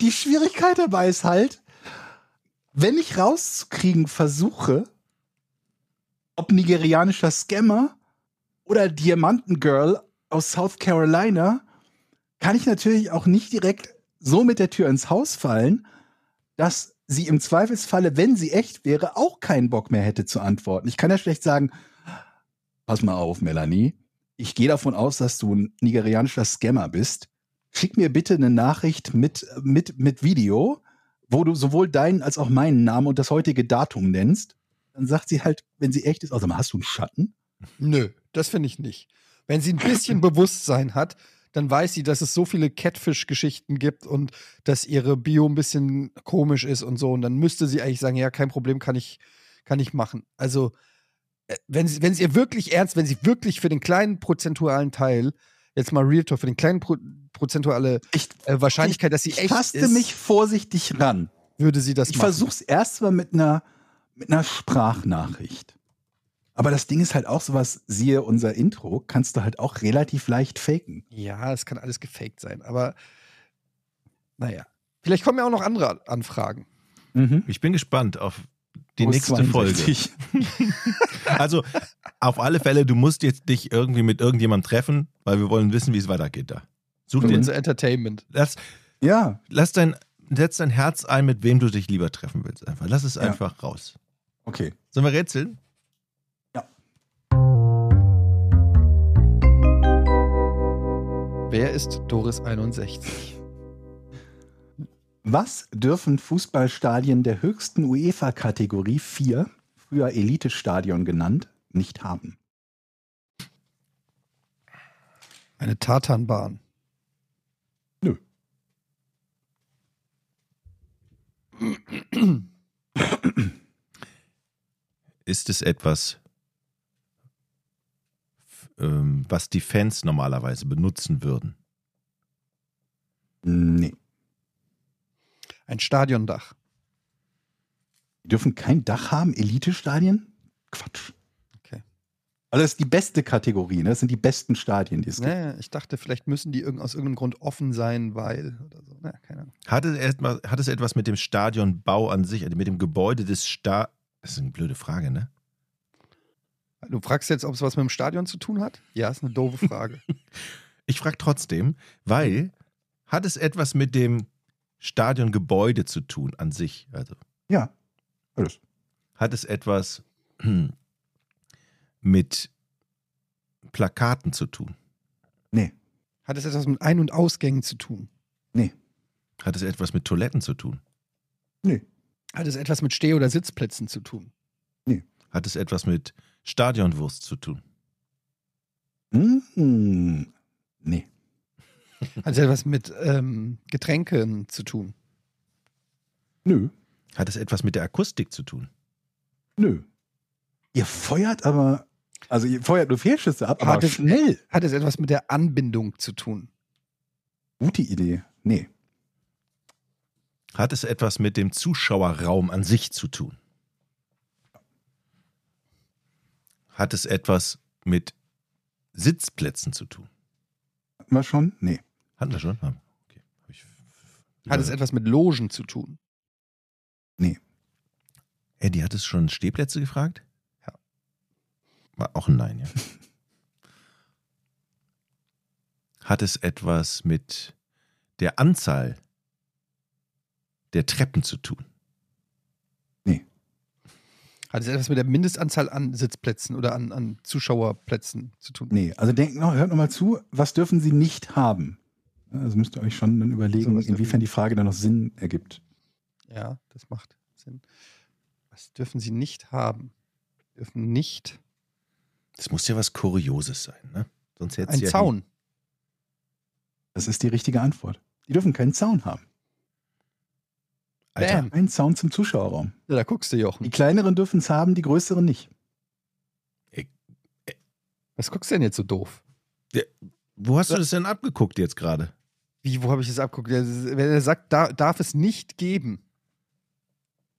Speaker 6: Die Schwierigkeit dabei ist halt, wenn ich rauszukriegen versuche, ob nigerianischer Scammer oder Diamantengirl aus South Carolina, kann ich natürlich auch nicht direkt so mit der Tür ins Haus fallen, dass sie im Zweifelsfalle, wenn sie echt wäre, auch keinen Bock mehr hätte zu antworten. Ich kann ja schlecht sagen, pass mal auf, Melanie, ich gehe davon aus, dass du ein nigerianischer Scammer bist. Schick mir bitte eine Nachricht mit, mit, mit Video, wo du sowohl deinen als auch meinen Namen und das heutige Datum nennst. Dann sagt sie halt, wenn sie echt ist, also hast du einen Schatten?
Speaker 4: Nö, das finde ich nicht. Wenn sie ein bisschen [LAUGHS] Bewusstsein hat, dann weiß sie, dass es so viele Catfish-Geschichten gibt und dass ihre Bio ein bisschen komisch ist und so. Und dann müsste sie eigentlich sagen, ja, kein Problem, kann ich, kann ich machen. Also, wenn sie, wenn sie ihr wirklich ernst, wenn sie wirklich für den kleinen prozentualen Teil jetzt mal Real Talk, für den kleinen Pro prozentuale
Speaker 6: Ich,
Speaker 4: äh, Wahrscheinlichkeit, dass sie
Speaker 6: ich
Speaker 4: echt
Speaker 6: taste
Speaker 4: ist,
Speaker 6: mich vorsichtig ran.
Speaker 4: würde sie das
Speaker 6: Ich
Speaker 4: machen.
Speaker 6: versuch's erstmal mit einer, mit einer Sprachnachricht. Aber das Ding ist halt auch sowas, siehe unser Intro, kannst du halt auch relativ leicht faken.
Speaker 4: Ja, es kann alles gefaked sein, aber naja. Vielleicht kommen ja auch noch andere Anfragen.
Speaker 6: Mhm.
Speaker 5: Ich bin gespannt auf die
Speaker 6: Groß
Speaker 5: nächste
Speaker 6: 62.
Speaker 5: Folge. [LAUGHS] Also auf alle Fälle, du musst jetzt dich irgendwie mit irgendjemandem treffen, weil wir wollen wissen, wie es weitergeht da. Such dir,
Speaker 4: unser Entertainment.
Speaker 5: lass,
Speaker 6: Ja,
Speaker 5: lass dein, setz dein Herz ein, mit wem du dich lieber treffen willst. Einfach. Lass es
Speaker 6: Ja.
Speaker 5: einfach raus.
Speaker 6: okay.
Speaker 5: Sollen wir rätseln?
Speaker 4: Wer ist Doris 61?
Speaker 6: Was dürfen Fußballstadien der höchsten UEFA-Kategorie 4, früher Elite-Stadion genannt, nicht haben?
Speaker 4: Eine Tatanbahn.
Speaker 6: Nö.
Speaker 5: Ist es etwas, ähm, was die Fans normalerweise benutzen würden?
Speaker 6: Nee.
Speaker 4: Ein Stadiondach.
Speaker 6: Die dürfen kein Dach haben, Elite-Stadien? Quatsch.
Speaker 4: Okay.
Speaker 6: Also das ist die beste Kategorie, ne? Das sind die besten Stadien, die es gibt.
Speaker 4: Naja, ich dachte, vielleicht müssen die aus irgendeinem Grund offen sein, weil oder so. Naja, keine Ahnung.
Speaker 5: Hat es, etwas, hat es etwas mit dem Stadionbau an sich, also mit dem Gebäude des Sta Das ist eine blöde Frage, ne?
Speaker 4: Du fragst jetzt, ob es was mit dem Stadion zu tun hat? Ja, ist eine doofe Frage. [LAUGHS]
Speaker 5: Ich frage trotzdem, weil hat es etwas mit dem Stadiongebäude zu tun an sich? Also
Speaker 6: Ja. Alles.
Speaker 5: hat es etwas hm, mit Plakaten zu tun?
Speaker 6: Nee.
Speaker 4: Hat es etwas mit Ein- und Ausgängen zu tun?
Speaker 6: Nee.
Speaker 5: Hat es etwas mit Toiletten zu tun?
Speaker 6: Nee.
Speaker 4: Hat es etwas mit Steh- oder Sitzplätzen zu tun?
Speaker 5: Hat es etwas mit Stadionwurst zu tun?
Speaker 6: Hm. Nee.
Speaker 4: Hat es etwas mit ähm, Getränken zu tun?
Speaker 6: Nö.
Speaker 5: Hat es etwas mit der Akustik zu tun?
Speaker 6: Nö. Ihr feuert aber, also ihr feuert nur Fehlschüsse ab, aber
Speaker 4: Hat es-
Speaker 6: schnell.
Speaker 4: Hat es etwas mit der Anbindung zu tun?
Speaker 6: Gute Idee. Nee.
Speaker 5: Hat es etwas mit dem Zuschauerraum an sich zu tun? Hat es etwas mit Sitzplätzen zu tun?
Speaker 6: Hatten wir schon? Nee.
Speaker 5: Hatten wir schon? Ah, Okay. Hab ich
Speaker 4: Hat es etwas mit Logen zu tun?
Speaker 5: Eddie, hat es schon Stehplätze gefragt?
Speaker 4: Ja.
Speaker 5: War auch ein Nein, ja. [LAUGHS] hat es etwas mit der Anzahl der Treppen zu tun?
Speaker 4: Hat es etwas mit der Mindestanzahl an Sitzplätzen oder an, an Zuschauerplätzen zu tun?
Speaker 6: Nee. Also denkt noch, hört noch mal zu, was dürfen sie nicht haben? Also müsst ihr euch schon dann überlegen,
Speaker 4: So, was dürfen
Speaker 6: inwiefern die Frage dann noch Sinn ergibt.
Speaker 4: Ja, das macht Sinn. Was dürfen sie nicht haben? Dürfen nicht.
Speaker 5: Das muss ja was Kurioses sein, ne? Sonst hätte
Speaker 4: Ein
Speaker 5: ja
Speaker 4: Zaun.
Speaker 6: Das ist die richtige Antwort. Die dürfen keinen Zaun haben.
Speaker 5: Alter,
Speaker 4: Bam.
Speaker 6: Ein Zaun zum Zuschauerraum.
Speaker 4: Ja, da guckst du, Jochen.
Speaker 6: Die kleineren dürfen es haben, die größeren nicht.
Speaker 4: Was guckst du denn jetzt so doof?
Speaker 5: wo hast du das denn abgeguckt jetzt gerade?
Speaker 4: Wie, wo habe ich das abgeguckt? Wenn er sagt, da, darf es nicht geben.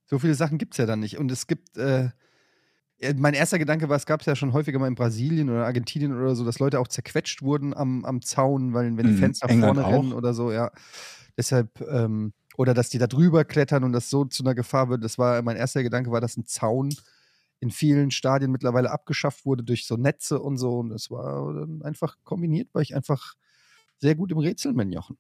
Speaker 4: So viele Sachen gibt es ja dann nicht. Und es gibt, äh, äh, mein erster Gedanke war, es gab es ja schon häufiger mal in Brasilien oder Argentinien oder so, dass Leute auch zerquetscht wurden am, am Zaun, weil wenn die
Speaker 6: Mhm,
Speaker 4: nach
Speaker 6: England
Speaker 4: vorne
Speaker 6: auch.
Speaker 4: rennen oder so, ja. Deshalb, ähm, oder dass die da drüber klettern und das so zu einer Gefahr wird. Das war mein erster Gedanke, war, dass ein Zaun in vielen Stadien mittlerweile abgeschafft wurde durch so Netze und so. Und das war dann einfach kombiniert, weil ich einfach sehr gut im Rätseln bin, Jochen.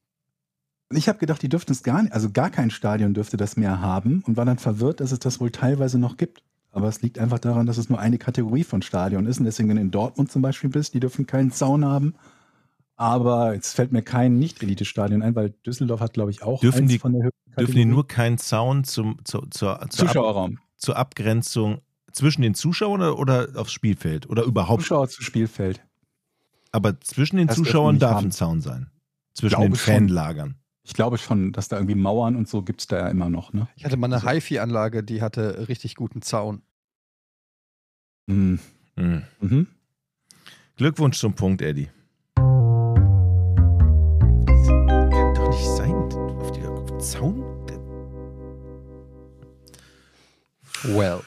Speaker 6: Ich habe gedacht, die dürften es gar nicht, also gar kein Stadion dürfte das mehr haben und war dann verwirrt, dass es das wohl teilweise noch gibt. Aber es liegt einfach daran, dass es nur eine Kategorie von Stadion ist. Und deswegen, wenn du in Dortmund zum Beispiel bist, die dürfen keinen Zaun haben. Aber jetzt fällt mir kein Nicht-Elite-Stadion ein, weil Düsseldorf hat, glaube ich, auch
Speaker 5: Dürfen
Speaker 6: eins
Speaker 5: die-
Speaker 6: von der höchsten
Speaker 5: Dürfen die
Speaker 6: Kategorie.
Speaker 5: nur keinen Zaun zum, zur, zur, zur, Ab,
Speaker 6: Zuschauerraum.
Speaker 5: zur Abgrenzung zwischen den Zuschauern oder, oder aufs Spielfeld? Oder überhaupt?
Speaker 6: Zuschauer zu Spielfeld.
Speaker 5: Aber zwischen den
Speaker 6: das
Speaker 5: Zuschauern darf
Speaker 6: haben.
Speaker 5: ein Zaun sein. Zwischen
Speaker 6: Glaube
Speaker 5: den Fanlagern.
Speaker 6: Ich glaube schon, dass da irgendwie Mauern und so gibt es da ja immer noch. Ne?
Speaker 4: Ich hatte mal eine also. HiFi-Anlage, die hatte richtig guten Zaun.
Speaker 6: Mhm.
Speaker 5: Hm.
Speaker 6: Mhm.
Speaker 5: Glückwunsch zum Punkt, Eddie. Das kann doch nicht sein. Auf den Zaun?
Speaker 4: Well.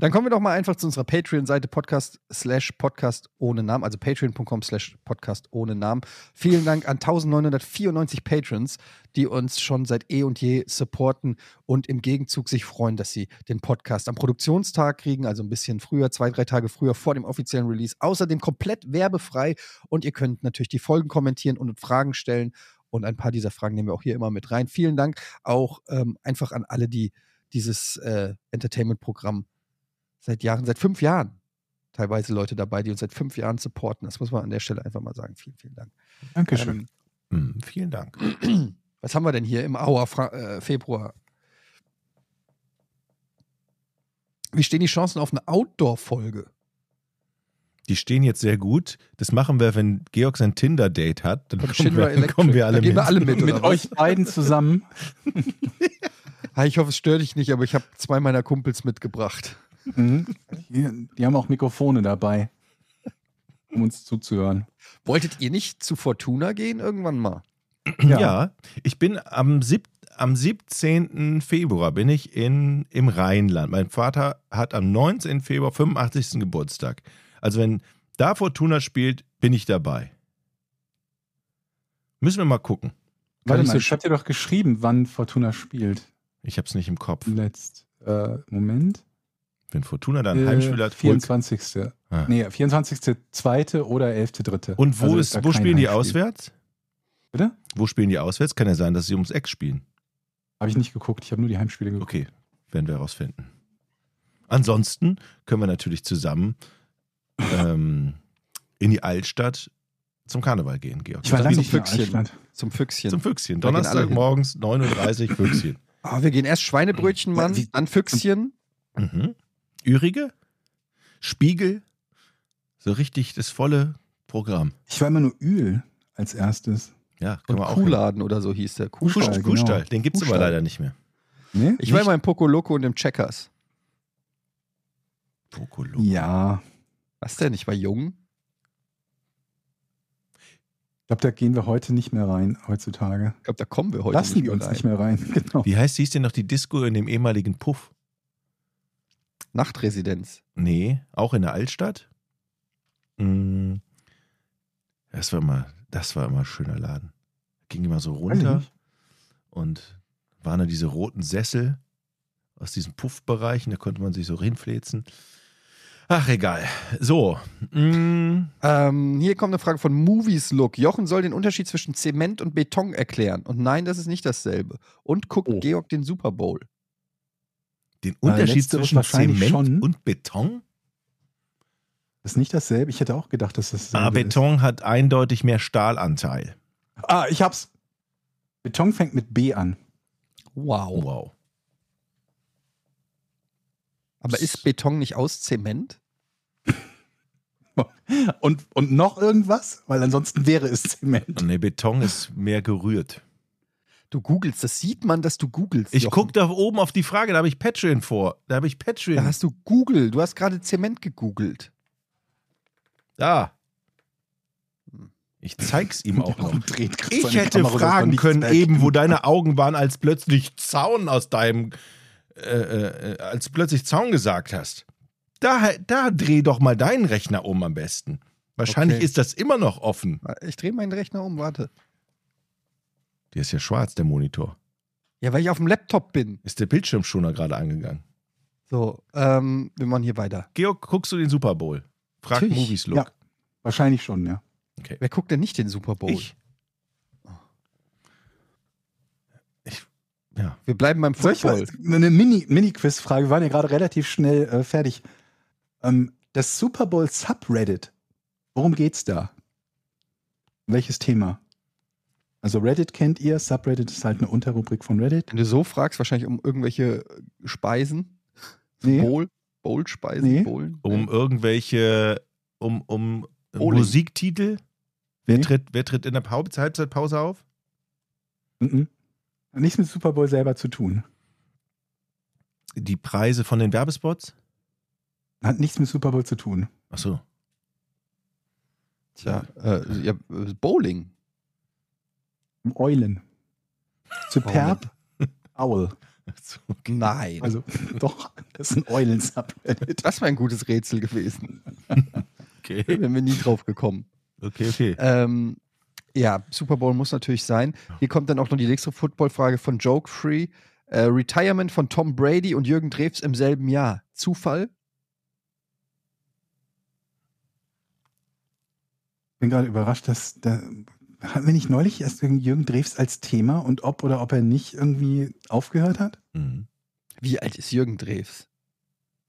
Speaker 4: Dann kommen wir doch mal einfach zu unserer Patreon-Seite Podcast slash Podcast ohne Namen, also patreon.com slash Podcast ohne Namen. Vielen Dank an 1994 Patrons, die uns schon seit eh und je supporten und im Gegenzug sich freuen, dass sie den Podcast am Produktionstag kriegen, also ein bisschen früher, zwei, drei Tage früher vor dem offiziellen Release. Außerdem komplett werbefrei und ihr könnt natürlich die Folgen kommentieren und Fragen stellen. Und ein paar dieser Fragen nehmen wir auch hier immer mit rein. Vielen Dank auch ähm, einfach an alle, die dieses äh, Entertainment-Programm seit Jahren, seit fünf Jahren, teilweise Leute dabei, die uns seit fünf Jahren supporten. Das muss man an der Stelle einfach mal sagen. Vielen, vielen Dank.
Speaker 6: Dankeschön.
Speaker 5: Hm, vielen Dank. [CLEARS THROAT]
Speaker 4: Was haben wir denn hier im Auer Fra äh, Februar? Wie stehen die Chancen auf eine Outdoor-Folge?
Speaker 5: Die stehen jetzt sehr gut. Das machen wir, wenn Georg sein Tinder-Date hat. Dann kommen wir, dann kommen wir alle mit.
Speaker 4: wir alle mit.
Speaker 6: Mit euch beiden zusammen. [LAUGHS] [LAUGHS]
Speaker 4: Ich hoffe, es stört dich nicht, aber ich habe zwei meiner Kumpels mitgebracht.
Speaker 6: Mhm. Die, die haben auch Mikrofone dabei, um uns zuzuhören.
Speaker 4: Wolltet ihr nicht zu Fortuna gehen irgendwann mal?
Speaker 5: Ja. ich bin am, sieb am 17. Februar bin ich in, im Rheinland. Mein Vater hat am 19. Februar 85. Geburtstag. Also wenn da Fortuna spielt, bin ich dabei. Müssen wir mal gucken.
Speaker 6: Warte
Speaker 4: ich
Speaker 6: mal,
Speaker 4: so
Speaker 6: ich hab dir doch geschrieben, wann Fortuna spielt.
Speaker 5: Ich habe es nicht im Kopf.
Speaker 6: Letzt. Äh, Moment.
Speaker 5: Wenn Fortuna dann
Speaker 6: Äh,
Speaker 5: Heimspiel hat, holt-
Speaker 6: 24.
Speaker 5: Ah.
Speaker 6: Nee, 24. zweite oder 11. dritte.
Speaker 5: Und wo,
Speaker 6: Also
Speaker 5: ist, wo spielen die
Speaker 6: Heimspiel.
Speaker 5: auswärts?
Speaker 6: Bitte?
Speaker 5: Wo spielen die auswärts? Kann ja sein, dass sie ums Eck spielen.
Speaker 6: Habe ich nicht geguckt, ich habe nur die Heimspiele geguckt.
Speaker 5: Okay, werden wir herausfinden. Ansonsten können wir natürlich zusammen ähm, in die Altstadt zum Karneval gehen, Georg.
Speaker 6: Ich war
Speaker 4: Zum
Speaker 6: lange nicht
Speaker 4: Füchschen. Zum Füchschen.
Speaker 5: Zum Füchschen. Donnerstag morgens 9.30 Uhr Füchschen.
Speaker 4: Ah, wir gehen erst Schweinebrötchen, Mann, dann Füchschen.
Speaker 5: Mhm. Ürige, Spiegel, so richtig das volle Programm.
Speaker 6: Ich war immer nur Öl als erstes.
Speaker 5: Ja,
Speaker 4: Und
Speaker 5: können wir auch. hin.
Speaker 4: Kuhladen oder so hieß der.
Speaker 5: Kuhstall,
Speaker 6: Kuhstall,
Speaker 5: Kuhstall.
Speaker 6: genau.
Speaker 5: den gibt es aber leider nicht mehr.
Speaker 6: Nee?
Speaker 4: Ich war
Speaker 6: Nicht?
Speaker 4: immer im Poco Loco und im Checkers.
Speaker 5: Pokolo.
Speaker 6: Ja.
Speaker 4: Was denn? Ich war jung.
Speaker 6: Ich glaube, da gehen wir heute nicht mehr rein, heutzutage.
Speaker 4: Ich glaube, da kommen wir heute
Speaker 6: Lassen
Speaker 4: nicht mehr
Speaker 6: uns
Speaker 4: rein.
Speaker 6: nicht mehr rein. [LAUGHS] Genau.
Speaker 5: Wie heißt hieß denn noch die Disco in dem ehemaligen Puff?
Speaker 4: Nachtresidenz.
Speaker 5: Nee, auch in der Altstadt. Mm, Das war immer, das war immer ein schöner Laden. Ging immer so runter und waren da diese roten Sessel aus diesen Puffbereichen, da konnte man sich so hinfläzen. Ach, egal. So. Mm,
Speaker 4: Ähm, hier kommt eine Frage von Movies Look. Jochen soll den Unterschied zwischen Zement und Beton erklären. Und nein, das ist nicht dasselbe. Und guckt
Speaker 6: Oh.
Speaker 4: Georg den Super Bowl.
Speaker 5: Den Unterschied zwischen Zement
Speaker 6: schon.
Speaker 5: und Beton?
Speaker 6: Das ist nicht dasselbe. Ich hätte auch gedacht, dass das
Speaker 5: Ah, Beton hat eindeutig mehr Stahlanteil.
Speaker 6: Ist. Ah, ich hab's. Beton fängt mit B an.
Speaker 4: Wow.
Speaker 5: Wow.
Speaker 4: Aber ist Beton nicht aus Zement?
Speaker 6: Und, und noch irgendwas? Weil ansonsten wäre es Zement.
Speaker 5: Nee, Beton ist mehr gerührt.
Speaker 4: Du googelst, das sieht man, dass du googelst.
Speaker 5: Ich gucke da oben auf die Frage, da habe ich Patreon vor. Da habe ich Patreon.
Speaker 4: Da hast du Google. Du hast gerade Zement gegoogelt.
Speaker 5: Da. Ich zeig's ihm auch [LAUGHS] noch. Ich hätte
Speaker 6: Kamera,
Speaker 5: fragen können,
Speaker 6: mehr
Speaker 5: eben, wo deine Augen waren, als plötzlich Zaun aus deinem, äh, äh, als plötzlich Zaun gesagt hast. Da, da dreh doch mal deinen Rechner um am besten. Wahrscheinlich
Speaker 4: Okay.
Speaker 5: ist das immer noch offen.
Speaker 4: Ich drehe meinen Rechner um, warte.
Speaker 5: Der ist ja schwarz, der Monitor.
Speaker 4: Ja, weil ich auf dem Laptop bin.
Speaker 5: Ist der Bildschirmschoner gerade angegangen?
Speaker 4: So, ähm, wir machen hier weiter.
Speaker 5: Georg, guckst du den Super Bowl? Frag
Speaker 4: Natürlich.
Speaker 5: Movies Look.
Speaker 6: Ja. Wahrscheinlich schon, ja.
Speaker 4: Wer guckt denn nicht den Super Bowl?
Speaker 5: Ich. Ich. Ja.
Speaker 4: Wir bleiben beim
Speaker 6: ich
Speaker 4: Football.
Speaker 6: mal, eine Mini- Mini-Quiz-Frage. Wir waren ja gerade relativ schnell äh, fertig. Ähm, das Super Bowl Subreddit. Worum geht's da? Welches Thema? Also Reddit kennt ihr, Subreddit ist halt eine Unterrubrik von Reddit.
Speaker 4: Wenn du so fragst, wahrscheinlich um irgendwelche Speisen.
Speaker 6: Nee.
Speaker 4: Bowl, Bowl-Speisen,
Speaker 6: Nee.
Speaker 4: Bowlen.
Speaker 5: Um irgendwelche, um, um
Speaker 4: Bowling.
Speaker 5: Musiktitel. Wer,
Speaker 6: Nee.
Speaker 5: tritt, wer tritt in der Pau- Halbzeitpause auf?
Speaker 6: Mhm. Hat Nichts mit Super Bowl selber zu tun.
Speaker 5: Die Preise von den Werbespots?
Speaker 6: Hat nichts mit Super Bowl zu tun.
Speaker 5: Achso.
Speaker 4: Tja, äh, ja, äh, Bowling.
Speaker 6: Eulen. Superb. Owl.
Speaker 5: So,
Speaker 4: Nein.
Speaker 6: Also [LAUGHS] doch, das ist ein Eulen-Subreddit.
Speaker 4: das wäre ein gutes Rätsel gewesen. [LAUGHS]
Speaker 5: okay.
Speaker 4: Wären wir nie drauf gekommen.
Speaker 5: Okay, okay.
Speaker 4: Ähm, ja, Super Bowl muss natürlich sein. Hier kommt dann auch noch die nächste Football-Frage von Joke Free. Äh, Retirement von Tom Brady und Jürgen Drews im selben Jahr. Zufall?
Speaker 6: Ich bin gerade überrascht, dass da hatten wir nicht neulich erst Jürgen Drews als Thema und ob oder ob er nicht irgendwie aufgehört hat?
Speaker 5: Mhm.
Speaker 4: Wie alt ist Jürgen Drews?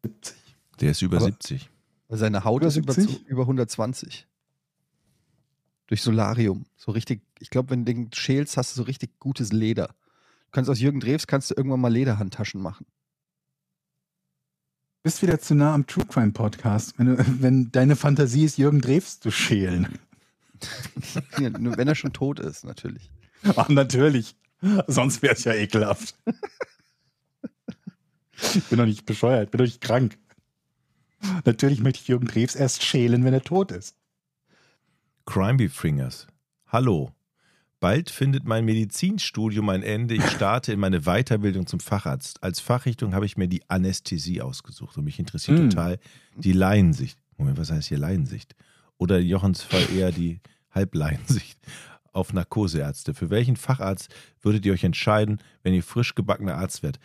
Speaker 6: 70.
Speaker 5: Der ist über
Speaker 4: Aber-
Speaker 5: 70.
Speaker 4: Seine Haut
Speaker 6: Über
Speaker 4: ist über,
Speaker 6: 70?
Speaker 4: über 120. Durch Solarium. So richtig, ich glaube, wenn du den schälst, hast du so richtig gutes Leder. Du kannst aus Jürgen Drews kannst du irgendwann mal Lederhandtaschen machen.
Speaker 6: Bist wieder zu nah am True Crime Podcast, wenn, du, wenn deine Fantasie ist, Jürgen Drews zu schälen. [LAUGHS]
Speaker 4: Nur wenn er schon tot ist, natürlich.
Speaker 6: Ach, natürlich. Sonst wäre es ja ekelhaft. Ich bin doch nicht bescheuert, bin doch nicht krank. Natürlich möchte ich Jürgen Drews erst schälen, wenn er tot ist.
Speaker 5: Crime Fingers. Hallo. Bald findet mein Medizinstudium ein Ende. Ich starte in meine Weiterbildung zum Facharzt. Als Fachrichtung habe ich mir die Anästhesie ausgesucht und mich interessiert
Speaker 6: Hm.
Speaker 5: total die Laiensicht. Moment, was heißt hier Laiensicht? Oder in Jochens Fall eher die Halblaiensicht auf Narkoseärzte. Für welchen Facharzt würdet ihr euch entscheiden, wenn ihr frisch gebackener Arzt werdet?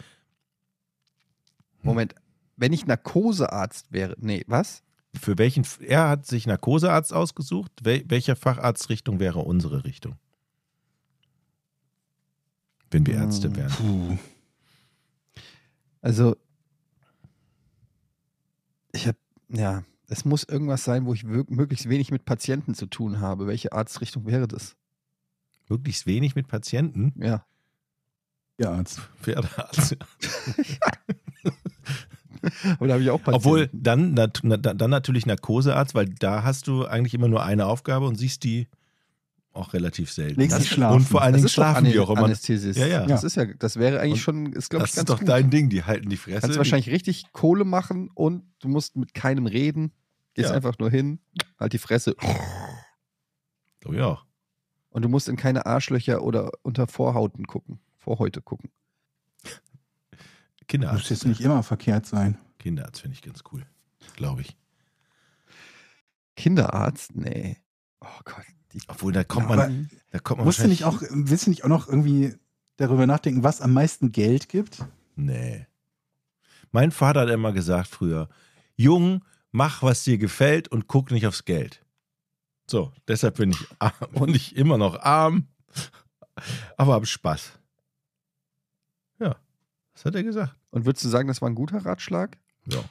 Speaker 4: Moment, wenn ich Narkosearzt wäre. Nee, was?
Speaker 5: Für welchen, er hat sich Narkosearzt ausgesucht. Wel, welcher Facharztrichtung wäre unsere Richtung? Wenn wir Ärzte
Speaker 4: Hm.
Speaker 5: wären.
Speaker 6: Puh.
Speaker 4: Also, ich habe, ja, es muss irgendwas sein, wo ich möglichst wenig mit Patienten zu tun habe. Welche Arztrichtung wäre das?
Speaker 5: Möglichst wenig mit Patienten.
Speaker 4: Ja.
Speaker 6: Ja, Arzt.
Speaker 5: Pferdearzt. [LAUGHS]
Speaker 4: Aber da habe ich auch Patienten.
Speaker 5: Obwohl, dann, dann natürlich Narkosearzt, weil da hast du eigentlich immer nur eine Aufgabe und siehst die auch relativ selten. Das-
Speaker 6: schlafen.
Speaker 5: Und vor allen
Speaker 4: das
Speaker 5: Dingen schlafen die auch immer.
Speaker 4: Anästhesist.
Speaker 5: Ja, ja.
Speaker 4: Das ist ja, das wäre eigentlich
Speaker 5: Und
Speaker 4: schon, ist glaube
Speaker 5: Das
Speaker 4: ich ganz
Speaker 5: ist doch
Speaker 4: gut.
Speaker 5: dein Ding, die halten die Fresse.
Speaker 4: Kannst wahrscheinlich richtig Kohle machen und du musst mit keinem reden. Gehst
Speaker 5: Ja.
Speaker 4: einfach nur hin, halt die Fresse.
Speaker 5: Oh ja.
Speaker 4: Und du musst in keine Arschlöcher oder unter Vorhauten gucken. Vorhäute gucken.
Speaker 6: Muss
Speaker 5: Kinderarzt.
Speaker 6: jetzt nicht immer verkehrt sein.
Speaker 5: Kinderarzt finde ich ganz cool. Glaube ich.
Speaker 4: Kinderarzt? Nee. Oh Gott.
Speaker 5: Obwohl, da kommt
Speaker 6: Ja,
Speaker 5: man, da kommt man
Speaker 6: Musst du nicht auch, willst du nicht auch noch irgendwie darüber nachdenken, was am meisten Geld gibt?
Speaker 5: Nee. Mein Vater hat immer gesagt früher, Jung, mach, was dir gefällt und guck nicht aufs Geld. So, deshalb bin ich, arm, [LAUGHS] bin ich immer noch arm, aber hab Spaß. Ja, das hat er gesagt.
Speaker 4: Und würdest du sagen, das war ein guter Ratschlag?
Speaker 5: Ja.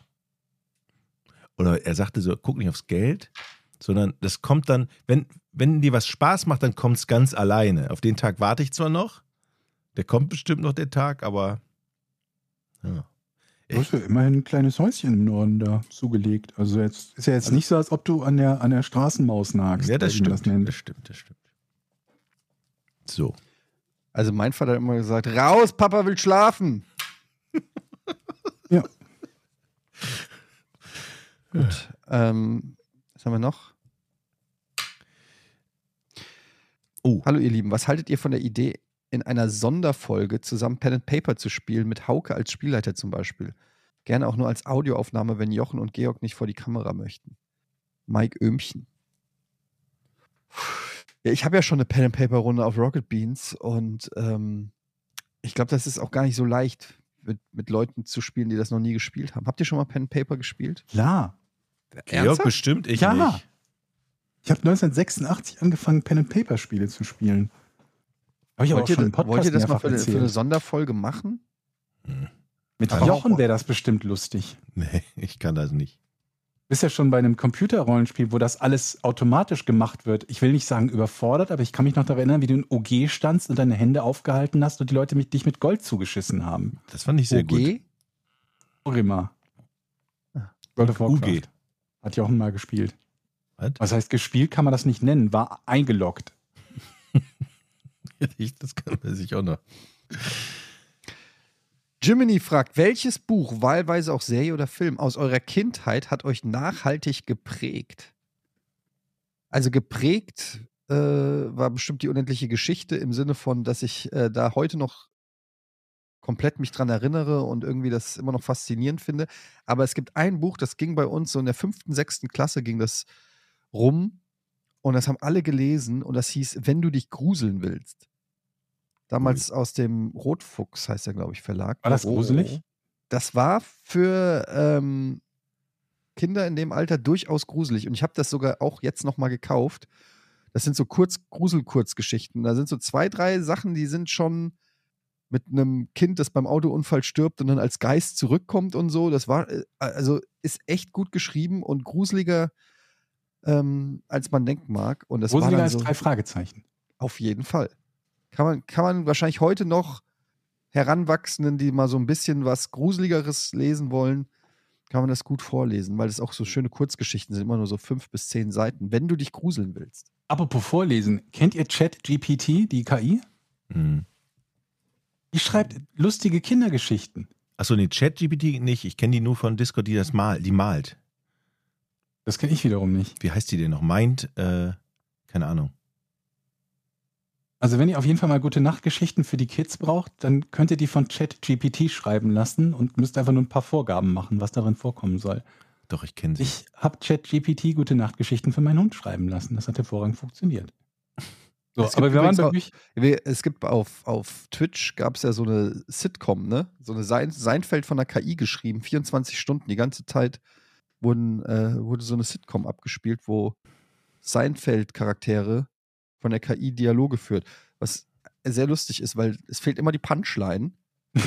Speaker 5: Oder er sagte so, guck nicht aufs Geld, sondern das kommt dann, wenn, wenn dir was Spaß macht, dann kommt es ganz alleine. Auf den Tag warte ich zwar noch, der kommt bestimmt noch der Tag, aber ja.
Speaker 6: Du hast ja immerhin ein kleines Häuschen im Norden da zugelegt. Also jetzt ist ja jetzt nicht so, als ob du an der, an der Straßenmaus nagst.
Speaker 5: Ja, das stimmt.
Speaker 6: nennt.
Speaker 5: Das stimmt, das stimmt. So.
Speaker 4: Also mein Vater hat immer gesagt, raus, Papa will schlafen.
Speaker 6: Ja. [LAUGHS]
Speaker 4: Gut. Ähm, was haben wir noch?
Speaker 5: Oh,
Speaker 4: Hallo ihr Lieben, was haltet ihr von der Idee, in einer Sonderfolge zusammen Pen and Paper zu spielen, mit Hauke als Spielleiter zum Beispiel? Gerne auch nur als Audioaufnahme, wenn Jochen und Georg nicht vor die Kamera möchten. Mike Öhmchen. Ja, ich habe ja schon eine Pen and Paper Runde auf Rocket Beans und ähm, ich glaube, das ist auch gar nicht so leicht, mit, mit Leuten zu spielen, die das noch nie gespielt haben. Habt ihr schon mal Pen and Paper gespielt?
Speaker 6: Klar.
Speaker 5: Georg bestimmt, ich
Speaker 6: Ja.
Speaker 5: nicht.
Speaker 6: Ich habe 1986 angefangen, Pen and Paper Spiele zu spielen. Habe ich auch
Speaker 4: Wollt ihr,
Speaker 6: schon im Podcast
Speaker 4: wollt ihr das mal für eine, für eine Sonderfolge machen?
Speaker 5: Hm.
Speaker 6: Mit
Speaker 4: Aber
Speaker 6: Jochen
Speaker 4: auch-
Speaker 6: wäre das bestimmt lustig.
Speaker 5: Nee, [LAUGHS] ich kann das nicht.
Speaker 6: bist ja schon bei einem Computerrollenspiel, wo das alles automatisch gemacht wird. Ich will nicht sagen überfordert, aber ich kann mich noch daran erinnern, wie du in OG standst und deine Hände aufgehalten hast und die Leute mit, dich mit Gold zugeschissen haben.
Speaker 5: Das fand ich sehr gut.
Speaker 4: OG?
Speaker 6: Orima.
Speaker 4: Ah.
Speaker 6: World of Warcraft.
Speaker 5: UG.
Speaker 6: Hat Jochen mal gespielt.
Speaker 5: Was?
Speaker 6: Was heißt gespielt, kann man das nicht nennen, war eingeloggt. [LAUGHS]
Speaker 5: Das kann man sich auch noch.
Speaker 4: Jiminy fragt, welches Buch, wahlweise auch Serie oder Film, aus eurer Kindheit hat euch nachhaltig geprägt? Also geprägt äh, war bestimmt die unendliche Geschichte im Sinne von, dass ich äh, da heute noch komplett mich dran erinnere und irgendwie das immer noch faszinierend finde. Aber es gibt ein Buch, das ging bei uns so in der fünften, sechsten Klasse ging das rum und das haben alle gelesen und das hieß, wenn du dich gruseln willst. Damals aus dem Rotfuchs, heißt der, glaube ich, Verlag.
Speaker 6: War das
Speaker 4: Oh.
Speaker 6: gruselig?
Speaker 4: Das war für ähm, Kinder in dem Alter durchaus gruselig. Und ich habe das sogar auch jetzt nochmal gekauft. Das sind so kurz Grusel-Kurzgeschichten. Da sind so zwei, drei Sachen, die sind schon mit einem Kind, das beim Autounfall stirbt und dann als Geist zurückkommt und so. Das war, äh, also ist echt gut geschrieben und gruseliger, ähm, als man denken mag. Und das war
Speaker 6: Gruseliger
Speaker 4: dann
Speaker 6: als
Speaker 4: so,
Speaker 6: drei Fragezeichen.
Speaker 4: auf jeden Fall. Kann man, kann man wahrscheinlich heute noch Heranwachsenden, die mal so ein bisschen was Gruseligeres lesen wollen, kann man das gut vorlesen, weil das auch so schöne Kurzgeschichten sind, immer nur so fünf bis zehn Seiten, wenn du dich gruseln willst.
Speaker 6: Apropos Vorlesen, kennt ihr ChatGPT, die KI?
Speaker 5: Hm.
Speaker 6: Die schreibt lustige Kindergeschichten.
Speaker 5: Achso, nee, ChatGPT nicht. Ich kenne die nur von Discord, die das mal, die malt.
Speaker 6: Das kenne ich wiederum nicht.
Speaker 5: Wie heißt die denn noch? Meint, äh, keine Ahnung.
Speaker 6: Also wenn ihr auf jeden Fall mal gute Nachtgeschichten für die Kids braucht, dann könnt ihr die von ChatGPT schreiben lassen und müsst einfach nur ein paar Vorgaben machen, was darin vorkommen soll.
Speaker 5: Doch, ich kenne sie.
Speaker 6: Ich habe ChatGPT gute Nachtgeschichten für meinen Hund schreiben lassen. Das hat hervorragend funktioniert. [LAUGHS] So,
Speaker 4: Es gibt
Speaker 6: aber wir waren wirklich.
Speaker 4: Wir- Es gibt auf, auf Twitch gab es ja so eine Sitcom, ne? So eine Sein Seinfeld von der KI geschrieben, 24 Stunden, die ganze Zeit wurden, äh, wurde so eine Sitcom abgespielt, wo Seinfeld-Charaktere von der KI Dialoge führt. Was sehr lustig ist, weil es fehlt immer die Punchline. [LAUGHS]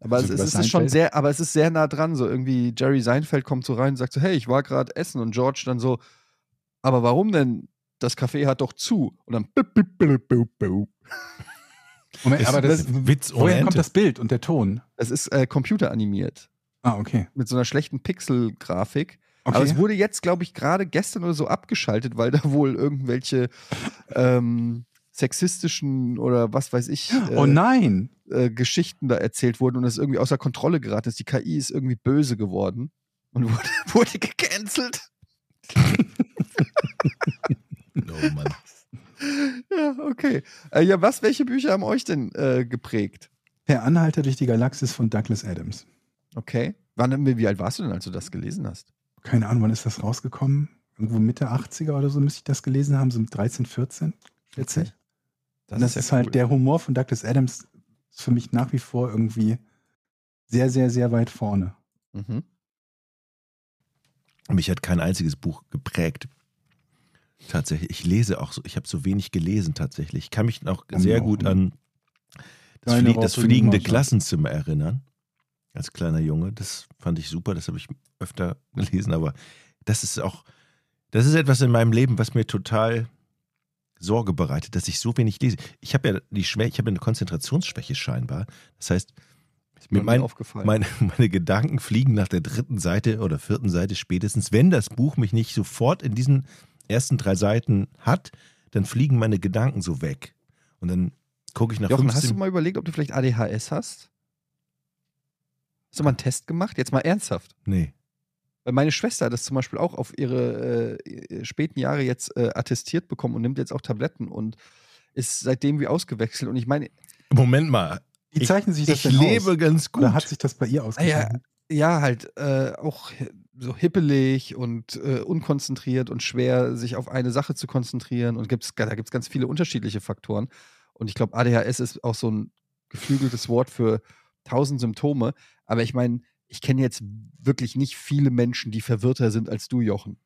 Speaker 4: Aber es, es, es ist schon sehr, aber es ist sehr nah dran. So irgendwie Jerry Seinfeld kommt so rein und sagt so, hey, ich war gerade essen und George dann so, aber warum denn? Das Café hat doch zu. Und dann. [LAUGHS]
Speaker 6: Moment,
Speaker 5: Ist
Speaker 6: aber das,
Speaker 5: das Witz
Speaker 6: woher kommt das Bild und der Ton?
Speaker 4: Es ist äh, computeranimiert
Speaker 6: Ah, okay.
Speaker 4: mit so einer schlechten Pixel-Grafik.
Speaker 6: Okay.
Speaker 4: Aber es wurde jetzt, glaube ich, gerade gestern oder so abgeschaltet, weil da wohl irgendwelche ähm, sexistischen oder was weiß ich äh,
Speaker 6: oh nein!
Speaker 4: äh, Geschichten da erzählt wurden und es irgendwie außer Kontrolle geraten ist. Die KI ist irgendwie böse geworden und [LAUGHS] wurde, wurde gecancelt.
Speaker 5: Oh Mann.
Speaker 4: Ja, okay. Äh, ja, was, welche Bücher haben euch denn äh, geprägt?
Speaker 6: Per Anhalter durch die Galaxis von Douglas Adams.
Speaker 4: Okay. Wann, wie alt warst du denn, als du das gelesen hast?
Speaker 6: Keine Ahnung, wann ist das rausgekommen? Irgendwo Mitte 80er oder so müsste ich das gelesen haben, so mit 13, 14, schätze ich.
Speaker 4: Das,
Speaker 6: Und das ist,
Speaker 4: ja
Speaker 6: halt
Speaker 4: cool.
Speaker 6: der Humor von Douglas Adams ist für mich nach wie vor irgendwie sehr, sehr, sehr weit vorne.
Speaker 4: Mhm.
Speaker 5: Mich hat kein einziges Buch geprägt. Tatsächlich. Ich lese auch so, ich habe so wenig gelesen tatsächlich. Ich kann mich noch sehr gut an das, Flie das fliegende. Klassenzimmer erinnern. Als kleiner Junge. Das fand ich super, das habe ich öfter [LAUGHS] gelesen, aber das ist auch, das ist etwas in meinem Leben, was mir total Sorge bereitet, dass ich so wenig lese. Ich habe ja die Schwäche, ich habe eine Konzentrationsschwäche scheinbar. Das heißt,
Speaker 4: mir
Speaker 5: mein-
Speaker 4: aufgefallen.
Speaker 5: meine, [LAUGHS] meine Gedanken fliegen nach der dritten Seite oder vierten Seite spätestens. Wenn das Buch mich nicht sofort in diesen ersten drei Seiten hat, dann fliegen meine Gedanken so weg. Und dann gucke ich nach
Speaker 4: Jochen, hast
Speaker 5: 15
Speaker 4: du mal überlegt, ob du vielleicht ADHS hast? Hast du mal einen Test gemacht? Jetzt mal ernsthaft.
Speaker 5: Nee.
Speaker 4: Weil meine Schwester hat das zum Beispiel auch auf ihre äh, späten Jahre jetzt äh, attestiert bekommen und nimmt jetzt auch Tabletten und ist seitdem wie ausgewechselt. Und ich meine,
Speaker 5: Moment mal.
Speaker 6: Wie
Speaker 5: Ich-
Speaker 6: zeichnen sich das
Speaker 5: Ich
Speaker 6: denn
Speaker 5: lebe
Speaker 6: aus?
Speaker 5: ganz gut.
Speaker 6: Oder hat sich das bei ihr
Speaker 4: ja,
Speaker 6: ausgezeichnet?
Speaker 4: ja, halt äh, auch so hippelig und äh, unkonzentriert und schwer, sich auf eine Sache zu konzentrieren. Und gibt's, da gibt es ganz viele unterschiedliche Faktoren. Und ich glaube, ADHS ist auch so ein geflügeltes Wort für tausend Symptome. Aber ich meine, ich kenne jetzt wirklich nicht viele Menschen, die verwirrter sind als du, Jochen.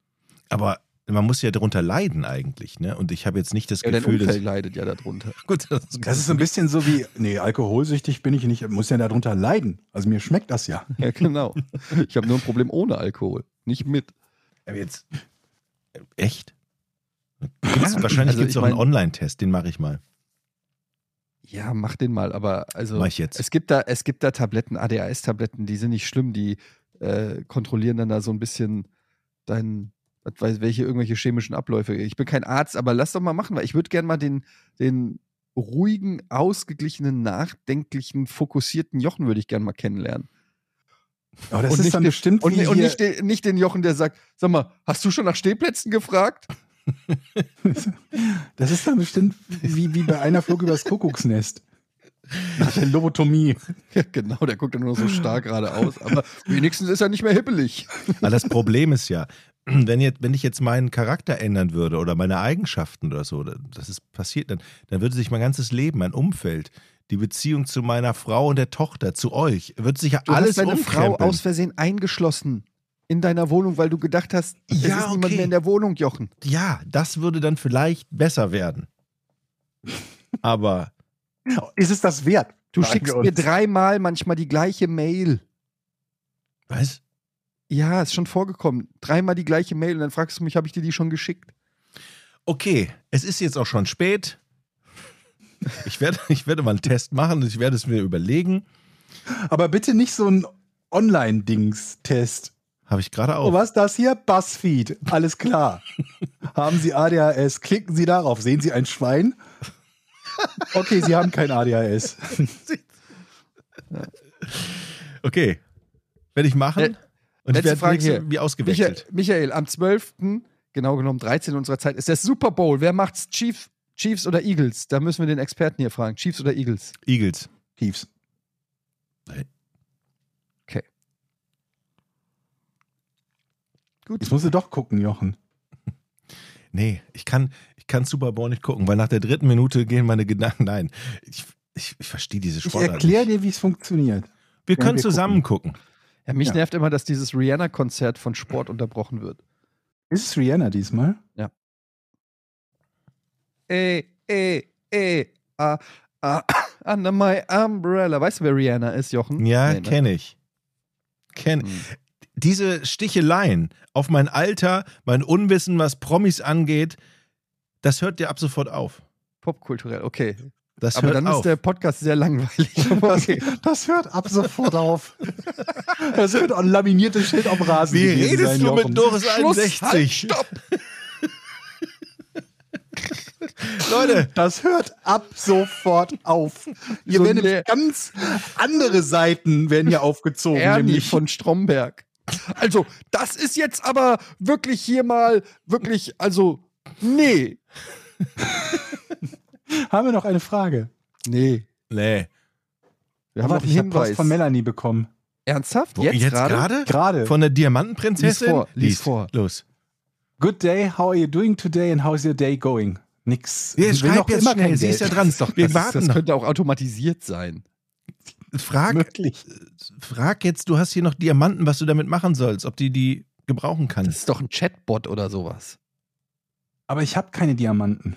Speaker 5: Aber man muss ja darunter leiden eigentlich, ne? Und ich habe jetzt nicht das
Speaker 4: Ja, dein
Speaker 5: Gefühl, dass.
Speaker 4: Umfeld leidet ja darunter. [LAUGHS]
Speaker 5: Gut, das ist,
Speaker 6: Das ist so ein bisschen so wie, nee, alkoholsüchtig bin ich nicht, muss ja darunter leiden. Also mir schmeckt das ja. [LAUGHS]
Speaker 4: Ja, genau. Ich habe nur ein Problem ohne Alkohol, nicht mit.
Speaker 5: Aber jetzt. Echt? Gibt's, wahrscheinlich
Speaker 4: also
Speaker 5: gibt es
Speaker 4: ich
Speaker 5: auch einen
Speaker 4: mein-
Speaker 5: Online-Test, den mache ich mal.
Speaker 4: Ja, mach den mal, aber also es gibt da es gibt da Tabletten, ADHS-Tabletten, die sind nicht schlimm, die äh, kontrollieren dann da so ein bisschen dein was weiß welche irgendwelche chemischen Abläufe. Ich bin kein Arzt, aber lass doch mal machen, weil ich würde gerne mal den den ruhigen, ausgeglichenen, nachdenklichen, fokussierten Jochen würde ich gerne mal kennenlernen.
Speaker 6: Aber das
Speaker 4: Und
Speaker 6: ist
Speaker 4: nicht
Speaker 6: dann
Speaker 4: den-
Speaker 6: bestimmt
Speaker 4: Und, und nicht, den, nicht den Jochen, der sagt, sag mal, hast du schon nach Stehplätzen gefragt?
Speaker 6: Das ist dann bestimmt wie, wie bei einer Flug übers Kuckucksnest. Nach der Lobotomie.
Speaker 4: Ja, genau, der guckt ja nur so starr geradeaus. Aber wenigstens ist er nicht mehr hippelig.
Speaker 5: Aber das Problem ist ja, wenn, jetzt, wenn ich jetzt meinen Charakter ändern würde oder meine Eigenschaften oder so, das ist passiert, dann, dann würde sich mein ganzes Leben, mein Umfeld, die Beziehung zu meiner Frau und der Tochter, zu euch, wird sich ja
Speaker 4: Du
Speaker 5: alles
Speaker 4: hast deine Frau aus Versehen eingeschlossen in deiner Wohnung, weil du gedacht hast, es
Speaker 5: Ja,
Speaker 4: ist niemand
Speaker 5: okay.
Speaker 4: mehr in der Wohnung, Jochen.
Speaker 5: Ja, das würde dann vielleicht besser werden. Aber
Speaker 6: Ist es das wert?
Speaker 4: Du schickst mir dreimal manchmal die gleiche Mail.
Speaker 5: was?
Speaker 4: Ja, ist schon vorgekommen. Dreimal die gleiche Mail und dann fragst du mich, habe ich dir die schon geschickt?
Speaker 5: Okay, es ist jetzt auch schon spät. Ich werde, ich werde mal einen Test machen und ich werde es mir überlegen.
Speaker 6: Aber bitte nicht so ein Online-Dings-Test.
Speaker 5: Habe ich gerade
Speaker 6: Oh,
Speaker 5: auch.
Speaker 6: was ist das hier? Buzzfeed. Alles klar. haben Sie ADHS? Klicken Sie darauf. Sehen Sie ein Schwein? Okay, Sie haben kein ADHS.
Speaker 5: Okay, werde ich machen.
Speaker 4: Let-
Speaker 5: Und ich werde
Speaker 4: Frage
Speaker 5: nächste-
Speaker 4: hier.
Speaker 5: wie
Speaker 4: Michael,
Speaker 5: ausgewechselt.
Speaker 4: Michael, am 12., genau genommen 13 unserer Zeit, ist der Super Bowl. Wer macht's? Chief, Chiefs oder Eagles? Da müssen wir den Experten hier fragen. Chiefs oder Eagles?
Speaker 5: Eagles.
Speaker 6: Chiefs.
Speaker 4: Gut.
Speaker 6: Jetzt musst du doch gucken, Jochen. [LAUGHS]
Speaker 5: Nee, ich kann, ich kann Super Bowl nicht gucken, weil nach der dritten Minute gehen meine Gedanken. Nein, ich, ich, ich verstehe diese
Speaker 6: Ich
Speaker 5: Sportart
Speaker 6: erkläre
Speaker 5: nicht.
Speaker 6: dir, wie es funktioniert.
Speaker 5: Wir
Speaker 6: Ja,
Speaker 5: können
Speaker 6: wir
Speaker 5: zusammen gucken.
Speaker 4: Ja, mich
Speaker 6: Ja.
Speaker 4: nervt immer, dass dieses Rihanna-Konzert von Sport unterbrochen wird.
Speaker 6: Ist es Rihanna diesmal?
Speaker 4: Ey, ey, ey, ah, ah, under my umbrella. Weißt du, wer Rihanna ist, Jochen?
Speaker 5: Ja,
Speaker 4: Nee, ne?
Speaker 5: kenne ich. Kenn.
Speaker 4: Hm.
Speaker 5: Diese Sticheleien auf mein Alter, mein Unwissen, was Promis angeht, das hört dir ab sofort auf.
Speaker 4: Popkulturell, okay.
Speaker 5: Das
Speaker 4: Aber
Speaker 5: hört
Speaker 4: dann
Speaker 5: auf.
Speaker 4: ist der Podcast sehr langweilig. [LAUGHS] Okay.
Speaker 6: Das hört ab sofort auf. [LAUGHS] Das wird ein laminiertes Schild am Rasen.
Speaker 5: Wie redest
Speaker 6: sein,
Speaker 5: du
Speaker 6: Jochen.
Speaker 5: mit Doris
Speaker 4: Schluss,
Speaker 5: 61?
Speaker 4: halt, stopp. [LAUGHS]
Speaker 5: Leute,
Speaker 6: Das hört ab sofort auf. Hier
Speaker 4: So
Speaker 6: werden
Speaker 4: ne-
Speaker 6: nämlich ganz andere Seiten werden hier aufgezogen.
Speaker 4: Ernie
Speaker 6: nämlich
Speaker 4: von Stromberg. Also, das ist jetzt aber wirklich hier mal, wirklich, also, nee. [LAUGHS]
Speaker 6: haben wir noch eine Frage.
Speaker 4: Nee.
Speaker 5: nee.
Speaker 4: Wir haben noch einen
Speaker 6: ich habe
Speaker 4: Hinweis.
Speaker 6: was von Melanie bekommen.
Speaker 4: Ernsthaft?
Speaker 5: Wo,
Speaker 4: Jetzt, gerade?
Speaker 5: gerade?
Speaker 6: Gerade.
Speaker 5: Von der Diamantenprinzessin?
Speaker 4: Lies vor, lies vor.
Speaker 5: Los.
Speaker 6: Good day, how are you doing today and how's your day going? Nix.
Speaker 5: Ja, schreib
Speaker 6: noch
Speaker 5: jetzt
Speaker 6: immer
Speaker 5: schnell, sie ist ja dran.
Speaker 4: Das, ist doch,
Speaker 5: Wir
Speaker 4: das,
Speaker 5: warten
Speaker 4: das
Speaker 5: noch.
Speaker 4: könnte auch automatisiert sein.
Speaker 5: Frag,
Speaker 6: Möglich.
Speaker 5: frag jetzt, du hast hier noch Diamanten, was du damit machen sollst, ob die die gebrauchen kann.
Speaker 4: Das ist doch ein Chatbot oder sowas.
Speaker 6: Aber ich habe keine Diamanten.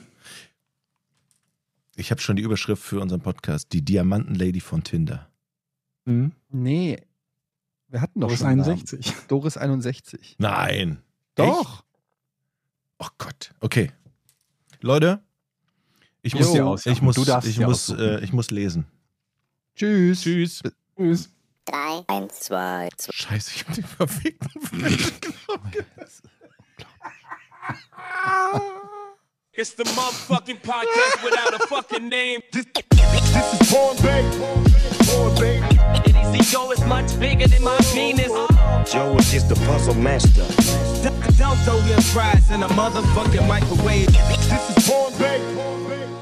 Speaker 5: Ich habe schon die Überschrift für unseren Podcast, die Diamantenlady von Tinder.
Speaker 6: Hm?
Speaker 4: Nee. Wir hatten doch
Speaker 6: Doris
Speaker 4: schon einen
Speaker 6: 61.
Speaker 4: Namen. [LAUGHS] Doris 61.
Speaker 5: Nein.
Speaker 4: Doch.
Speaker 5: Oh Gott. Okay. Leute, ich
Speaker 4: Jo.
Speaker 5: muss, ich muss, ich muss, äh, ich muss lesen.
Speaker 4: Tschüss.
Speaker 5: Tschüss.
Speaker 6: Tschüss.
Speaker 7: drei, eins, zwei, zwei.
Speaker 5: Scheiße, ich hab den verfickten. [LAUGHS]
Speaker 1: It's the motherfucking podcast without a fucking name.
Speaker 2: This is Porn Bay. Porn Bay.
Speaker 1: Easy Joe is much bigger than my penis.
Speaker 3: Joe is just a puzzle master.
Speaker 1: Don't throw your fries in a motherfucking microwave.
Speaker 2: This is Porn Bay. Porn Bay. Porn